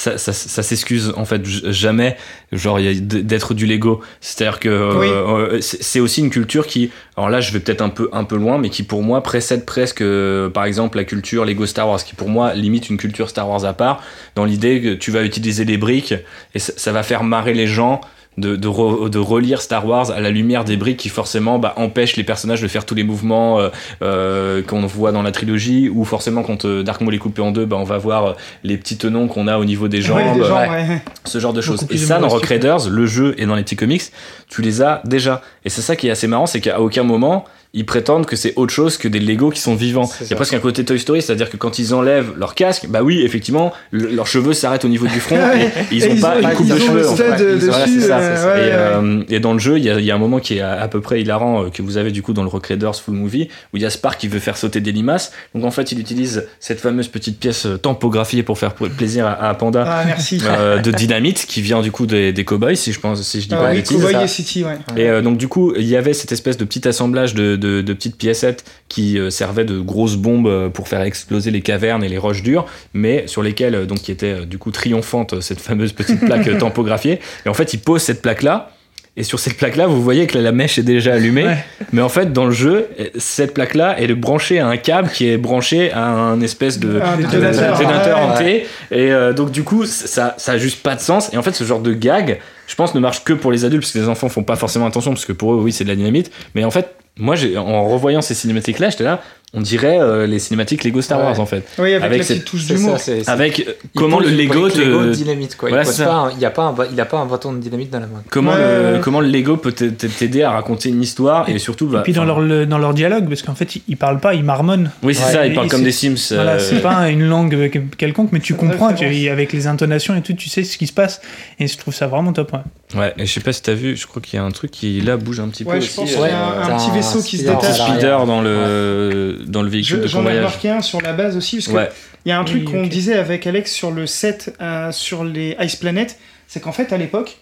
Speaker 3: ça, ça, ça s'excuse en fait jamais genre d'être du Lego c'est à dire que euh,
Speaker 5: Oui.
Speaker 3: euh, c'est c'est aussi une culture qui alors là je vais peut-être un peu un peu loin mais qui pour moi précède presque euh, par exemple la culture Lego Star Wars qui pour moi limite une culture Star Wars à part dans l'idée que tu vas utiliser des briques et ça, ça va faire marrer les gens de, de, re- de relire Star Wars à la lumière des briques qui forcément bah, empêchent les personnages de faire tous les mouvements euh, euh, qu'on voit dans la trilogie ou forcément quand euh, Dark Maul est coupé en deux bah, on va voir euh, les petits tenons qu'on a au niveau des jambes
Speaker 5: Ouais, des gens, ouais.
Speaker 3: ce genre de choses. Et ça, dans Rock. Raiders, le jeu et dans les petits comics, tu les as déjà. Et c'est ça qui est assez marrant, c'est qu'à aucun moment, ils prétendent que c'est autre chose que des Lego qui sont vivants.
Speaker 4: C'est
Speaker 3: Il y a presque un côté Toy Story, c'est-à-dire que quand ils enlèvent leur casque, bah oui, effectivement, le- leurs cheveux s'arrêtent au niveau du front et, et ils
Speaker 5: Et
Speaker 3: ont pas
Speaker 5: ils
Speaker 3: une
Speaker 5: ont-
Speaker 3: coupe de
Speaker 5: ont
Speaker 3: cheveux. en fait.
Speaker 4: ont-
Speaker 5: dessus.
Speaker 3: c'est ça,
Speaker 5: euh, ouais,
Speaker 3: et, euh, et dans le jeu, il y, a, il y a un moment qui est à, à peu près hilarant euh, que vous avez du coup dans le Rockraders Full Movie où il y a Spark qui veut faire sauter des limaces. Donc en fait, il utilise cette fameuse petite pièce tampographiée pour faire plaisir à, à Panda.
Speaker 5: Ah, merci.
Speaker 3: de dynamite qui vient du coup des, des cowboys si je pense si je dis
Speaker 5: Ah
Speaker 3: pas
Speaker 5: oui,
Speaker 4: ça.
Speaker 5: et City, ouais.
Speaker 3: Et donc du coup, il y avait cette espèce de petit assemblage de, de, de petites piécettes qui euh, servaient de grosses bombes euh, pour faire exploser les cavernes et les roches dures, mais sur lesquelles euh, donc qui était du coup triomphante cette fameuse petite plaque tampographiée. Et en fait, il pose cette plaque là. Et sur cette plaque-là, vous voyez que la mèche est déjà allumée.
Speaker 2: Ouais.
Speaker 3: Mais en fait, dans le jeu, cette plaque-là, elle est branchée à un câble qui est branché à un espèce de,
Speaker 5: détonateur. Ouais.
Speaker 3: hanté. Et euh, donc, du coup, ça, ça a juste pas de sens. Et en fait, ce genre de gag, je pense, ne marche que pour les adultes, parce que les enfants font pas forcément attention, parce que pour eux, oui, c'est de la dynamite. Mais en fait, moi, en revoyant ces cinématiques-là, j'étais là, on dirait euh, les cinématiques Lego Star
Speaker 4: Ouais.
Speaker 3: Wars, en fait.
Speaker 5: Oui, avec,
Speaker 3: Avec
Speaker 5: la
Speaker 3: cette-
Speaker 5: touche d'humour.
Speaker 4: ça,
Speaker 3: Avec euh,
Speaker 4: il
Speaker 3: comment
Speaker 4: pose
Speaker 3: le Lego
Speaker 4: brique Lego
Speaker 3: te.
Speaker 4: dynamite quoi.
Speaker 3: Voilà,
Speaker 4: il,
Speaker 3: c'est
Speaker 4: pas un- il a pas un, il a pas un bâton de dynamite dans la main.
Speaker 3: Comment,
Speaker 5: Ouais,
Speaker 3: le,
Speaker 5: ouais, ouais.
Speaker 3: comment le Lego peut t'aider à raconter une histoire et, surtout.
Speaker 2: Et
Speaker 3: bah,
Speaker 2: puis dans leur, le- dans leur dialogue, parce qu'en fait, ils, ils parlent pas, ils marmonnent.
Speaker 3: Oui, c'est
Speaker 2: Ouais,
Speaker 3: ça, ils parlent comme des Sims.
Speaker 2: Voilà,
Speaker 3: euh,
Speaker 2: c'est pas une langue que- quelconque, mais tu comprends, tu- avec les intonations et tout, tu sais ce qui se passe. Et je trouve ça vraiment top. ouais.
Speaker 3: Ouais, et je sais pas si t'as vu, je crois qu'il y a un truc qui là bouge un petit
Speaker 5: Ouais,
Speaker 3: peu
Speaker 5: je
Speaker 3: aussi.
Speaker 5: pense qu'il y a un, un
Speaker 4: t'as
Speaker 5: petit
Speaker 4: un
Speaker 5: vaisseau qui se
Speaker 3: un
Speaker 5: détache.
Speaker 4: à
Speaker 3: speeder dans le, dans le véhicule
Speaker 5: Je-
Speaker 3: de
Speaker 5: J'en ai remarqué un sur la base aussi, parce que
Speaker 3: Ouais,
Speaker 5: il y a un truc
Speaker 2: Oui,
Speaker 5: qu'on disait avec Alex sur le set euh, sur les Ice Planet, c'est qu'en fait à l'époque,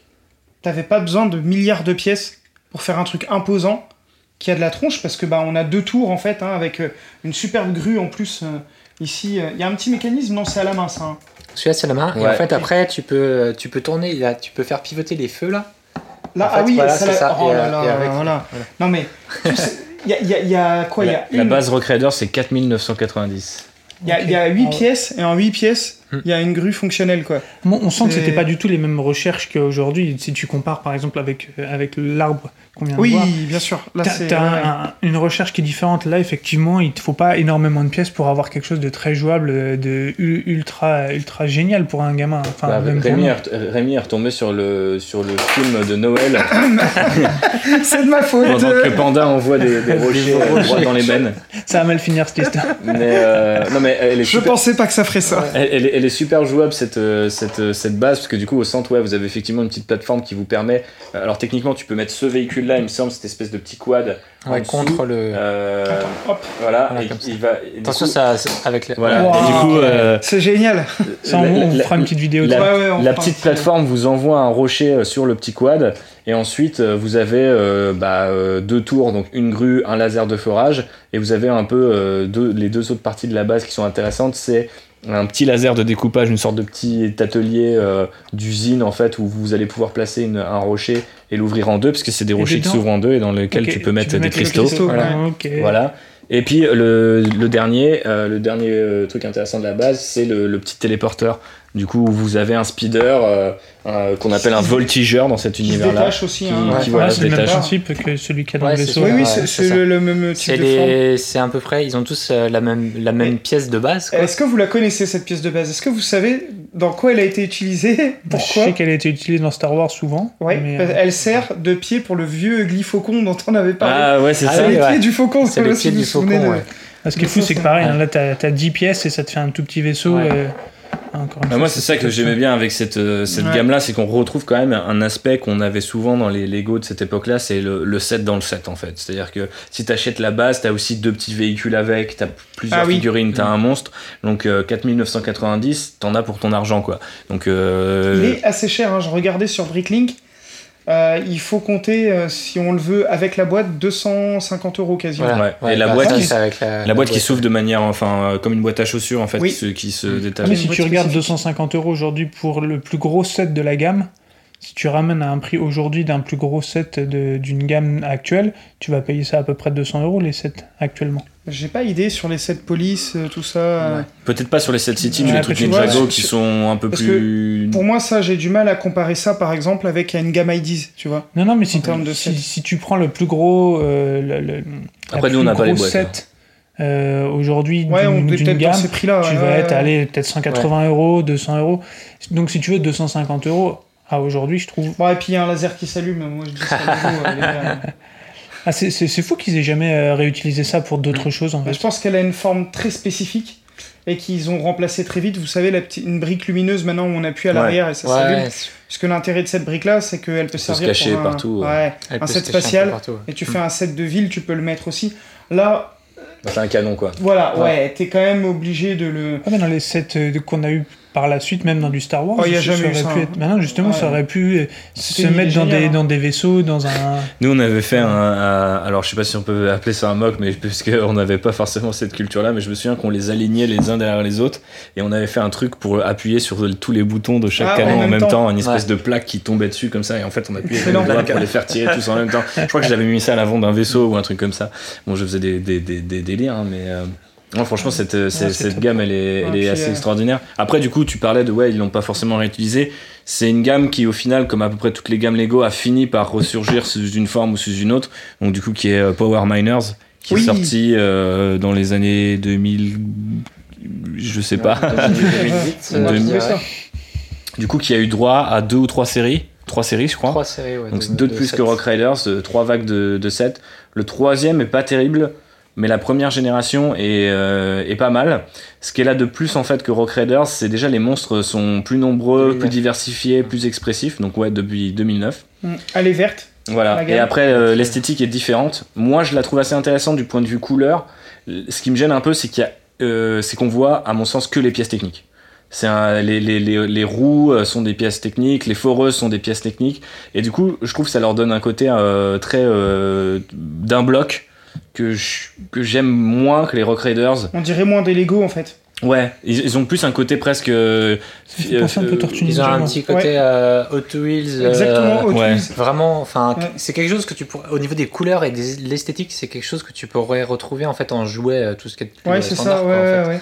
Speaker 5: t'avais pas besoin de milliards de pièces pour faire un truc imposant qui a de la tronche, parce que bah on a deux tours en fait, hein, avec euh, une superbe grue en plus. euh, Ici, euh, il y a un petit mécanisme, non, c'est à la main ça. hein.
Speaker 4: Celui-là c'est la main. Et
Speaker 3: Ouais.
Speaker 4: en fait après tu peux tu peux tourner, là, tu peux faire pivoter les feux là.
Speaker 5: Là,
Speaker 4: En fait,
Speaker 5: ah oui,
Speaker 4: voilà,
Speaker 5: ça,
Speaker 4: c'est
Speaker 5: là-
Speaker 4: ça.
Speaker 5: oh
Speaker 4: Et,
Speaker 5: là
Speaker 4: euh,
Speaker 5: là,
Speaker 4: et avec-
Speaker 5: voilà. Non mais, il y a, y y quoi y
Speaker 3: la,
Speaker 5: a
Speaker 3: la
Speaker 5: une-
Speaker 3: base Rockraders c'est 4990.
Speaker 5: Il y a, il y a
Speaker 2: Ok.
Speaker 5: 8
Speaker 2: Ah,
Speaker 5: pièces, et en 8 pièces. Il y a une grue fonctionnelle, quoi.
Speaker 2: Bon, on sent que c'était pas du tout les mêmes recherches qu'aujourd'hui. Si tu compares par exemple avec, euh, avec l'arbre qu'on vient de
Speaker 5: Oui,
Speaker 2: voir.
Speaker 5: bien sûr. Là,
Speaker 2: T'as
Speaker 5: c'est.
Speaker 2: t'as
Speaker 5: ouais.
Speaker 2: un- une recherche qui est différente. Là, effectivement, il te faut pas énormément de pièces pour avoir quelque chose de très jouable, de ultra, ultra génial pour un gamin. Enfin,
Speaker 3: Bah,
Speaker 2: même
Speaker 3: Rémi, est Rémi est retombé sur le, sur le film de Noël
Speaker 5: C'est de ma faute.
Speaker 3: pendant que Panda envoie des, des rochers euh, droit dans les bennes.
Speaker 2: Ça va mal finir cette histoire.
Speaker 3: Mais, euh, non, mais elle est
Speaker 5: Je
Speaker 3: super-
Speaker 5: pensais pas que ça ferait ça.
Speaker 3: Elle, elle est- elle est super jouable cette, euh, cette, euh, cette base parce que du coup au centre ouais, vous avez effectivement une petite plateforme qui vous permet euh, alors techniquement tu peux mettre ce véhicule là il me semble cette espèce de petit quad
Speaker 4: Ouais, contre le.
Speaker 3: Euh,
Speaker 5: Attends, hop.
Speaker 3: voilà
Speaker 4: Voilà,
Speaker 3: et
Speaker 4: comme
Speaker 3: il va et du
Speaker 4: Attention
Speaker 3: coup-
Speaker 4: ça c'est- avec les.
Speaker 3: voilà
Speaker 2: Wow.
Speaker 3: et du coup euh,
Speaker 5: C'est génial.
Speaker 2: Ça, on,
Speaker 3: la-
Speaker 2: on
Speaker 3: la-
Speaker 2: fera une petite vidéo. de
Speaker 3: la-
Speaker 2: ça.
Speaker 5: Ouais, ouais, on
Speaker 3: la petite plateforme vous envoie un rocher sur le petit quad et ensuite vous avez euh, bah, deux tours, donc une grue, un laser de forage et vous avez un peu euh, deux, les deux autres parties de la base qui sont intéressantes, c'est un petit laser de découpage, une sorte de petit atelier euh, d'usine en fait où vous allez pouvoir placer une- un rocher et l'ouvrir en deux parce que c'est des rochers qui s'ouvrent en deux et dans lesquels tu peux mettre des cristaux.
Speaker 5: cristaux.
Speaker 2: Voilà.
Speaker 5: ouais.
Speaker 2: Ok.
Speaker 3: Voilà. Et puis le, le dernier, euh, le dernier euh, truc intéressant de la base, c'est le, le petit téléporteur. Du coup, vous avez un speeder euh, qu'on appelle un voltigeur dans cet
Speaker 5: Qui se
Speaker 3: univers-là.
Speaker 5: détache aussi. Hein.
Speaker 3: qui,
Speaker 2: Ouais,
Speaker 3: voilà,
Speaker 2: c'est le même principe que celui qu'il y a dans
Speaker 4: Ouais,
Speaker 2: le vaisseau.
Speaker 5: Oui, oui, c'est le, le même type
Speaker 4: C'est
Speaker 5: de forme.
Speaker 4: les... c'est à peu près, ils ont tous euh, la même, la même
Speaker 5: Et-
Speaker 4: pièce de base.
Speaker 5: Est-ce que vous la connaissez cette pièce de base? Est-ce que vous savez dans quoi elle a été utilisée?
Speaker 2: Je
Speaker 5: Pourquoi?
Speaker 2: sais qu'elle a été utilisée dans Star Wars souvent.
Speaker 5: Ouais,
Speaker 2: mais, euh,
Speaker 5: elle sert de pied pour le vieux glyphocon dont on avait parlé.
Speaker 3: Ah ouais, c'est
Speaker 4: Ah
Speaker 3: ça.
Speaker 5: c'est
Speaker 4: ouais.
Speaker 5: pieds du faucon,
Speaker 4: C'est
Speaker 5: je
Speaker 4: pieds
Speaker 5: vous
Speaker 4: du faucon, ouais.
Speaker 2: Ce qui est fou, c'est que pareil, hein, là, t'as t'as 10 pièces et ça te fait un tout petit vaisseau.
Speaker 4: Ouais.
Speaker 2: encore une
Speaker 3: Bah,
Speaker 2: fois,
Speaker 3: moi, c'est ça que j'aimais bien avec cette, euh, cette
Speaker 5: Ouais.
Speaker 3: gamme-là, c'est qu'on retrouve quand même un aspect qu'on avait souvent dans les Lego de cette époque-là, c'est le, le set dans le set en fait. C'est-à-dire que si tu achètes la base, tu as aussi deux petits véhicules avec, tu as plusieurs
Speaker 5: Ah oui.
Speaker 3: figurines, tu as un monstre. Donc euh, 4990, t'en as pour ton argent quoi. Donc euh,
Speaker 5: Il est assez cher, hein, je regardais sur Bricklink. Euh, il faut compter, euh, si on le veut, avec la boîte, 250 euros quasiment.
Speaker 4: Voilà.
Speaker 3: Ouais. Et la
Speaker 4: bah,
Speaker 3: boîte qui-
Speaker 4: c'est avec la,
Speaker 3: la boîte qui s'ouvre de manière, enfin, euh, comme une boîte à chaussures en fait,
Speaker 5: Oui.
Speaker 3: qui se, qui se
Speaker 4: Mm.
Speaker 3: détache.
Speaker 2: Ah, mais
Speaker 5: Une
Speaker 2: si tu regardes
Speaker 5: spécifique.
Speaker 2: 250 euros aujourd'hui pour le plus gros set de la gamme, si tu ramènes à un prix aujourd'hui d'un plus gros set de- d'une gamme actuelle, tu vas payer ça à peu près 200 euros les sets actuellement.
Speaker 5: J'ai pas idée sur les sets police, euh, tout ça.
Speaker 3: Peut-être pas sur les 7 City, mais les trucs
Speaker 2: tu
Speaker 3: Ninjago qui sont un peu
Speaker 5: parce
Speaker 3: plus.
Speaker 5: Pour moi, ça, j'ai du mal à comparer ça, par exemple, avec une gamme IDs, tu vois.
Speaker 2: Non, non, mais si,
Speaker 5: En termes de
Speaker 2: si,
Speaker 5: set.
Speaker 2: si tu prends le plus gros, euh, le, le-
Speaker 3: Après,
Speaker 2: la
Speaker 3: nous, on n'a pas les
Speaker 2: gros
Speaker 3: boîtes,
Speaker 2: set euh, aujourd'hui
Speaker 5: Ouais,
Speaker 2: d'une gamme,
Speaker 5: ces prix-là.
Speaker 2: tu
Speaker 5: ouais,
Speaker 2: vas être
Speaker 5: ouais.
Speaker 2: allé peut-être 180 euros, 200 euros. Donc si tu veux 250 euros, à aujourd'hui, je trouve.
Speaker 5: Bon, et puis il y a un laser qui s'allume, moi je dis ça. Euh.
Speaker 2: Ah, c'est- c'est c'est fou qu'ils aient jamais euh, réutilisé ça pour d'autres choses en
Speaker 5: Bah,
Speaker 2: fait.
Speaker 5: je pense qu'elle a une forme très spécifique et qu'ils ont remplacé très vite. Vous savez, la petite, une brique lumineuse maintenant où on appuie à
Speaker 3: Ouais.
Speaker 5: l'arrière et ça s'allume.
Speaker 4: Ouais,
Speaker 5: Parce que l'intérêt de cette brique-là, c'est qu'elle peut
Speaker 3: se
Speaker 5: servir
Speaker 3: cacher
Speaker 5: pour un,
Speaker 3: partout, ouais.
Speaker 5: Ouais,
Speaker 4: elle
Speaker 5: un
Speaker 4: peut
Speaker 5: set
Speaker 4: se
Speaker 5: spatial.
Speaker 4: partout, ouais.
Speaker 5: Et tu fais un set de ville, tu peux le mettre aussi. Là,
Speaker 3: C'est un canon, quoi.
Speaker 5: voilà,
Speaker 3: Ouais.
Speaker 5: ouais, t'es quand même obligé de le.
Speaker 2: Ah, mais dans les sets euh, qu'on a eu par la suite, même dans du Star Wars,
Speaker 5: Oh, il y a
Speaker 2: ça
Speaker 5: jamais eu
Speaker 2: aurait
Speaker 5: ça,
Speaker 2: pu
Speaker 5: hein.
Speaker 2: être- Maintenant, justement, ça aurait pu euh, se mettre dans des,
Speaker 5: hein.
Speaker 2: dans des vaisseaux, dans un.
Speaker 3: Nous, on avait fait un, un- alors je sais pas si on peut appeler ça un mock, mais parce qu'on n'avait pas forcément cette culture-là, mais je me souviens qu'on les alignait les uns derrière les autres, et on avait fait un truc pour appuyer sur tous les boutons de chaque
Speaker 5: Ah,
Speaker 3: canon
Speaker 5: en
Speaker 3: en
Speaker 5: même
Speaker 3: même
Speaker 5: temps.
Speaker 3: temps, une espèce
Speaker 4: Ouais.
Speaker 3: de plaque qui tombait dessus comme ça, et en fait on appuyait les doigts pour les faire tirer tous en même temps. Je crois que j'avais mis ça à l'avant d'un vaisseau ou un truc comme ça. Bon, je faisais des, des, des, des délires, hein, mais. euh, non, franchement, cette, euh, cette,
Speaker 2: c'est
Speaker 3: cette gamme, elle est, elle est assez
Speaker 5: euh,
Speaker 3: extraordinaire. Après, du coup, tu parlais de ouais, ils l'ont pas forcément réutilisé. C'est une gamme qui, au final, comme à peu près toutes les gammes Lego, a fini par ressurgir sous une forme ou sous une autre. Donc, du coup, qui est euh, Power Miners, qui
Speaker 5: Oui.
Speaker 3: est sorti euh, dans les années 2000, je sais pas.
Speaker 4: 2008,
Speaker 3: Une
Speaker 4: euh, je
Speaker 3: demi-
Speaker 4: dirais.
Speaker 5: ça.
Speaker 3: du coup, qui a eu droit à deux ou trois séries. Trois séries, je crois.
Speaker 4: Trois séries, ouais.
Speaker 3: Donc, c'est deux de plus que Rock Riders, euh, trois vagues de, de 7. Le troisième est pas terrible, mais la première génération est, euh, est pas mal. Ce qui est là de plus en fait que Rock Raiders, c'est déjà les monstres sont plus nombreux,
Speaker 4: 2009.
Speaker 3: plus diversifiés, plus expressifs. Donc ouais, depuis 2009.
Speaker 5: Mm. Elle est verte.
Speaker 3: Voilà. Et après, euh, l'esthétique est différente. Moi, je la trouve assez intéressante du point de vue couleur. Ce qui me gêne un peu, c'est qu'il y a, euh, c'est qu'on voit, à mon sens, que les pièces techniques. C'est les, les, les, les roues euh, sont des pièces techniques, les foreuses sont des pièces techniques, et du coup, je trouve que ça leur donne un côté très d'un bloc que je- que j'aime moins que les Rock Raiders.
Speaker 5: On dirait moins des Lego en fait.
Speaker 3: Ouais, ils, ils ont plus un côté presque. euh,
Speaker 2: Ça fait penser un peu
Speaker 3: euh,
Speaker 4: Ils ont un petit côté euh, Hot Wheels. euh,
Speaker 5: Exactement, Hot
Speaker 3: ouais.
Speaker 5: Wheels.
Speaker 4: Vraiment, enfin,
Speaker 5: Ouais.
Speaker 4: c'est quelque chose que tu pourrais, au niveau des couleurs et de l'esthétique, c'est quelque chose que tu pourrais retrouver en fait en jouet, tout ce qui est
Speaker 5: Ouais, c'est
Speaker 4: standard,
Speaker 5: ça,
Speaker 4: quoi,
Speaker 5: ouais,
Speaker 4: en
Speaker 5: ouais,
Speaker 4: fait.
Speaker 5: ouais.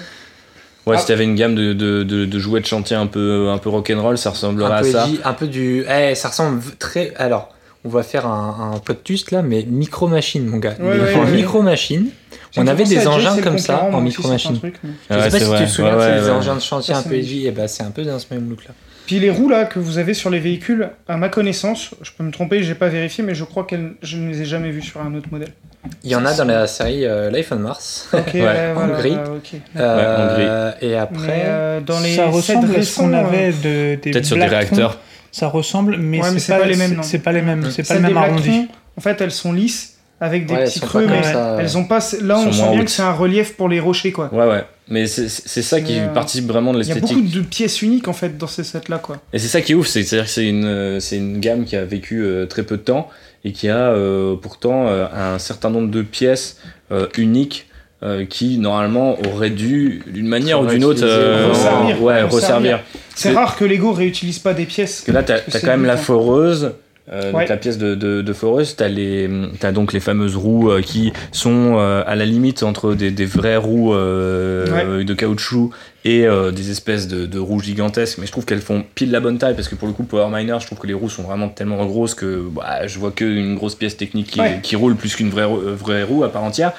Speaker 3: Ouais,
Speaker 5: Ah.
Speaker 3: si t'avais une gamme de, de, de, de jouets de chantier un peu, un peu rock'n'roll, ça ressemblerait
Speaker 4: Un
Speaker 3: à
Speaker 4: peu,
Speaker 3: ça.
Speaker 4: un peu du, eh, ça ressemble très, alors, on va faire un, un podcast là, mais micro machine, mon gars.
Speaker 5: Ouais,
Speaker 4: Ils
Speaker 5: ouais,
Speaker 4: font
Speaker 5: ouais.
Speaker 4: micro machine.
Speaker 5: J'ai
Speaker 4: On avait des engins comme ça en
Speaker 5: moi aussi,
Speaker 4: micro
Speaker 5: c'est un
Speaker 4: machine.
Speaker 5: truc, mais-
Speaker 4: Je
Speaker 3: Ouais,
Speaker 4: sais pas
Speaker 3: c'est
Speaker 4: si
Speaker 3: vrai.
Speaker 4: tu te souviens,
Speaker 3: Ouais,
Speaker 4: c'est
Speaker 3: ouais, ouais.
Speaker 4: engins de chantier
Speaker 5: Ça,
Speaker 4: un
Speaker 5: c'est
Speaker 4: peu edgy, et bah c'est un peu dans ce même look là.
Speaker 5: Puis les roues là que vous avez sur les véhicules, à ma connaissance, je peux me tromper, j'ai pas vérifié, mais je crois que je ne les ai jamais vues sur un autre modèle.
Speaker 4: Il y en a dans la série euh, Life on Mars.
Speaker 5: Ok, ouais,
Speaker 3: Ouais,
Speaker 5: voilà,
Speaker 4: en gris.
Speaker 5: ouais, ok.
Speaker 4: Euh, et
Speaker 5: Mais
Speaker 4: après,
Speaker 5: euh, dans les
Speaker 2: ça ressemble à ce qu'on
Speaker 5: euh,
Speaker 2: avait de, des
Speaker 3: Peut-être sur des réacteurs.
Speaker 2: Ça ressemble, mais,
Speaker 5: Ouais,
Speaker 2: c'est pas,
Speaker 5: les mêmes,
Speaker 2: c'est- pas les mêmes, c'est pas le même arrondi.
Speaker 5: En fait, elles sont lisses avec des
Speaker 4: Ouais,
Speaker 5: petits creux, mais
Speaker 4: ça,
Speaker 5: elles ont pas. Là, on sent bien que c'est un relief pour les rochers, quoi.
Speaker 3: Ouais, ouais. Mais c'est c'est ça qui
Speaker 5: euh,
Speaker 3: participe vraiment de
Speaker 5: Il y a
Speaker 3: l'esthétique.
Speaker 5: beaucoup de pièces uniques en fait dans ces sets-là, quoi.
Speaker 3: Et c'est ça qui est ouf, c'est- c'est-à-dire que c'est une, euh, c'est une gamme qui a vécu euh, très peu de temps et qui a euh, pourtant euh, un certain nombre de pièces euh, uniques euh, qui normalement auraient dû, d'une manière ou d'une autre,
Speaker 4: utiliser,
Speaker 5: resservir,
Speaker 3: ouais,
Speaker 5: resservir.
Speaker 3: resservir.
Speaker 5: C'est rare que Lego réutilise pas des pièces.
Speaker 3: Que là, t'as quand même la
Speaker 5: hein.
Speaker 3: foreuse. euh, donc la pièce de, de, de foreuse, t'as les, t'as donc les fameuses roues euh, qui sont euh, à la limite entre des, des vraies roues euh, de caoutchouc et euh, des espèces de, de roues gigantesques. Mais je trouve qu'elles font pile la bonne taille parce que pour le coup, Power Miner, je trouve que les roues sont vraiment tellement grosses que bah, je vois qu'une grosse pièce technique qui,
Speaker 5: Ouais.
Speaker 3: qui roule plus qu'une euh, vraie roue à part entière.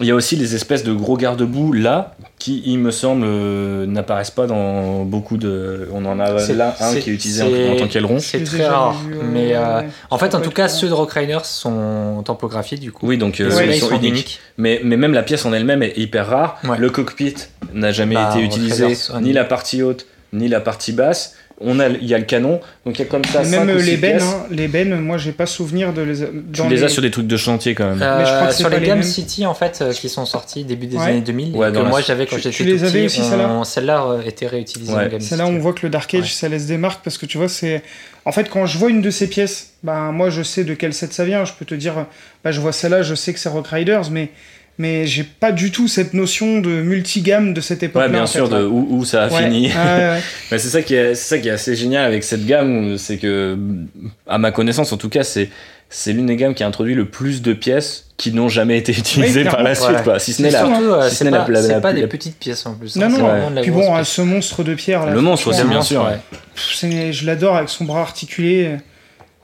Speaker 3: Il y a aussi les espèces de gros garde-boue là qui, il me semble, euh, n'apparaissent pas dans beaucoup de. On en a
Speaker 4: C'est-
Speaker 3: là un qui est utilisé en, tant qu'aileron.
Speaker 4: c'est très rare.
Speaker 5: euh,
Speaker 4: mais euh,
Speaker 5: ouais.
Speaker 4: en fait, en tout cas,
Speaker 5: euh,
Speaker 4: ceux de Rock Riders sont tampographiés du coup.
Speaker 3: Oui, donc euh, ils
Speaker 4: ils
Speaker 3: sont
Speaker 4: sont
Speaker 3: uniques.
Speaker 4: uniques.
Speaker 3: Mais, mais même la pièce en elle-même est hyper rare.
Speaker 4: Ouais.
Speaker 3: Le cockpit n'a jamais
Speaker 4: Bah,
Speaker 3: été utilisé, ni la partie haute, ni la partie basse. On a, il y a le canon, donc il y a comme ça.
Speaker 5: Et
Speaker 3: cinq
Speaker 5: même euh, les bennes, hein, les bennes, moi j'ai pas souvenir de les.
Speaker 3: Tu
Speaker 5: dans
Speaker 3: les as sur des trucs de chantier quand même.
Speaker 4: Euh,
Speaker 5: Mais je crois que c'est
Speaker 4: sur les
Speaker 5: les
Speaker 4: Game. City en fait euh, qui sont sortis début des
Speaker 5: Ouais.
Speaker 4: années 2000
Speaker 3: Ouais,
Speaker 4: et que
Speaker 3: la-
Speaker 4: moi j'avais quand
Speaker 5: Tu-
Speaker 4: j'étais
Speaker 5: tu
Speaker 4: tout
Speaker 5: les avais
Speaker 4: petit,
Speaker 5: aussi, celle-là
Speaker 4: celle-là euh, était réutilisée
Speaker 3: Ouais.
Speaker 4: en Game
Speaker 5: C'est là où
Speaker 4: City.
Speaker 5: on voit que le Dark Age,
Speaker 4: Ouais.
Speaker 5: ça laisse des marques parce que tu vois, c'est. En fait, quand je vois une de ces pièces, bah, moi je sais de quel set ça vient. Je peux te dire, bah, je vois celle-là, je sais que c'est Rock Riders, mais, mais j'ai pas du tout cette notion de multigamme de cette époque-là.
Speaker 3: Ouais, bien
Speaker 5: en
Speaker 3: sûr,
Speaker 5: fait,
Speaker 3: de où, où ça a
Speaker 5: Ouais.
Speaker 3: fini.
Speaker 5: Ouais, ouais.
Speaker 3: Mais c'est ça qui est, c'est ça qui est assez génial avec cette gamme, c'est que, à ma connaissance en tout cas, c'est c'est l'une des gammes qui a introduit le plus de pièces qui n'ont jamais été utilisées par la suite, quoi. Si ce n'est
Speaker 5: C'est
Speaker 3: la, si ce
Speaker 4: c'est
Speaker 3: n'est la-
Speaker 4: pas,
Speaker 3: la- la-
Speaker 4: pas
Speaker 3: la-
Speaker 4: des petites pièces en plus.
Speaker 5: Non,
Speaker 4: hein,
Speaker 5: non,
Speaker 4: de la
Speaker 5: Puis bon, hein, ce monstre de pierre là.
Speaker 3: le monstre aussi, bien sûr.
Speaker 4: ouais.
Speaker 5: pff, c'est- je l'adore avec son bras articulé.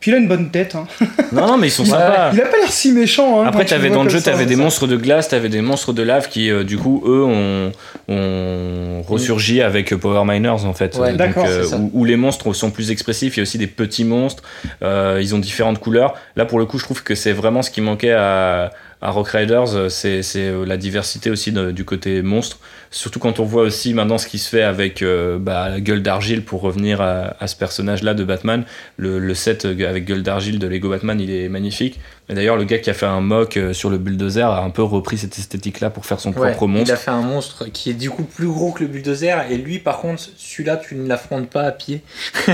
Speaker 5: Puis il a une bonne tête. hein.
Speaker 3: Non, non, mais ils sont sympas.
Speaker 5: Il a pas l'air si méchant. hein,
Speaker 3: Après, t'avais dans le jeu, t'avais des monstres de glace, t'avais des monstres de lave qui, euh, du coup, eux, ont, ont ressurgi avec Power Miners, en fait.
Speaker 4: Ouais,
Speaker 3: Donc,
Speaker 5: d'accord,
Speaker 3: euh,
Speaker 4: c'est ça.
Speaker 3: où, où les monstres sont plus expressifs. Il y a aussi des petits monstres. euh, ils ont différentes couleurs. Là, pour le coup, je trouve que c'est vraiment ce qui manquait à, à Rock Riders. euh, C'est euh, la diversité aussi de- du côté monstre. Surtout quand on voit aussi maintenant ce qui se fait avec euh, bah, la gueule d'argile pour revenir à, à ce personnage-là de Batman. Le, le set avec gueule d'argile de Lego Batman, il est magnifique. Et d'ailleurs, le gars qui a fait un mock sur le bulldozer a un peu repris cette esthétique-là pour faire son
Speaker 4: Ouais,
Speaker 3: propre
Speaker 4: il
Speaker 3: monstre.
Speaker 4: a fait un monstre qui est du coup plus gros que le bulldozer et lui par contre celui-là tu ne l'affrontes pas à pied.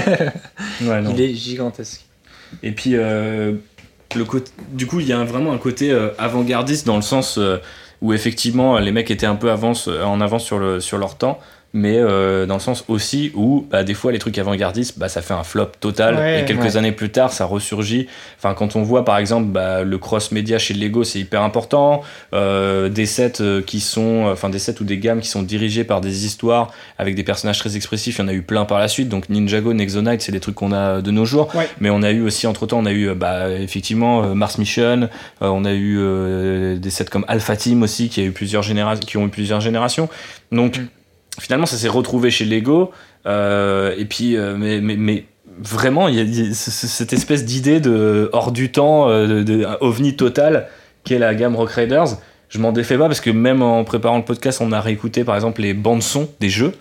Speaker 3: Ouais.
Speaker 4: Il est gigantesque.
Speaker 3: Et puis, euh, du coup, il y a vraiment un côté euh, avant-gardiste dans le sens euh, où effectivement les mecs étaient un peu avance, en avance sur leur temps, mais euh, dans le sens aussi où bah, des fois les trucs avant-gardistes, bah, ça fait un flop total
Speaker 5: Ouais,
Speaker 3: et quelques
Speaker 5: ouais.
Speaker 3: années plus tard ça ressurgit. Enfin, quand on voit par exemple bah, le cross-média chez Lego, c'est hyper important. Euh, des sets euh, qui sont, enfin des sets ou des gammes qui sont dirigés par des histoires avec des personnages très expressifs, il y en a eu plein par la suite. Donc Ninjago, Nexonite, c'est des trucs qu'on a de nos jours.
Speaker 5: Ouais.
Speaker 3: Mais on a eu aussi, entre temps, on a eu euh, bah, effectivement euh, Mars Mission, euh, on a eu euh, des sets comme Alpha Team aussi, qui, a eu plusieurs généra- qui ont eu plusieurs générations. Donc
Speaker 4: Mm.
Speaker 3: Finalement, ça s'est retrouvé chez Lego. euh, et puis, euh, mais, mais, mais vraiment, il y a, cette espèce d'idée de hors du temps, euh, de, de ovni total, qu'est la gamme Rock Raiders. Je m'en défais pas parce que même en préparant le podcast, on a réécouté par exemple les bandes son des jeux.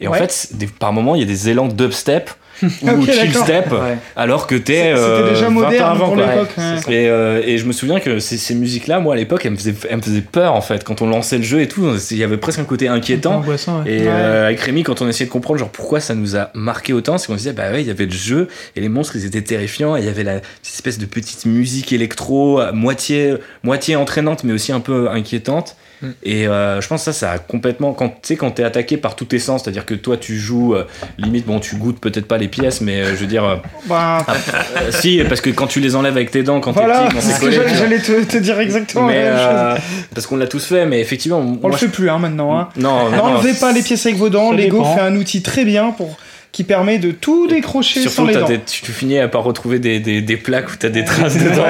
Speaker 3: Et en fait, des- par moments, il y a des élans dubstep ou chill step,
Speaker 4: Ouais.
Speaker 3: alors que t'es
Speaker 5: C'était
Speaker 3: euh,
Speaker 5: déjà
Speaker 3: 20 ans
Speaker 5: moderne
Speaker 3: avant.
Speaker 5: pour l'époque.
Speaker 4: Ouais.
Speaker 3: Et, euh, et je me souviens que ces, ces musiques-là, moi à l'époque, elles me, faisaient, elles me faisaient peur en fait. Quand on lançait le jeu et tout, il y avait presque un côté inquiétant.
Speaker 2: Ouais.
Speaker 3: Et
Speaker 5: Ouais.
Speaker 3: euh, avec Rémi, quand on essayait de comprendre genre pourquoi ça nous a marqué autant, c'est qu'on disait bah ouais, il y avait le jeu et les monstres ils étaient terrifiants et il y avait la cette espèce de petite musique électro à moitié moitié entraînante mais aussi un peu inquiétante.
Speaker 4: Mm.
Speaker 3: Et euh, je pense que ça, ça a complètement. Quand tu sais, quand t'es attaqué par tous tes sens, c'est-à-dire que toi tu joues, euh, limite, bon, tu goûtes peut-être pas les pièces, mais euh, je veux dire, euh,
Speaker 5: Bah,
Speaker 3: euh, si, parce que quand tu les enlèves avec tes dents, quand
Speaker 5: voilà,
Speaker 3: t'es petit, quand
Speaker 5: c'est
Speaker 3: c'est
Speaker 5: ce que
Speaker 3: collé.
Speaker 5: j'allais te, te dire exactement
Speaker 3: Mais,
Speaker 5: la même
Speaker 3: euh,
Speaker 5: chose.
Speaker 3: parce qu'on l'a tous fait, mais effectivement,
Speaker 5: On
Speaker 3: moi,
Speaker 5: le fait plus hein, maintenant. Hein.
Speaker 3: Non, non,
Speaker 5: N'enlevez pas les pièces avec vos dents. Lego fait un outil très bien pour qui permet de tout décrocher sans
Speaker 3: Surtout,
Speaker 5: les
Speaker 3: t'as
Speaker 5: dents.
Speaker 3: des- tu, tu finis par retrouver des, des, des plaques où t'as des traces
Speaker 5: Ouais,
Speaker 3: dedans.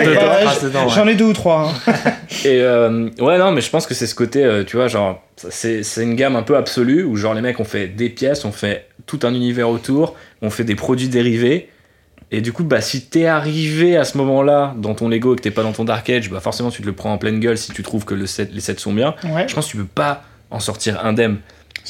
Speaker 5: ouais. J'en ai deux ou trois. hein.
Speaker 3: Et euh, ouais, non, mais je pense que c'est ce côté, euh, tu vois, genre, c'est c'est une gamme un peu absolue où, genre, les mecs ont fait des pièces, on fait tout un univers autour, on fait des produits dérivés. Et du coup, bah, si t'es arrivé à ce moment-là dans ton Lego et que t'es pas dans ton Dark Age, bah, forcément, tu te le prends en pleine gueule si tu trouves que le set, les sets sont bien.
Speaker 5: Ouais.
Speaker 3: Je pense que tu peux pas en sortir indemne.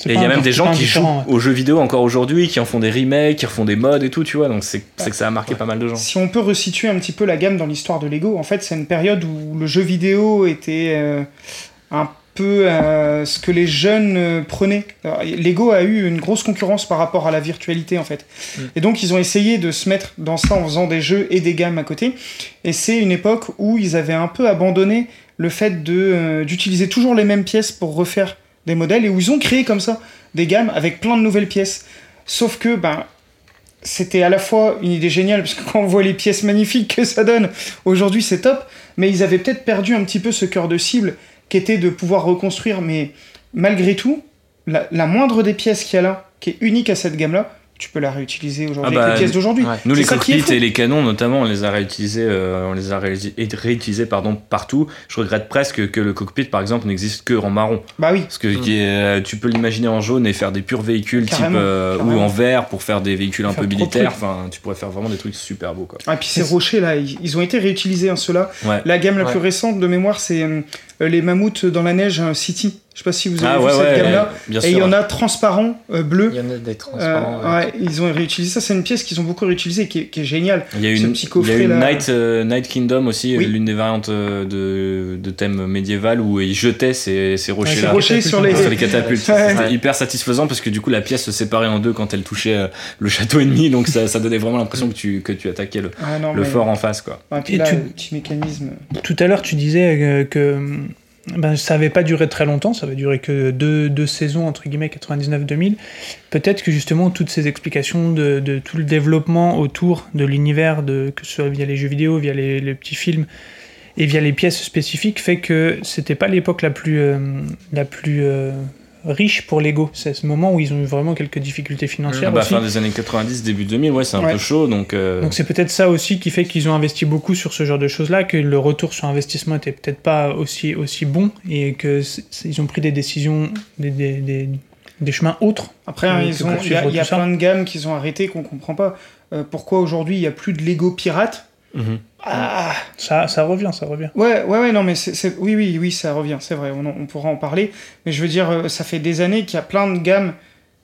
Speaker 3: Et il y a même des gens qui jouent
Speaker 2: ouais.
Speaker 3: aux jeux vidéo encore aujourd'hui, qui en font des remakes, qui refont des mods et tout, tu vois. Donc c'est que ça a marqué pas mal de gens.
Speaker 5: Si on peut resituer un petit peu la gamme dans l'histoire de Lego, en fait, c'est une période où le jeu vidéo était euh, un peu euh, ce que les jeunes euh, prenaient. Alors, Lego a eu une grosse concurrence par rapport à la virtualité, en fait.
Speaker 4: Mm.
Speaker 5: Et donc, ils ont essayé de se mettre dans ça en faisant des jeux et des gammes à côté. Et c'est une époque où ils avaient un peu abandonné le fait euh, d'utiliser toujours les mêmes pièces pour refaire des modèles et où ils ont créé comme ça des gammes avec plein de nouvelles pièces. Sauf que, ben, c'était à la fois une idée géniale, parce que quand on voit les pièces magnifiques que ça donne, aujourd'hui c'est top, mais ils avaient peut-être perdu un petit peu ce cœur de cible qui était de pouvoir reconstruire, mais malgré tout, la, la moindre des pièces qu'il y a là, qui est unique à cette gamme-là, tu peux la réutiliser aujourd'hui
Speaker 3: Ah bah,
Speaker 5: avec les pièces d'aujourd'hui.
Speaker 4: ouais.
Speaker 3: Nous, les cockpits et les canons, notamment, on les a réutilisés, euh, on les a réutilisés pardon, partout. Je regrette presque que le cockpit, par exemple, n'existe que en marron.
Speaker 5: Bah oui,
Speaker 3: Parce que est- euh, tu peux l'imaginer en jaune et faire des purs véhicules type euh, ou en vert pour faire des véhicules un
Speaker 5: Faire
Speaker 3: peu militaires. Enfin, tu pourrais faire vraiment des trucs super beaux, quoi.
Speaker 5: et puis ces rochers là, ils, ils ont été réutilisés, hein, ceux-là.
Speaker 3: Ouais.
Speaker 5: La gamme la
Speaker 4: Ouais.
Speaker 5: plus récente de mémoire, c'est euh, les mammouths dans la neige euh, City. Je sais pas si vous avez
Speaker 3: Ah
Speaker 5: vu
Speaker 3: ouais,
Speaker 5: cette
Speaker 3: ouais,
Speaker 5: gamme-là. Et il y en a transparent, euh, bleu.
Speaker 4: Il y en a des
Speaker 5: Euh,
Speaker 4: transparents. ouais.
Speaker 5: ouais, ils ont réutilisé ça. C'est une pièce qu'ils ont beaucoup réutilisée, qui est, qui est géniale.
Speaker 3: Il y a une,
Speaker 5: petit
Speaker 3: il y a une
Speaker 5: là.
Speaker 3: Night, euh, Night Kingdom aussi,
Speaker 5: Oui.
Speaker 3: euh, l'une des variantes euh, de, de thème médiéval où ils jetaient ces, rochers-là.
Speaker 5: rochers sur les.
Speaker 3: sur les catapultes.
Speaker 5: Ouais.
Speaker 3: C'était hyper satisfaisant parce que du coup la pièce se séparait en deux quand elle touchait euh, le château ennemi, donc ça, ça donnait vraiment l'impression que tu, que tu attaquais le,
Speaker 5: Ah non,
Speaker 3: le
Speaker 5: mais-
Speaker 3: fort en face. quoi.
Speaker 2: Et
Speaker 5: là,
Speaker 2: tu-
Speaker 5: petit mécanisme.
Speaker 2: Tout à l'heure, tu disais euh, que ben, ça n'avait pas duré très longtemps, ça avait duré que deux, deux saisons, entre guillemets, 99-2000. Peut-être que justement, toutes ces explications de, tout le développement autour de l'univers, que ce soit via les jeux vidéo, via les, les petits films et via les pièces spécifiques, fait que c'était pas l'époque la plus, euh, la plus euh, riche pour Lego. C'est ce moment où ils ont eu vraiment quelques difficultés
Speaker 3: Ah
Speaker 2: financières
Speaker 3: bah,
Speaker 2: aussi.
Speaker 3: fin des années 90, début 2000, ouais, c'est un
Speaker 5: Ouais.
Speaker 3: peu chaud, donc... euh,
Speaker 2: Donc c'est peut-être ça aussi qui fait qu'ils ont investi beaucoup sur ce genre de choses-là, que le retour sur investissement était peut-être pas aussi, aussi bon et que c'est- c'est- ils ont pris des décisions, des, des, des, des chemins autres.
Speaker 5: Après, hein,
Speaker 2: que
Speaker 5: ils ont- il y a, y a plein de gammes qu'ils ont arrêtées qu'on comprend pas. Euh, pourquoi aujourd'hui il n'y a plus de Lego pirate
Speaker 3: mhm.
Speaker 5: Ah
Speaker 2: Ça, ça revient, ça revient.
Speaker 5: Ouais, ouais, ouais, non, mais c'est, c'est- oui, oui, oui, ça revient, c'est vrai, on, pourra en parler. Mais je veux dire, euh, ça fait des années qu'il y a plein de gammes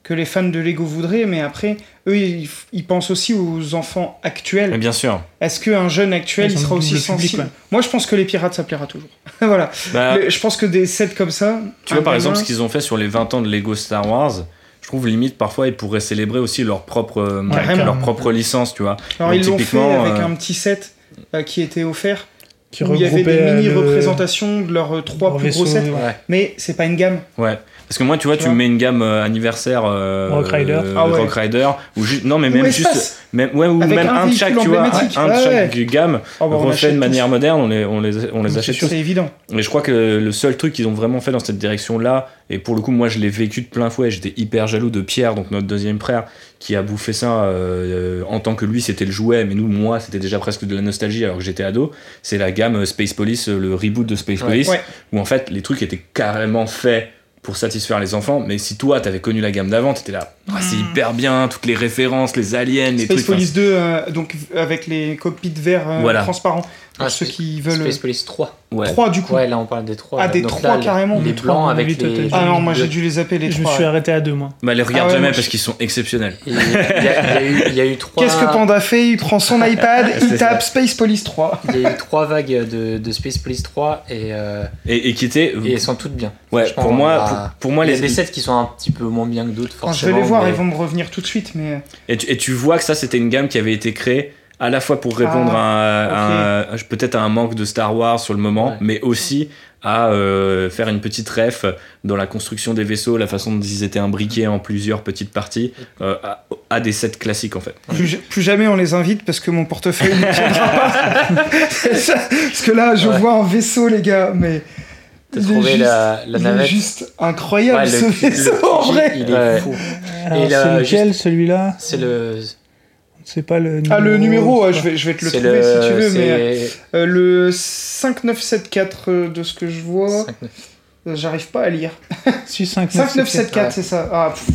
Speaker 5: que les fans de Lego voudraient, mais après, eux, ils, pensent aussi aux enfants actuels.
Speaker 3: Mais bien sûr.
Speaker 5: Est-ce qu'un jeune actuel, il sera aussi
Speaker 2: public,
Speaker 5: sensible
Speaker 2: ouais.
Speaker 5: Moi, je pense que les pirates, ça plaira toujours. voilà.
Speaker 3: Bah,
Speaker 5: Le- je pense que des sets comme ça.
Speaker 3: Tu vois, par
Speaker 5: gamin-
Speaker 3: exemple, ce qu'ils ont fait sur les 20 ans de Lego Star Wars, trouve limite parfois ils pourraient célébrer aussi leur propre, euh, leur propre licence, tu vois.
Speaker 5: Alors,
Speaker 3: Donc,
Speaker 5: ils l'ont fait
Speaker 3: typiquement,
Speaker 5: avec
Speaker 3: euh,
Speaker 5: un petit set euh, qui était offert,
Speaker 2: Qui
Speaker 5: où il y avait des
Speaker 2: regroupait, le-
Speaker 5: mini-représentations de leurs trois
Speaker 2: leur
Speaker 5: plus gros sets.
Speaker 2: Ouais.
Speaker 5: Mais c'est pas une gamme.
Speaker 3: Ouais. Parce que moi, tu vois,
Speaker 5: Tu
Speaker 3: tu,
Speaker 5: vois
Speaker 3: mets une gamme euh, anniversaire euh,
Speaker 2: Rock Rider.
Speaker 3: euh,
Speaker 5: Ah ouais.
Speaker 3: Rock Rider, ou juste non, mais même juste, même ouais, ou
Speaker 5: Avec
Speaker 3: même
Speaker 5: un
Speaker 3: de chaque, tu vois, un de
Speaker 5: Ouais,
Speaker 3: chaque gamme
Speaker 5: Oh, bah, on
Speaker 3: refait de
Speaker 5: tous.
Speaker 3: manière moderne, on les, on les, on les
Speaker 2: C'est
Speaker 3: achète.
Speaker 5: C'est évident.
Speaker 3: Mais je crois que le seul truc qu'ils ont vraiment fait dans cette direction-là, et pour le coup, moi je l'ai vécu de plein fouet, j'étais hyper jaloux de Pierre, donc notre deuxième frère, qui a bouffé ça euh, en tant que lui c'était le jouet, mais nous, moi, c'était déjà presque de la nostalgie alors que j'étais ado. C'est la gamme euh, Space Police, le reboot de Space
Speaker 4: Ouais.
Speaker 3: Police,
Speaker 5: Ouais.
Speaker 3: où en fait les trucs étaient carrément faits pour satisfaire les enfants, mais si toi t'avais connu la gamme d'avant, t'étais là, Ah, c'est hyper bien, toutes les références, les aliens, les
Speaker 5: Space
Speaker 3: trucs.
Speaker 5: Police 2, euh, donc avec les cockpits verts euh,
Speaker 3: Voilà.
Speaker 5: transparents. Pour
Speaker 4: Ah,
Speaker 5: ceux
Speaker 4: Space-
Speaker 5: qui veulent.
Speaker 4: Space Police 3.
Speaker 3: enfin, ouais.
Speaker 5: 3 du coup.
Speaker 4: Ouais, là on parle des 3.
Speaker 5: Ah, des trois, carrément.
Speaker 4: Les
Speaker 2: Les
Speaker 4: blancs avec les.
Speaker 2: totalement.
Speaker 5: Ah non, moi
Speaker 4: les-
Speaker 5: j'ai dû les appeler les
Speaker 2: Je me
Speaker 5: 3.
Speaker 2: suis arrêté à deux, moi.
Speaker 3: Bah les regarde
Speaker 5: Ah ouais,
Speaker 3: jamais
Speaker 5: moi,
Speaker 3: parce
Speaker 5: je-
Speaker 3: qu'ils sont exceptionnels.
Speaker 4: Il y, a, il y a eu, il y a eu trois.
Speaker 5: Qu'est-ce que Panda fait? Il prend son iPad, il tape Space Police 3.
Speaker 4: Il y a eu trois vagues de, de Space Police 3 et, euh,
Speaker 3: Et, et qui étaient,
Speaker 4: et elles sont toutes bien.
Speaker 3: ouais, pour moi,
Speaker 4: bah,
Speaker 3: pour, moi
Speaker 4: Il y
Speaker 3: les,
Speaker 4: a des sets qui sont un petit peu moins bien que d'autres, forcément.
Speaker 5: je vais les voir,
Speaker 4: mais-
Speaker 5: ils vont me revenir tout de suite, mais.
Speaker 3: Et tu, et tu vois que ça, c'était une gamme qui avait été créée à la fois pour répondre
Speaker 5: Ah,
Speaker 3: à, peut-être à un manque de Star Wars sur le moment,
Speaker 4: Ouais.
Speaker 3: mais aussi à euh, faire une petite ref dans la construction des vaisseaux, la façon dont ils étaient imbriqués en plusieurs petites parties, euh, à, à des sets classiques en fait.
Speaker 5: Plus, plus jamais on les invite parce que mon portefeuille ne tiendra pas. Parce que là, je
Speaker 4: Ouais.
Speaker 5: vois un vaisseau, les gars, mais. Est
Speaker 4: trouvé
Speaker 5: juste-
Speaker 4: la, la
Speaker 5: il
Speaker 4: navette.
Speaker 5: est juste incroyable
Speaker 4: Ouais,
Speaker 5: ce
Speaker 4: le-
Speaker 5: vaisseau
Speaker 4: le-
Speaker 5: en vrai.
Speaker 4: Il est
Speaker 3: Ouais.
Speaker 4: fou.
Speaker 2: Alors,
Speaker 4: Et là,
Speaker 2: c'est lequel,
Speaker 4: juste-
Speaker 2: celui-là
Speaker 4: C'est le.
Speaker 2: C'est pas le numéro.
Speaker 5: Ah, le numéro, ouais, je, vais, je vais te le trouver si tu veux, mais euh, le 5974 euh, de ce que je vois,
Speaker 4: 5, 9.
Speaker 5: j'arrive pas à lire.
Speaker 2: 6, 5,
Speaker 5: 5974,
Speaker 4: Ouais.
Speaker 5: c'est ça. Ah, pff.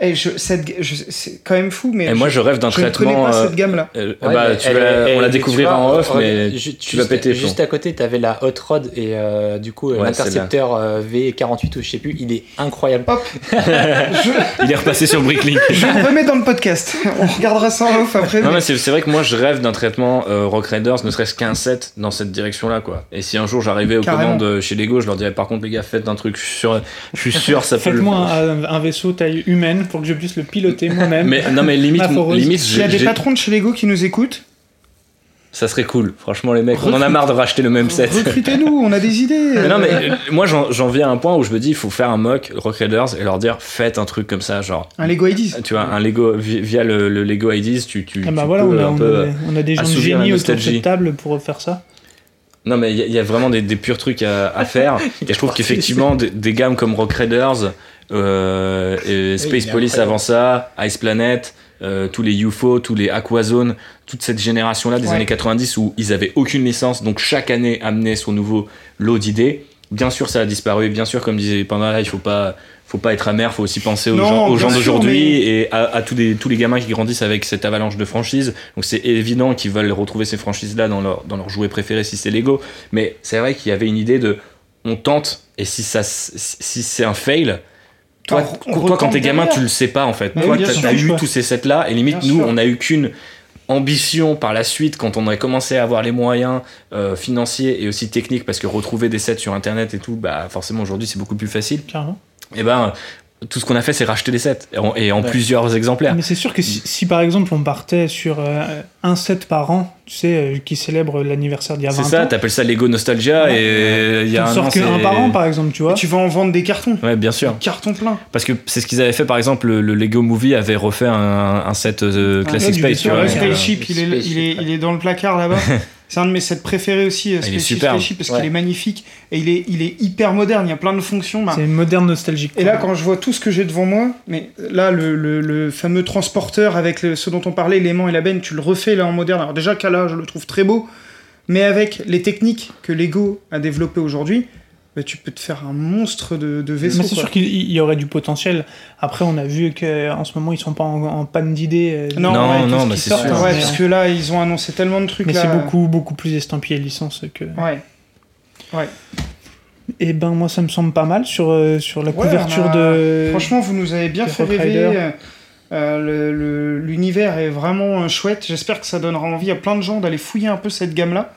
Speaker 5: Eh, je, cette, je- c'est quand même fou, mais
Speaker 3: Et moi, je rêve d'un
Speaker 5: je ne connais
Speaker 3: traitement.
Speaker 5: pas
Speaker 3: euh,
Speaker 5: cette gamme-là.
Speaker 3: euh,
Speaker 4: Ouais,
Speaker 3: bah,
Speaker 4: mais
Speaker 3: tu
Speaker 4: elle
Speaker 3: vas-
Speaker 4: est-
Speaker 3: on la
Speaker 4: tu
Speaker 3: découvrira en off, mais tu vas péter.
Speaker 4: Juste à côté, t'avais la Hot Rod et euh, du coup, euh,
Speaker 3: Ouais,
Speaker 4: l'intercepteur euh, V48 ou je sais plus, il est incroyable.
Speaker 5: Hop, je,
Speaker 3: Il est repassé sur Bricklink.
Speaker 5: je le remets dans le podcast. On regardera ça en off après.
Speaker 3: Non,
Speaker 5: mais-
Speaker 3: mais c'est c'est vrai que moi je rêve d'un traitement euh, Rock Raiders, ne serait-ce qu'un set dans cette direction-là, quoi. Et si un jour j'arrivais aux
Speaker 5: Carrément.
Speaker 3: commandes chez Lego, je leur dirais par contre, les gars, faites un truc, je suis sûr, je suis sûr ça peut le
Speaker 2: Faites-moi un, un vaisseau taille humaine pour que je puisse le piloter moi-même.
Speaker 3: Mais non, mais limite, limite
Speaker 5: S'il y a
Speaker 3: j'ai-
Speaker 5: des patrons de chez Lego qui nous écoutent,
Speaker 3: ça serait cool. Franchement, les mecs, on en a marre de racheter le même set.
Speaker 5: recrutez-nous, on a des idées.
Speaker 3: Mais non, mais euh, moi j'en viens à un point où je me dis, il faut faire un mock Rock Raiders et leur dire, faites un truc comme ça, genre,
Speaker 5: Un Lego IDs.
Speaker 3: tu vois, un Lego, vi- via le, le Lego IDs, tu, tu,
Speaker 2: Ah bah
Speaker 3: tu
Speaker 2: voilà,
Speaker 3: peux
Speaker 2: on a,
Speaker 3: un
Speaker 2: on,
Speaker 3: peu.
Speaker 2: a, on a des gens de génie autour de cette table pour faire ça.
Speaker 3: Non, mais il y, a- il y a vraiment des, des purs trucs à, à faire. et je trouve qu'effectivement, des, des gammes comme Rock Raiders, euh, et Space Police avant ça, Ice Planet, euh, tous les UFO, tous les Aquazone, toute cette génération-là des
Speaker 5: Ouais.
Speaker 3: années 90 où ils avaient aucune licence, donc chaque année amenait son nouveau lot d'idées. Bien sûr, ça a disparu. Bien sûr, comme disait Panda, il faut pas, faut pas être amer, faut aussi penser aux
Speaker 5: Non,
Speaker 3: gens, aux d'aujourd'hui
Speaker 5: mais-
Speaker 3: et à, à tous, les, tous les gamins qui grandissent avec cette avalanche de franchises. Donc c'est évident qu'ils veulent retrouver ces franchises-là dans leur, dans leur jouet préféré si c'est Lego. Mais c'est vrai qu'il y avait une idée de on tente et si, ça, si c'est un fail, toi,
Speaker 5: On- on
Speaker 3: toi quand t'es gamin,
Speaker 5: derrière.
Speaker 3: tu le sais pas en fait.
Speaker 5: Mais
Speaker 3: toi, t'as eu tous ces sets-là et limite,
Speaker 5: Bien
Speaker 3: nous,
Speaker 5: sûr.
Speaker 3: on n'a eu qu'une ambition par la suite quand on a commencé à avoir les moyens euh, financiers et aussi techniques parce que retrouver des sets sur internet et tout, bah forcément aujourd'hui c'est beaucoup plus facile.
Speaker 2: Carrément.
Speaker 3: Et ben tout ce qu'on a fait c'est racheter des sets et en, et en
Speaker 4: Ouais.
Speaker 3: plusieurs exemplaires.
Speaker 2: Mais c'est sûr que si, si, par exemple on partait sur euh, un set par an, tu sais, euh, qui célèbre l'anniversaire d'il y a 20
Speaker 3: C'est ça, t'appelles ça Lego Nostalgia
Speaker 2: Ouais.
Speaker 3: et il y
Speaker 2: tu
Speaker 3: a
Speaker 2: ne
Speaker 3: un
Speaker 2: sors
Speaker 3: an,
Speaker 2: qu'un par an par exemple, tu vois.
Speaker 5: Tu vas en vendre des cartons.
Speaker 3: Ouais, bien sûr.
Speaker 5: Carton plein.
Speaker 3: Parce que c'est ce qu'ils avaient fait, par exemple, le, le Lego Movie avait refait un, un set euh,
Speaker 5: Ah,
Speaker 3: Classic Space,
Speaker 2: vaisseau,
Speaker 3: tu vois.
Speaker 5: Le
Speaker 3: euh,
Speaker 5: spaceship, il est, il, est, il est dans le placard là-bas. C'est un de mes sets préférés aussi, euh,
Speaker 3: Ah, il est.
Speaker 5: Spaceship, parce
Speaker 4: Ouais.
Speaker 5: qu'il est magnifique et il est, il est hyper moderne. Il y a plein de fonctions. bah,
Speaker 2: C'est moderne nostalgique.
Speaker 5: et là, quand je vois tout ce que j'ai devant moi, mais là, le, le- le fameux transporteur avec le- ce dont on parlait, l'aimant et la benne, tu le refais là en moderne. Alors déjà, Kala, je le trouve très beau, mais avec les techniques que Lego a développées aujourd'hui, bah, tu peux te faire un monstre de, de vaisseau.
Speaker 2: Mais c'est sûr qu'il il y aurait du potentiel. Après, on a vu qu'en ce moment, ils sont pas en, en panne d'idées. euh,
Speaker 5: Non,
Speaker 3: Non,
Speaker 2: tout
Speaker 3: non,
Speaker 2: ce
Speaker 3: bah,
Speaker 2: qui
Speaker 3: c'est sûr.
Speaker 5: Ouais,
Speaker 2: mais,
Speaker 5: parce que là, ils ont annoncé tellement de trucs
Speaker 2: mais
Speaker 5: là.
Speaker 2: c'est beaucoup, beaucoup plus estampillé licence que.
Speaker 5: Ouais.
Speaker 2: Et ben, moi, ça me semble pas mal sur, euh, sur la
Speaker 5: Ouais,
Speaker 2: couverture
Speaker 5: a-
Speaker 2: de.
Speaker 5: Franchement, vous nous avez bien fait rêver. Euh, euh, le- le- L'univers est vraiment chouette. J'espère que ça donnera envie à plein de gens d'aller fouiller un peu cette gamme-là.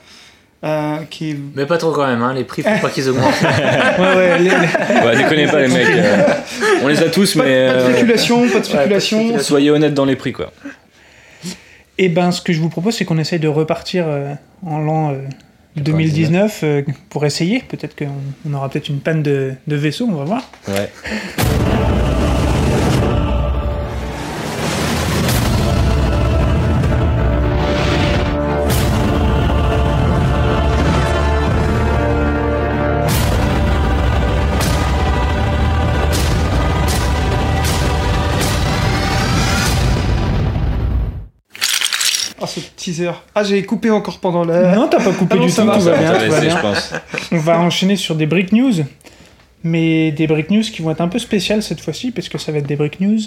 Speaker 5: Euh, qui.
Speaker 4: Mais pas trop quand même, hein. les prix, faut pas qu'ils augmentent.
Speaker 2: Ouais, ouais, les- les-
Speaker 3: Ouais, déconnez pas les mecs. euh, on les a tous,
Speaker 5: Pas,
Speaker 3: mais
Speaker 5: pas de
Speaker 3: euh,
Speaker 5: spéculation, pas de
Speaker 4: pas de
Speaker 5: spéculation.
Speaker 4: spéculation.
Speaker 3: soyez honnêtes dans les prix, quoi.
Speaker 2: Et ben, ce que je vous propose, c'est qu'on essaye de repartir euh, en l'an euh, 2019 euh, pour essayer. Peut-être qu'on on aura peut-être une panne de, de vaisseau, on va voir.
Speaker 3: Ouais.
Speaker 5: Teaser. Ah, j'ai coupé encore pendant la.
Speaker 2: Non, t'as pas coupé
Speaker 5: Ah non,
Speaker 2: du tout,
Speaker 5: va,
Speaker 2: tout va bien,
Speaker 3: T'as
Speaker 2: tout va
Speaker 3: laissé,
Speaker 2: bien.
Speaker 3: je pense.
Speaker 2: On va enchaîner sur des break news, mais des break news qui vont être un peu spéciales cette fois-ci, parce que ça va être des break news.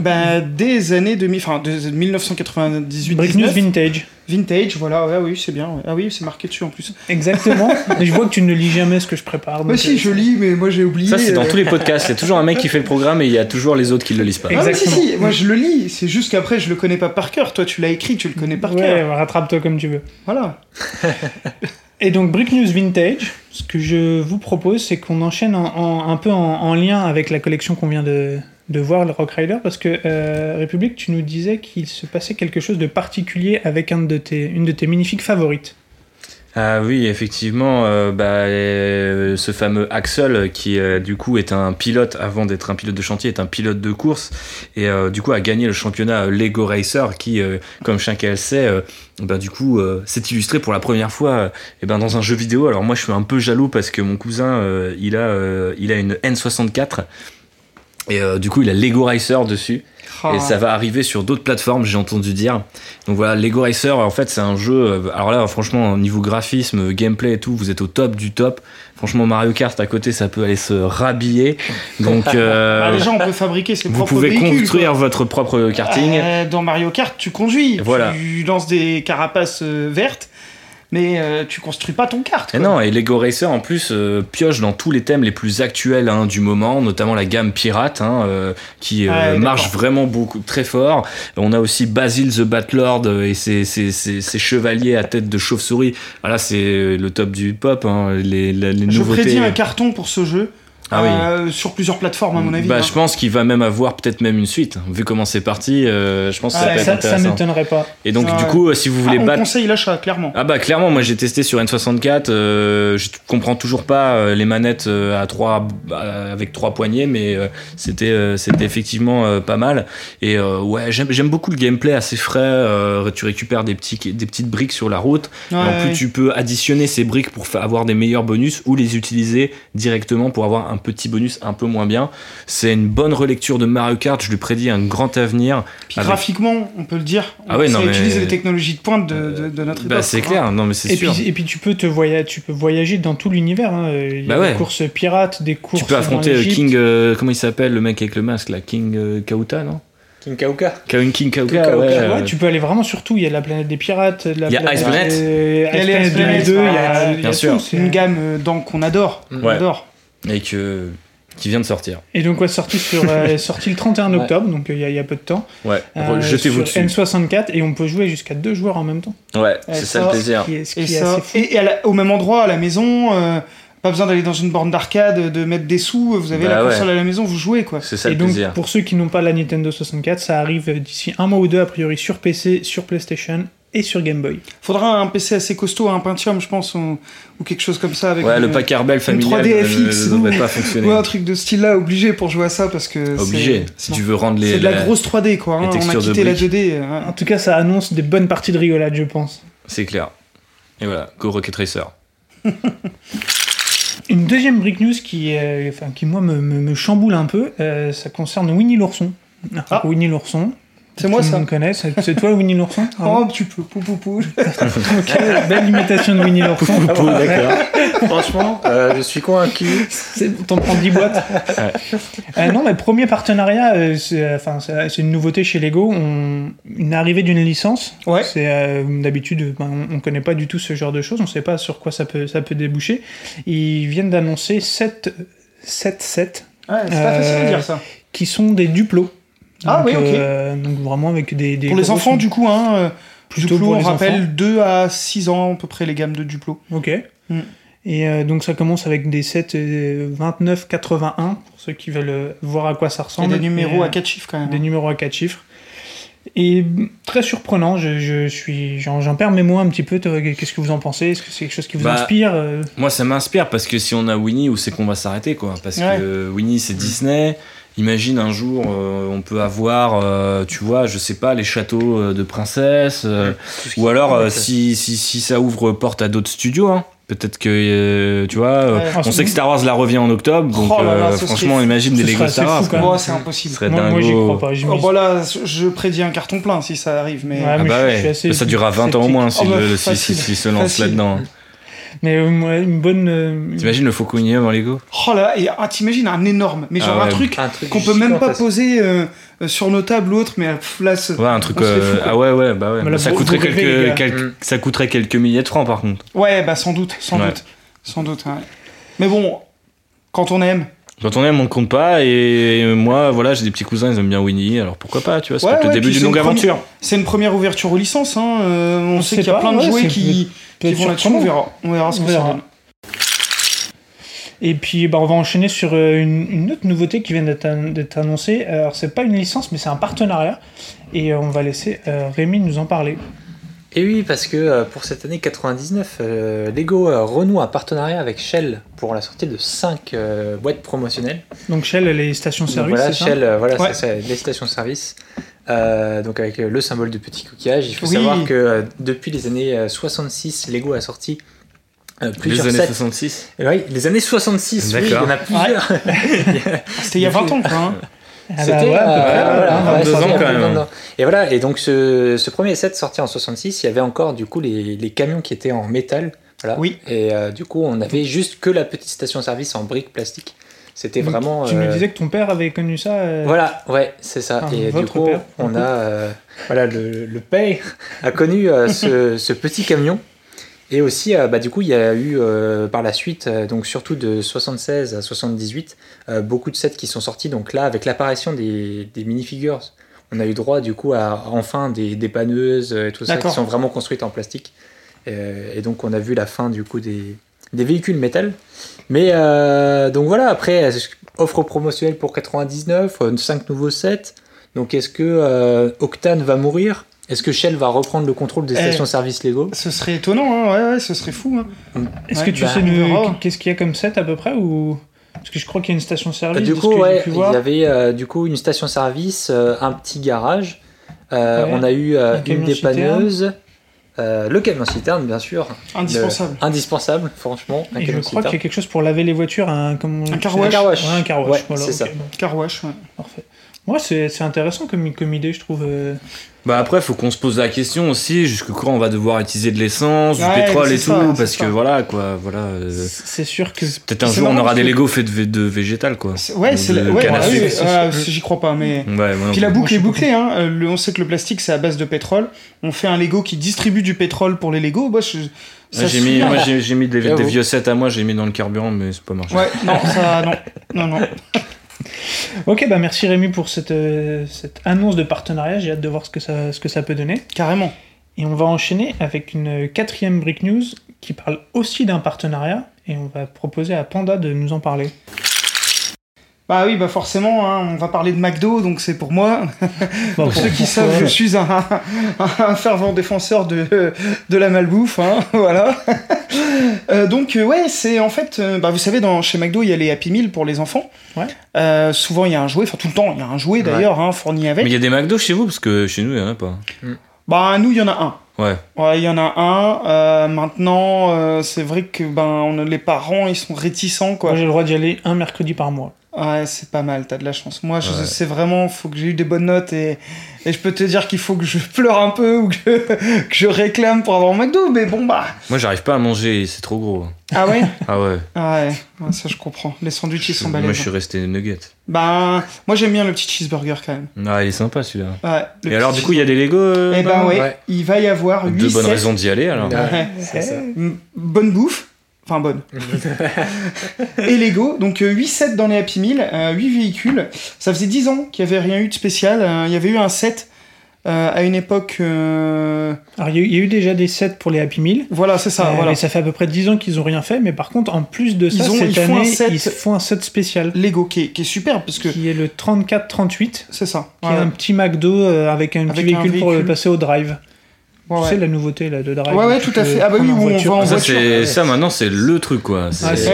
Speaker 5: Ben, des années 2000, enfin, de 1998.
Speaker 2: Break news
Speaker 5: 19,
Speaker 2: vintage.
Speaker 5: vintage, voilà, ouais, oui, c'est bien. ouais. Ah oui, c'est marqué dessus en plus.
Speaker 2: Exactement. Et je vois que tu ne lis jamais ce que je prépare.
Speaker 5: Moi
Speaker 2: donc,
Speaker 5: si,
Speaker 2: euh,
Speaker 5: je lis, mais moi j'ai oublié.
Speaker 3: Ça, c'est dans tous les podcasts. Il y a toujours un mec qui fait le programme et il y a toujours les autres qui le lisent pas.
Speaker 5: Ah, mais si,
Speaker 2: Exactement.
Speaker 5: si, moi je le lis, c'est juste qu'après je le connais pas par cœur. Toi tu l'as écrit, tu le connais par
Speaker 2: Ouais,
Speaker 5: cœur.
Speaker 2: rattrape-toi comme tu veux.
Speaker 5: Voilà.
Speaker 2: Et donc, Brick News Vintage, ce que je vous propose, c'est qu'on enchaîne en- en- un peu en, en lien avec la collection qu'on vient de, de voir, le Rock Rider, parce que euh, République, tu nous disais qu'il se passait quelque chose de particulier avec une de tes magnifiques favorites.
Speaker 3: Ah oui, effectivement, euh, bah, euh, ce fameux Axel, qui du coup est un pilote, avant d'être un pilote de chantier, est un pilote de course, et du coup a gagné le championnat Lego Racer, qui, comme chacun le sait, bah, du coup s'est illustré pour la première fois ben, dans un jeu vidéo. Alors moi je suis un peu jaloux parce que mon cousin, il, a, il a une N64, et euh, du coup il a Lego Racer dessus.
Speaker 5: Ah.
Speaker 3: Et ça va arriver sur d'autres plateformes, j'ai entendu dire. Donc voilà, Lego Racer, en fait, c'est un jeu. euh, Alors là, franchement, au niveau graphisme, gameplay et tout, vous êtes au top du top. Franchement, Mario Kart à côté, ça peut aller se rhabiller. Donc, euh,
Speaker 5: Ah, déjà on peut fabriquer ses
Speaker 3: vous pouvez construire
Speaker 5: quoi.
Speaker 3: votre propre karting.
Speaker 5: Euh, dans Mario Kart, tu conduis,
Speaker 3: Voilà.
Speaker 5: tu lances des carapaces euh, vertes, mais euh, tu construis pas ton kart.
Speaker 3: Et non, et Lego Racer en plus euh, pioche dans tous les thèmes les plus actuels hein, du moment, notamment la gamme pirate hein, euh, qui euh, marche vraiment beaucoup très fort. On a aussi Basil the Batlord euh, et ses, ses, ses, ses chevaliers à tête de chauve-souris. Voilà, c'est euh, le top du pop. Hein, les, les, les
Speaker 5: Je
Speaker 3: nouveautés.
Speaker 5: prédis un carton pour ce jeu.
Speaker 3: Ah oui.
Speaker 5: euh, sur plusieurs plateformes à mon avis.
Speaker 3: Bah,
Speaker 5: hein.
Speaker 3: je pense qu'il va même avoir peut-être même une suite. Vu comment c'est parti, euh, je pense que ça
Speaker 5: Ah,
Speaker 3: peut être
Speaker 2: Ça, m'étonnerait pas.
Speaker 3: Et donc,
Speaker 5: Ah,
Speaker 3: du
Speaker 5: ouais.
Speaker 3: coup, euh, si vous
Speaker 5: Ah,
Speaker 3: voulez
Speaker 5: on
Speaker 3: battre.
Speaker 5: conseille l'achat, clairement.
Speaker 3: Ah bah clairement moi j'ai testé sur N64 euh, je comprends toujours pas les manettes à trois avec trois poignées mais c'était c'était effectivement pas mal et ouais j'aime beaucoup le gameplay assez frais tu récupères des petits des petites briques sur la route et en
Speaker 5: Ouais,
Speaker 3: plus tu peux additionner ces briques pour avoir des meilleurs bonus ou les utiliser directement pour avoir un petit bonus un peu moins bien c'est une bonne relecture de Mario Kart je lui prédis un grand avenir
Speaker 5: Puis
Speaker 3: avec-
Speaker 5: graphiquement, on peut le dire,
Speaker 3: Ah ouais, non, mais-
Speaker 5: utilise les technologies de pointe de, de- de notre époque.
Speaker 3: bah c'est
Speaker 5: quoi.
Speaker 3: clair non mais c'est
Speaker 2: Et
Speaker 3: sûr
Speaker 2: puis, et puis tu peux te voyager, tu peux voyager dans tout l'univers. hein. Il y a
Speaker 3: Bah ouais.
Speaker 2: des courses pirates, des courses.
Speaker 3: Tu peux
Speaker 2: dans
Speaker 3: affronter
Speaker 2: l'Égypte.
Speaker 3: King, euh, comment il s'appelle le mec avec le masque là, King euh, Kauta non?
Speaker 4: King Kauka.
Speaker 3: King King ouais.
Speaker 2: Ouais,
Speaker 3: euh,
Speaker 2: tu peux aller vraiment sur tout. Il y a la planète des pirates, la
Speaker 3: Il y a Ice Planet.
Speaker 5: Il y a
Speaker 2: Ice Planet
Speaker 5: Ice Planet,
Speaker 2: 2002, il y a, y
Speaker 3: bien sûr.
Speaker 2: tout,
Speaker 5: C'est une gamme euh, dans- qu'on adore.
Speaker 3: Ouais.
Speaker 5: adore.
Speaker 3: Et que qui vient de sortir.
Speaker 2: Et donc, ouais, sorti, sur, euh, sorti le 31
Speaker 4: Ouais.
Speaker 2: octobre, donc euh, il y, a- il y a peu de temps.
Speaker 3: Ouais,
Speaker 2: Euh,
Speaker 3: jetez-vous
Speaker 2: sur
Speaker 3: dessus.
Speaker 2: N64, et on peut jouer jusqu'à deux joueurs en même temps.
Speaker 3: Ouais,
Speaker 5: Et
Speaker 3: c'est ça,
Speaker 5: ça,
Speaker 3: le plaisir.
Speaker 2: Ce qui est, ce qui
Speaker 5: Et, ça, et, et à la- au même endroit, à la maison, euh, pas besoin d'aller dans une borne d'arcade, de mettre des sous, vous avez
Speaker 3: Bah
Speaker 5: la
Speaker 3: ouais.
Speaker 5: console à la maison, vous jouez quoi.
Speaker 3: C'est ça
Speaker 2: Et
Speaker 3: le
Speaker 2: donc,
Speaker 3: plaisir.
Speaker 2: pour ceux qui n'ont pas la Nintendo 64, ça arrive euh, d'ici un mois ou deux, a priori, sur PC, sur PlayStation et sur Game Boy.
Speaker 5: Faudra un PC assez costaud, un Pentium, je pense, ou, ou quelque chose comme ça. Avec
Speaker 3: Ouais,
Speaker 5: une-
Speaker 3: le pack Arbel familial
Speaker 5: 3D
Speaker 3: ne-
Speaker 5: FX
Speaker 3: ne
Speaker 5: ou-
Speaker 3: pas fonctionner.
Speaker 5: Ouais, un truc de ce style-là, obligé pour jouer à ça parce que.
Speaker 3: Obligé. Si
Speaker 5: non.
Speaker 3: tu veux rendre les.
Speaker 5: C'est de la
Speaker 3: la-
Speaker 5: grosse 3D quoi. hein. On a quitté la
Speaker 3: briques.
Speaker 5: 2D. hein.
Speaker 2: En tout cas, ça annonce des bonnes parties de rigolade, je pense.
Speaker 3: C'est clair. Et voilà, Go Rocket Racer.
Speaker 2: Une deuxième break news qui, euh, enfin, qui moi, me, me- me chamboule un peu, euh, ça concerne Winnie l'ourson.
Speaker 5: Ah.
Speaker 2: Winnie l'ourson.
Speaker 5: C'est moi
Speaker 2: Tout le
Speaker 5: ça.
Speaker 2: monde connaît, c'est toi Winnie l'ourson
Speaker 5: Oh, tu peux, pou pou pou.
Speaker 2: Ok, belle imitation de Winnie l'ourson.
Speaker 4: d'accord. Franchement, euh, je suis convaincu.
Speaker 2: T'en prends 10 boîtes. Euh, non, mais premier partenariat, euh, c'est enfin, c'est- une nouveauté chez Lego. On, une arrivée d'une licence.
Speaker 5: Ouais.
Speaker 2: C'est euh, d'habitude, ben, on, on connaît pas du tout ce genre de choses. On sait pas sur quoi ça peut, ça peut déboucher. Ils viennent d'annoncer 7 7 sets
Speaker 5: Ouais, c'est pas facile à dire ça.
Speaker 2: qui sont des duplos.
Speaker 5: Ah oui, ok.
Speaker 2: euh, donc vraiment avec des. des
Speaker 5: Pour les enfants, du coup, hein, euh,
Speaker 2: Plutôt
Speaker 5: Duplo,
Speaker 2: pour
Speaker 5: on
Speaker 2: les
Speaker 5: rappelle
Speaker 2: enfants.
Speaker 5: 2 à 6 ans à peu près les gammes de Duplo.
Speaker 2: Ok.
Speaker 5: Mm.
Speaker 2: Et euh, donc ça commence avec des sets euh, 29-81 pour ceux qui veulent voir à quoi ça ressemble.
Speaker 5: des numéros
Speaker 2: Et,
Speaker 5: à 4 chiffres quand même.
Speaker 2: des numéros à 4 chiffres. Et mm, très surprenant, je, je suis, j'en, j'en perds mes mots un petit peu. Qu'est-ce que vous en pensez? Est-ce que c'est quelque chose qui vous
Speaker 3: Bah,
Speaker 2: inspire
Speaker 3: Moi, ça m'inspire parce que si on a Winnie, où c'est qu'on va s'arrêter, quoi? Parce
Speaker 5: Ouais.
Speaker 3: que Winnie, c'est Disney. Imagine un jour, euh, on peut avoir, euh, tu vois, je sais pas, les châteaux euh, de princesses. euh, ou alors, si, si, si ça ouvre porte à d'autres studios, hein. Peut-être que, euh, tu vois, euh,
Speaker 5: Ouais.
Speaker 3: on sait que Star Wars la revient en octobre, donc
Speaker 5: Oh là là,
Speaker 3: euh,
Speaker 5: ce
Speaker 3: franchement,
Speaker 5: serait-
Speaker 3: imagine des Lego Star Wars.
Speaker 5: c'est impossible.
Speaker 2: Moi, moi, j'y crois pas.
Speaker 5: Oh, bah là, je prédis un carton plein si ça arrive, mais.
Speaker 2: Ouais,
Speaker 3: Ah bah
Speaker 2: je- je
Speaker 3: ouais,
Speaker 2: suis assez
Speaker 3: ça durera 20 ans au moins si,
Speaker 5: Oh bah,
Speaker 3: si, si- si se lance là-dedans.
Speaker 2: Mais euh, ouais, une bonne. euh,
Speaker 3: T'imagines le fauconnier en Lego?
Speaker 5: Oh là, et ah, t'imagines un énorme, mais genre
Speaker 3: Ah
Speaker 5: un truc
Speaker 4: Un truc
Speaker 5: qu'on peut même pas poser euh, sur nos tables ou autre, mais pff, là, c'est-
Speaker 3: Ouais, un truc. Euh, ah ouais, ouais, bah ouais.
Speaker 2: Là,
Speaker 3: ça,
Speaker 2: vous-
Speaker 3: coûterait
Speaker 2: vous rêvez,
Speaker 3: quelques, quelques-
Speaker 4: Mm.
Speaker 3: ça coûterait quelques milliers de francs par contre.
Speaker 5: ouais, bah sans doute, sans
Speaker 3: Ouais.
Speaker 5: doute, sans doute. ouais. Mais bon, quand on aime,
Speaker 3: Quand on aime, on ne compte pas. Et moi, voilà, j'ai des petits cousins, ils aiment bien Winnie. Alors pourquoi pas, tu vois, c'est
Speaker 5: Ouais,
Speaker 3: peut-être
Speaker 5: ouais,
Speaker 3: le début d'une longue aventure.
Speaker 5: c'est une première ouverture aux licences. Hein, euh, on,
Speaker 2: On
Speaker 5: sait
Speaker 2: sait
Speaker 5: qu'il y a
Speaker 2: pas,
Speaker 5: plein de
Speaker 2: ouais,
Speaker 5: jouets qui, qui
Speaker 2: être
Speaker 5: vont là-dessus. On verra, on verra ce
Speaker 2: On
Speaker 5: que ça
Speaker 2: verra.
Speaker 5: donne.
Speaker 2: Et puis bah, on va enchaîner sur euh, une, une autre nouveauté qui vient d'être an- d'être annoncée. Alors c'est pas une licence mais c'est un partenariat. Et euh, on va laisser euh, Rémi nous en parler.
Speaker 4: Et oui, parce que euh, pour cette année 99, euh, Lego euh, renoue un partenariat avec Shell pour la sortie de 5 boîtes promotionnelles.
Speaker 2: Donc Shell, les stations
Speaker 4: Donc
Speaker 2: service,
Speaker 4: voilà,
Speaker 2: c'est ça
Speaker 4: Shell, voilà,
Speaker 5: Ouais.
Speaker 4: c'est c'est les stations-service. Euh, donc avec le symbole de petit coquillage. Il faut
Speaker 5: Oui.
Speaker 4: savoir que depuis les années euh, 66, Lego a sorti euh,
Speaker 3: Les
Speaker 4: plusieurs
Speaker 3: années
Speaker 4: sets.
Speaker 3: 66.
Speaker 4: Et oui, les années 66, oui, il y en a plusieurs.
Speaker 5: C'était il y a 20 ans, quoi. hein.
Speaker 2: Ah
Speaker 4: C'était
Speaker 2: bah ouais, à peu
Speaker 4: euh,
Speaker 2: près, ouais,
Speaker 4: voilà,
Speaker 2: hein,
Speaker 4: ouais,
Speaker 3: 22
Speaker 4: sorti
Speaker 3: ans,
Speaker 4: il y a
Speaker 3: quand même.
Speaker 4: 22 ans. Et voilà, et donc ce, ce premier set sorti en 66, il y avait encore du coup les, les camions qui étaient en métal. Voilà.
Speaker 5: Oui.
Speaker 4: Et euh, du coup, on avait juste que la petite station-service en briques plastique. C'était
Speaker 2: Donc,
Speaker 4: vraiment.
Speaker 2: Tu
Speaker 4: euh,
Speaker 2: nous disais que ton père avait connu ça. euh,
Speaker 4: Voilà, ouais, c'est ça. Et du coup,
Speaker 2: père,
Speaker 4: on a. euh, voilà, le, le père a connu euh, ce, ce petit camion. Et aussi, euh, bah, du coup, il y a eu euh, par la suite, euh, donc surtout de 76 à 78, euh, beaucoup de sets qui sont sortis. Donc là, avec l'apparition des, des minifigures, on a eu droit du coup à enfin des dépanneuses euh, et tout ça qui sont vraiment construites en plastique. Et donc, on a vu la fin du coup des, des véhicules métal. Mais euh, donc voilà, après, offre promotionnelle pour 99, 5 nouveaux sets. Donc est-ce que euh, Octane va mourir? Est-ce que Shell va reprendre le contrôle des
Speaker 5: Eh.
Speaker 4: stations-service Lego?
Speaker 5: Ce serait étonnant, hein, ouais, ouais, ce serait fou. hein.
Speaker 2: Est-ce
Speaker 5: Ouais,
Speaker 2: que tu
Speaker 4: bah,
Speaker 2: sais nous- qu'est-ce qu'il y a comme set à peu près ou parce que je crois qu'il y a une station service.
Speaker 4: Du coup, ouais, il y avait euh, du coup une station-service, euh, un petit garage. Euh,
Speaker 2: Ouais.
Speaker 4: On a eu euh,
Speaker 2: Un
Speaker 4: une dépanneuse. euh, le camion citerne, bien sûr.
Speaker 5: Indispensable.
Speaker 4: Le- indispensable, franchement. Un
Speaker 2: Et je crois qu'il y a quelque chose pour laver les voitures, un, comme
Speaker 5: Un car wash.
Speaker 4: Un car wash.
Speaker 2: Ouais, un car wash,
Speaker 4: Ouais,
Speaker 2: voilà,
Speaker 4: c'est ça.
Speaker 5: Car wash, ouais.
Speaker 2: parfait. Moi, c'est c'est intéressant comme, comme idée, je trouve. euh.
Speaker 3: Bah après, faut qu'on se pose la question aussi jusqu'à quand on va devoir utiliser de l'essence, du
Speaker 5: Ouais,
Speaker 3: pétrole et tout, parce que
Speaker 5: ça.
Speaker 3: voilà quoi, voilà. euh,
Speaker 2: C'est sûr que.
Speaker 3: Peut-être un jour on aura des Lego faits de, de végétal quoi.
Speaker 5: Ouais,
Speaker 3: Ou
Speaker 5: c'est la- ouais, bah oui, euh, j'y crois pas, mais.
Speaker 3: Ouais,
Speaker 5: Puis la boucle est bouclée, hein. euh, le- on sait que le plastique c'est à base de pétrole. On fait un Lego qui distribue du pétrole pour les Lego. Bah, je-
Speaker 3: j'ai mis, moi, j'ai mis des, des vieux sets à moi, j'ai mis dans le carburant, mais c'est pas marché.
Speaker 5: Ouais, non, ça, non, non, non.
Speaker 2: Ok, bah merci Rémi pour cette, euh, cette annonce de partenariat. J'ai hâte de voir ce que ça, ce que ça peut donner.
Speaker 5: Carrément.
Speaker 2: Et on va enchaîner avec une quatrième Brick News qui parle aussi d'un partenariat. Et on va proposer à Panda de nous en parler.
Speaker 5: Bah oui, bah forcément, hein, on va parler de McDo, donc c'est pour moi.
Speaker 2: Bon,
Speaker 5: Pour ceux qui savent, je suis un, un fervent défenseur de, de la malbouffe, hein, voilà. Euh, donc euh, ouais, c'est en fait, euh, bah, vous savez, dans, chez McDo, il y a les Happy Meal pour les enfants.
Speaker 2: Ouais.
Speaker 5: Euh, souvent, il y a un jouet, enfin tout le temps, il y a un jouet d'ailleurs, hein, fourni avec.
Speaker 3: Mais il y a des McDo chez vous parce que chez nous il y en a pas.
Speaker 5: Bah nous, il y en a un.
Speaker 3: Ouais.
Speaker 5: Ouais, il y en a un. Euh, maintenant, euh, c'est vrai que ben, on a- les parents, ils sont réticents, quoi.
Speaker 2: Moi, j'ai le droit d'y aller un mercredi par mois.
Speaker 5: Ouais, c'est pas mal, t'as de la chance. Moi, je-
Speaker 3: Ouais.
Speaker 5: c'est vraiment, faut que j'ai eu des bonnes notes et, et je peux te dire qu'il faut que je pleure un peu ou que je, que je réclame pour avoir un McDo, mais bon, bah.
Speaker 3: Moi, j'arrive pas à manger, c'est trop gros.
Speaker 5: Ah ouais
Speaker 3: Ah ouais.
Speaker 5: Ah ouais, ouais, ça je comprends. Les sandwichs, ils sont
Speaker 3: Moi,
Speaker 5: balèzes.
Speaker 3: je suis resté nugget.
Speaker 5: Ben, moi j'aime bien le petit cheeseburger quand même.
Speaker 3: Ah, il est sympa celui-là.
Speaker 5: Ouais, le
Speaker 3: Et alors, du coup, il y a des Lego euh,
Speaker 5: Eh ben
Speaker 3: là
Speaker 5: ouais,
Speaker 4: Ouais.
Speaker 5: il va y avoir 8
Speaker 3: Deux bonnes
Speaker 5: sets.
Speaker 3: raisons d'y aller alors.
Speaker 5: Ouais.
Speaker 4: C'est ça.
Speaker 5: Bonne bouffe. Enfin, bonne. et Lego. Donc, 8 sets dans les Happy Meal, 8 véhicules. Ça faisait 10 ans qu'il n'y avait rien eu de spécial. Euh, Il y avait eu un set euh, à une époque. euh,
Speaker 2: Alors, il y, a eu- il y a eu déjà des sets pour les Happy Meal.
Speaker 5: Voilà, c'est ça.
Speaker 2: Euh,
Speaker 5: voilà.
Speaker 2: Mais ça fait à peu près 10 ans qu'ils ont rien fait. Mais par contre, en plus de ça,
Speaker 5: Ils ont-
Speaker 2: cette
Speaker 5: ils font un
Speaker 2: année,
Speaker 5: set-
Speaker 2: ils font un set spécial.
Speaker 5: Lego qui est, qui est super parce que
Speaker 2: Qui est le 3438.
Speaker 5: c'est ça.
Speaker 2: Qui
Speaker 5: Ouais,
Speaker 2: est un petit McDo euh, avec un petit
Speaker 5: Avec un
Speaker 2: véhicule, pour le passer au drive.
Speaker 5: Ouais,
Speaker 2: Tu
Speaker 5: ouais.
Speaker 2: sais, la nouveauté là, de drive.
Speaker 5: Ouais, ouais, tout à
Speaker 2: peux
Speaker 5: fait. Ah bah oui, on
Speaker 2: voiture.
Speaker 5: va en
Speaker 3: Ça,
Speaker 5: voiture.
Speaker 3: c'est ça maintenant, c'est le truc quoi. C'est
Speaker 2: Ah,
Speaker 4: c'est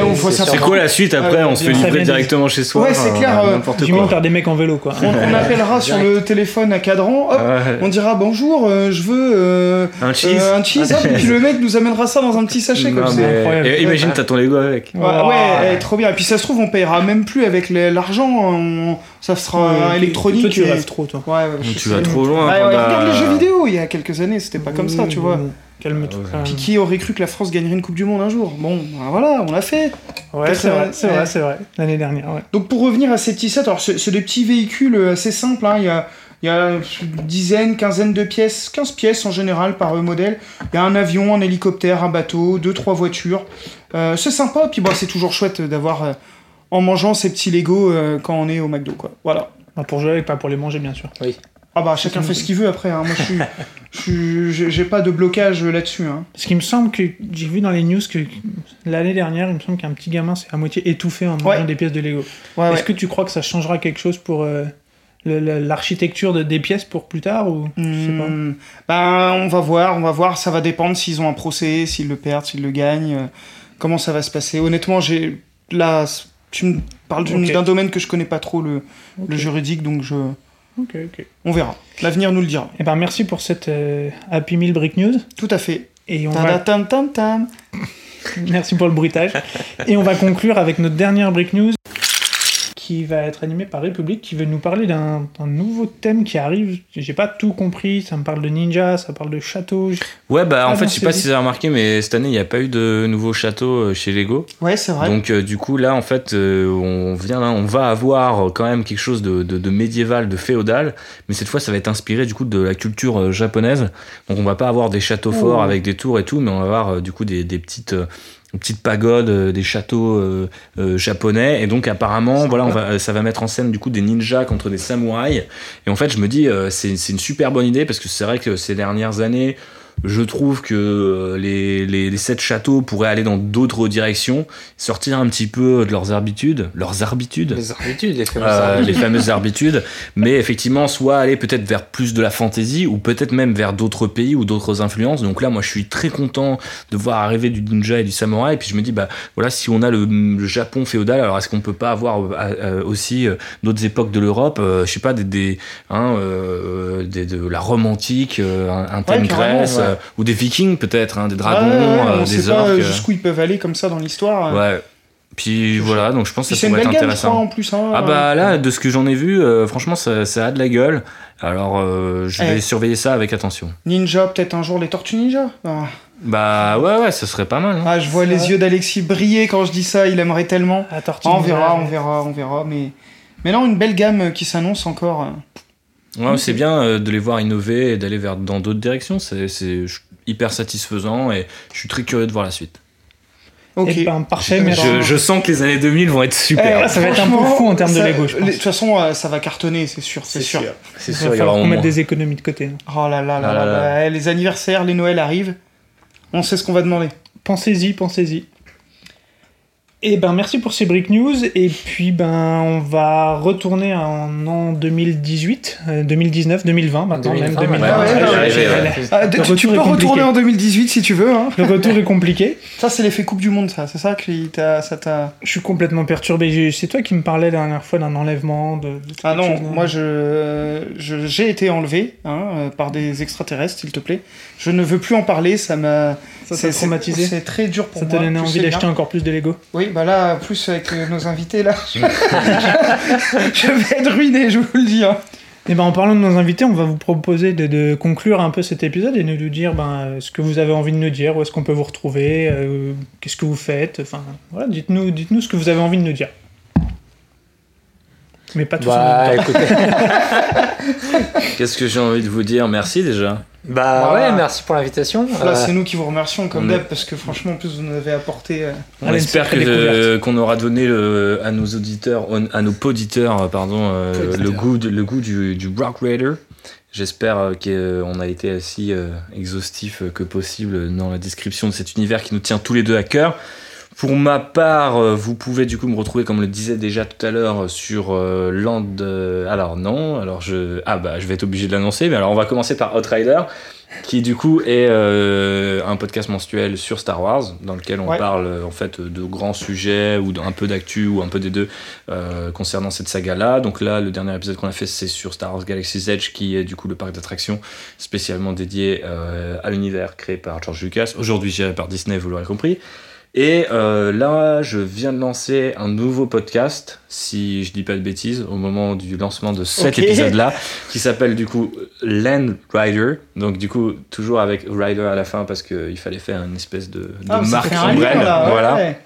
Speaker 3: c'est quoi la suite après
Speaker 5: Ah,
Speaker 3: On se fait livrer directement chez soi.
Speaker 5: Ouais, c'est clair, euh,
Speaker 2: Du
Speaker 3: quoi.
Speaker 2: t'as des mecs en vélo quoi.
Speaker 5: On, on appellera sur le téléphone à cadran. Hop,
Speaker 3: Ouais.
Speaker 5: on dira bonjour, euh, je veux euh,
Speaker 3: Un cheese.
Speaker 5: euh, un cheese. hop, et puis le mec nous amènera ça dans un petit sachet
Speaker 3: Non,
Speaker 5: comme ça.
Speaker 3: mais-
Speaker 2: incroyable.
Speaker 3: et imagine, t'as ton Lego avec.
Speaker 5: Ouais, ouais, eh, trop bien. Et puis ça se trouve, on payera même plus avec l'argent. Ça sera
Speaker 2: Ouais,
Speaker 5: électronique.
Speaker 2: Toi, tu
Speaker 5: et-
Speaker 2: rêves trop, toi.
Speaker 5: Ouais, ouais, je
Speaker 3: Tu vas trop loin.
Speaker 5: Ouais, ouais,
Speaker 3: Panda.
Speaker 5: regarde les jeux vidéo, il y a quelques années, c'était pas comme ça, tu vois.
Speaker 2: Calme-toi.
Speaker 3: Ouais.
Speaker 2: quand même.
Speaker 5: Puis qui aurait cru que la France gagnerait une Coupe du Monde un jour Bon, ben voilà, on l'a fait.
Speaker 2: Ouais, c'est vrai, c'est vrai, c'est vrai. L'année dernière, ouais.
Speaker 5: Donc pour revenir à ces petits sets, alors c'est des petits véhicules assez simples, hein, il y a... Il y a une dizaine, quinzaine de pièces, 15 pièces en général par euh, modèle. Il y a un avion, un hélicoptère, un bateau, deux, trois voitures. Euh, c'est sympa, puis bon, c'est toujours chouette d'avoir euh, en mangeant ces petits Lego euh, quand on est au McDo, quoi. Voilà.
Speaker 2: Bah, pour jouer, pas pour les manger, bien sûr.
Speaker 5: Ah bah chacun fait ce qu'il veut après. Hein. Moi je suis, j'ai- pas de blocage là-dessus. Hein.
Speaker 2: Parce qu'il me semble que j'ai vu dans les news que l'année dernière, il me semble qu'un petit gamin s'est à moitié étouffé en mangeant
Speaker 5: Ouais.
Speaker 2: des pièces de Lego.
Speaker 5: Ouais,
Speaker 2: Est-ce
Speaker 5: ouais.
Speaker 2: que tu crois que ça changera quelque chose pour euh, le- le- l'architecture de, des pièces pour plus tard ou je sais pas?
Speaker 5: Hmm, Ben on va voir, on va voir. Ça va dépendre s'ils ont un procès, s'ils le perdent, s'ils le gagnent. euh, comment ça va se passer. Honnêtement, j'ai là, tu me parles d'un domaine que je connais pas trop le, juridique, donc je,
Speaker 2: Ok, ok.
Speaker 5: on verra. L'avenir nous le dira.
Speaker 2: Eh ben merci pour cette euh, Happy Meal Brick News.
Speaker 5: Tout à fait.
Speaker 2: Et on va...
Speaker 5: tam tam tam.
Speaker 2: Merci pour le bruitage. Et on va conclure avec notre dernière Brick News qui va être animée par République, qui veut nous parler d'un nouveau thème qui arrive. J'ai pas tout compris, ça me parle de ninja, ça parle de château.
Speaker 3: Ouais, bah en fait, je sais pas si vous avez remarqué, mais cette année, il n'y a pas eu de nouveau château euh, chez Lego.
Speaker 5: Ouais, c'est vrai.
Speaker 3: Donc, euh, du coup, là, en fait, euh, on vient, on va avoir quand même quelque chose de, de- de médiéval, de féodal, mais cette fois, ça va être inspiré du coup de la culture japonaise. Donc, on va pas avoir des châteaux forts
Speaker 2: Oh.
Speaker 3: avec des tours et tout, mais on va avoir du coup des, des petites. Des petites pagodes, euh, des châteaux euh, euh, japonais, et donc apparemment, voilà, on va, ça va mettre en scène du coup des ninjas contre des samouraïs. Et en fait, je me dis, euh, c'est c'est une super bonne idée parce que c'est vrai que ces dernières années, je trouve que euh, les, les, les sept châteaux pourraient aller dans d'autres directions, sortir un petit peu de leurs habitudes, leurs habitudes,
Speaker 4: Les habitudes, les fameuses
Speaker 3: euh,
Speaker 4: habitudes.
Speaker 3: les fameuses habitudes, mais effectivement, soit aller peut-être vers plus de la fantaisie, ou peut-être même vers d'autres pays ou d'autres influences. Donc là, moi, je suis très content de voir arriver du ninja et du samouraï, et puis je me dis, bah voilà, si on a le, le Japon féodal, alors est-ce qu'on peut pas avoir euh, euh, aussi euh, d'autres époques de l'Europe, euh, je sais pas, des, des, hein, euh, des- de la Rome antique, euh, un, un thème
Speaker 5: Ouais,
Speaker 3: Grèce,
Speaker 5: ouais.
Speaker 3: Euh, ou des Vikings peut-être, hein, des dragons,
Speaker 5: Ouais, ouais, ouais,
Speaker 3: euh,
Speaker 5: on
Speaker 3: des
Speaker 5: sait pas
Speaker 3: orques.
Speaker 5: euh,
Speaker 3: euh,
Speaker 5: jusqu'où ils peuvent aller comme ça dans l'histoire.
Speaker 3: Ouais. Puis voilà, donc je pense que ça
Speaker 5: c'est une
Speaker 3: pourrait
Speaker 5: belle
Speaker 3: être
Speaker 5: gamme, je crois,
Speaker 3: intéressant.
Speaker 5: en plus. Hein.
Speaker 3: Ah bah là, de ce que j'en ai vu, euh, franchement, ça, ça a de la gueule. Alors, euh, je vais
Speaker 5: Eh.
Speaker 3: surveiller ça avec attention.
Speaker 5: Ninja, peut-être un jour les Tortues Ninja. Ah,
Speaker 3: Bah ouais, ouais, ça serait pas mal. hein.
Speaker 5: Ah, je vois les
Speaker 2: vrai.
Speaker 5: yeux d'Alexis briller quand je dis ça, il aimerait tellement.
Speaker 2: Ah, Tortue
Speaker 5: Ah, on verra, on verra, on verra. Mais, mais non, une belle gamme qui s'annonce encore.
Speaker 3: Ouais, c'est bien euh, de les voir innover et d'aller vers dans d'autres directions. C'est hyper satisfaisant et je suis très curieux de voir la suite.
Speaker 5: Ok.
Speaker 2: Eh ben, parfait,
Speaker 5: Je-
Speaker 2: merci.
Speaker 3: Je, je sens que les années 2000 vont être super.
Speaker 5: Eh,
Speaker 2: ça va être un peu fou en termes de
Speaker 5: ça-
Speaker 2: Lego, pense.
Speaker 5: les- De toute façon, euh, ça va cartonner, c'est sûr, c'est sûr.
Speaker 3: C'est
Speaker 2: Il va
Speaker 3: sûr, il aura
Speaker 2: falloir qu'on mette des économies de côté. hein.
Speaker 5: Oh là là là
Speaker 3: Ah
Speaker 5: là
Speaker 3: là là.
Speaker 5: là. Eh, Les anniversaires, les Noëls arrivent. On sait ce qu'on va demander.
Speaker 2: Pensez-y, pensez-y. Et ben merci pour ces break news et puis ben on va retourner en an 2018, euh, 2019, 2020 maintenant
Speaker 4: 2020,
Speaker 2: même
Speaker 4: ouais.
Speaker 2: 2020.
Speaker 5: Ah ouais,
Speaker 2: Ouais.
Speaker 5: Ah, tu- peux retourner en 2018 si tu veux. Hein.
Speaker 2: Le retour est compliqué.
Speaker 5: Ça, c'est l'effet Coupe du Monde, ça. C'est ça qui t'a. Ça t'a...
Speaker 2: Je suis complètement perturbé. C'est toi qui me parlais la dernière fois d'un enlèvement. De, de
Speaker 5: Ah non,
Speaker 2: chose,
Speaker 5: moi je, je- j'ai été enlevé hein, euh, par des extraterrestres, s'il te plaît. Je ne veux plus en parler, ça m'a.
Speaker 2: Ça t'a traumatisé
Speaker 5: C'est très dur pour
Speaker 2: Ça
Speaker 5: moi.
Speaker 2: t'a donné envie d'acheter
Speaker 5: bien.
Speaker 2: encore plus de Lego
Speaker 5: Oui, bah là, plus avec euh, nos invités là, je... vais être ruiné, je vous le dis. hein.
Speaker 2: Et ben en parlant de nos invités, on va vous proposer de, de conclure un peu cet épisode et de nous dire ben, ce que vous avez envie de nous dire, où est-ce qu'on peut vous retrouver, euh, qu'est-ce que vous faites, enfin voilà, dites-nous dites-nous ce que vous avez envie de nous dire. Mais pas tous en
Speaker 4: Bah
Speaker 3: Qu'est-ce que j'ai envie de vous dire? Merci déjà.
Speaker 4: Bah
Speaker 5: Voilà.
Speaker 4: ouais, merci pour l'invitation.
Speaker 5: Là,
Speaker 4: Euh,
Speaker 5: c'est nous qui vous remercions comme
Speaker 3: on
Speaker 5: d'hab parce que franchement, en plus, vous nous avez apporté. euh,
Speaker 3: On espère euh, qu'on aura donné le- à nos auditeurs, à nos poditeurs, pardon, euh,
Speaker 2: Poditeurs.
Speaker 3: le goût, de- le goût du, du Rock Raider. J'espère qu'on a été aussi euh, exhaustif que possible dans la description de cet univers qui nous tient tous les deux à cœur. Pour ma part, euh, vous pouvez du coup me retrouver, comme le disait déjà tout à l'heure, sur euh, Land. euh, alors non, alors je. Ah bah je vais être obligé de l'annoncer, mais alors on va commencer par Outrider, qui du coup est euh, un podcast mensuel sur Star Wars, dans lequel on
Speaker 5: Ouais.
Speaker 3: parle euh, en fait de grands sujets ou d'un peu d'actu ou un peu des deux euh, concernant cette saga-là. Donc là, le dernier épisode qu'on a fait, c'est sur Star Wars Galaxy's Edge, qui est du coup le parc d'attractions spécialement dédié euh, à l'univers créé par George Lucas, aujourd'hui géré par Disney, vous l'aurez compris. Et euh, là, je viens de lancer un nouveau podcast, si je dis pas de bêtises, au moment du lancement de cet épisode-là, qui s'appelle du coup Land Rider. Donc du coup, toujours avec Rider à la fin, parce qu'il fallait faire une espèce de, de
Speaker 5: Ah,
Speaker 3: marque
Speaker 5: fait un lien,
Speaker 3: ombrelle,
Speaker 5: là, ouais,
Speaker 3: voilà,
Speaker 5: ouais.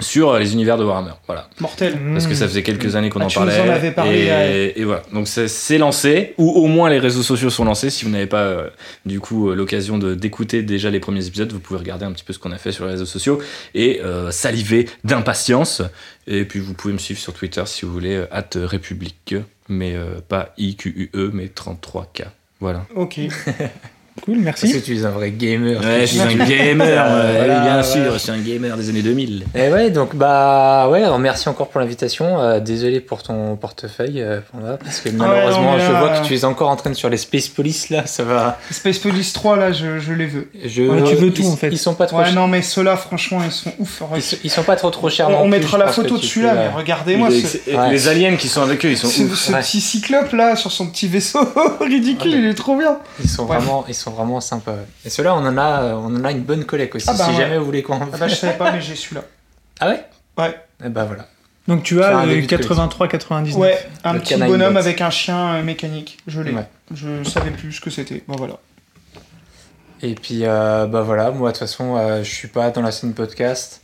Speaker 3: Sur euh, les univers de Warhammer. Voilà.
Speaker 5: Mortel.
Speaker 3: Parce que ça faisait quelques années qu'on
Speaker 5: Ah,
Speaker 3: en parlait.
Speaker 5: en avais parlé,
Speaker 3: et,
Speaker 5: ouais.
Speaker 3: et voilà. Donc c'est lancé, ou au moins les réseaux sociaux sont lancés. Si vous n'avez pas euh, du coup euh, l'occasion d'écouter déjà les premiers épisodes, vous pouvez regarder un petit peu ce qu'on a fait sur les réseaux sociaux et euh, saliver d'impatience. Et puis vous pouvez me suivre sur Twitter si vous voulez, at République, mais euh, pas IQUE, mais 33K. Voilà.
Speaker 5: Ok.
Speaker 2: Cool,
Speaker 4: Parce que
Speaker 2: merci.
Speaker 4: tu es un vrai gamer.
Speaker 3: Ouais, je suis un gamer,
Speaker 4: Euh,
Speaker 3: bien sûr, je suis un gamer des années 2000.
Speaker 4: Et ouais, donc bah ouais, alors merci encore pour l'invitation. Euh, désolé pour ton portefeuille, euh, Panda, parce que malheureusement,
Speaker 5: non, mais
Speaker 4: je
Speaker 5: là,
Speaker 4: vois
Speaker 5: euh,
Speaker 4: que tu es encore en train de sur les Space Police là, ça va.
Speaker 5: Space Police 3, là, je, je les veux.
Speaker 4: Je,
Speaker 2: Ouais, tu veux
Speaker 4: ils-
Speaker 2: tout, en fait.
Speaker 4: Ils sont pas trop.
Speaker 5: Ouais,
Speaker 4: chers.
Speaker 5: non, mais ceux-là, franchement, ils sont ouf.
Speaker 4: Ils, sont, ils sont pas trop trop chers.
Speaker 5: On,
Speaker 4: non
Speaker 5: on
Speaker 4: plus,
Speaker 5: mettra la photo de
Speaker 4: tu
Speaker 5: celui-là,
Speaker 4: peux,
Speaker 5: mais
Speaker 4: euh,
Speaker 5: regardez-moi
Speaker 3: Les-
Speaker 5: ce,
Speaker 4: Ouais.
Speaker 3: Les aliens qui sont avec eux, ils sont
Speaker 5: ce,
Speaker 3: ouf.
Speaker 5: ce petit cyclope là sur son petit vaisseau ridicule, il est trop bien.
Speaker 4: Ils sont vraiment, ils sont vraiment sympas. ouais. Et ceux-là, on en a, euh, on en a une bonne collecte aussi.
Speaker 5: Ah bah
Speaker 4: si
Speaker 5: ouais.
Speaker 4: jamais vous voulez qu'on.
Speaker 5: Ah bah, je savais pas, mais j'ai celui-là.
Speaker 4: Ah ouais?
Speaker 5: Ouais.
Speaker 4: Et bah voilà.
Speaker 2: Donc tu as le
Speaker 4: début de
Speaker 2: 83-99.
Speaker 5: Ouais, un
Speaker 4: Le
Speaker 5: petit bonhomme avec un chien euh, mécanique. Je l'ai.
Speaker 4: Ouais.
Speaker 5: Je savais plus ce que c'était. Bon voilà.
Speaker 4: Et puis euh, bah voilà, moi de toute façon, euh, je suis pas dans la scène podcast.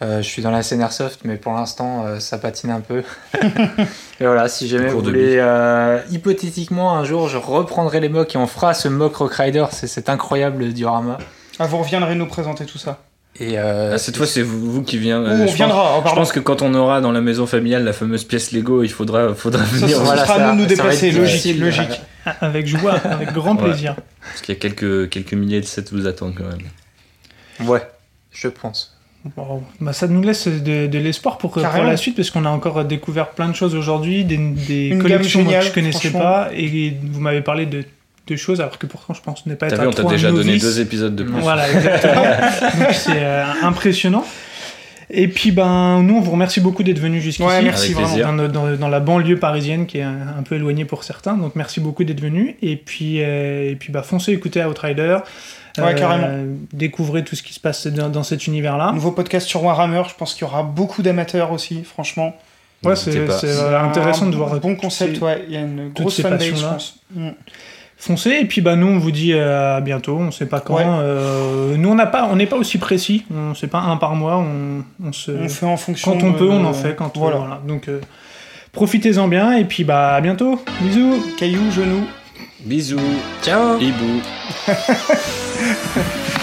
Speaker 4: Euh, je suis dans la scène airsoft, mais pour l'instant, euh, ça patine un peu. et voilà, si jamais vous voulez, euh, hypothétiquement, un jour, je reprendrai les mocks et on fera ce mock Rock Rider. C'est cet incroyable diorama.
Speaker 5: Ah, vous reviendrez nous présenter tout ça.
Speaker 4: Et euh,
Speaker 3: Ah, cette fois, c'est vous, vous qui vient. Euh,
Speaker 5: on
Speaker 3: je pense-
Speaker 5: viendra. oh,
Speaker 3: Je pense que quand on aura dans la maison familiale la fameuse pièce Lego, il faudra, faudra venir.
Speaker 5: ça,
Speaker 4: Voilà,
Speaker 5: sera à
Speaker 4: ça-
Speaker 5: nous de nous déplacer. Logique, logique.
Speaker 2: Ah, Avec joie, avec grand
Speaker 3: Ouais.
Speaker 2: plaisir.
Speaker 3: Parce qu'il y a quelques, quelques milliers de sets vous attendent quand même.
Speaker 4: Ouais, je pense.
Speaker 2: Bah, ça nous laisse de, de l'espoir pour, pour la suite parce qu'on a encore découvert plein de choses aujourd'hui, des, des collections moi, que je connaissais
Speaker 5: franchement.
Speaker 2: pas et vous m'avez parlé de, de choses alors que pourtant je pense ne pas être
Speaker 3: vu, on t'a déjà donné deux épisodes de plus.
Speaker 2: Voilà, exactement. Donc c'est euh, impressionnant. Et puis ben nous on vous remercie beaucoup d'être venus jusqu'ici.
Speaker 5: Ouais, merci
Speaker 3: Avec
Speaker 5: vraiment.
Speaker 3: plaisir.
Speaker 2: Dans, notre- dans- dans la banlieue parisienne qui est un, un peu éloignée pour certains. Donc merci beaucoup d'être venus. Et puis, euh, et puis bah, foncez écouter Outrider.
Speaker 5: Ouais, carrément.
Speaker 2: Découvrez tout ce qui se passe dans, dans cet univers-là.
Speaker 5: Nouveau podcast sur Warhammer. Je pense qu'il y aura beaucoup d'amateurs aussi, franchement.
Speaker 2: Ouais, c'est euh, intéressant
Speaker 5: un
Speaker 2: de voir
Speaker 5: Bon concept,
Speaker 2: ces-
Speaker 5: ouais. Il y a une grosse fanbase, je pense. Mm.
Speaker 2: Foncez et puis bah nous on vous dit euh, à bientôt. On sait pas quand.
Speaker 5: Ouais.
Speaker 2: Euh, nous on n'a pas, on n'est pas aussi précis. On sait pas un par mois. On, on se
Speaker 5: On fait en fonction.
Speaker 2: quand on
Speaker 5: de-
Speaker 2: peut, on en fait. Quand on-
Speaker 5: voilà.
Speaker 2: voilà. Donc euh, profitez-en bien et puis bah à bientôt. Bisous.
Speaker 5: Cailloux, genoux.
Speaker 3: Bisous,
Speaker 4: Ciao
Speaker 3: hibou.
Speaker 7: Yeah.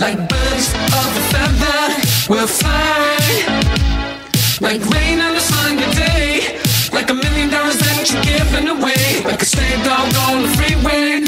Speaker 7: like birds of a feather. We'll fly like rain on a sunny day, like a million dollars that you're giving away, like a stray dog on the freeway.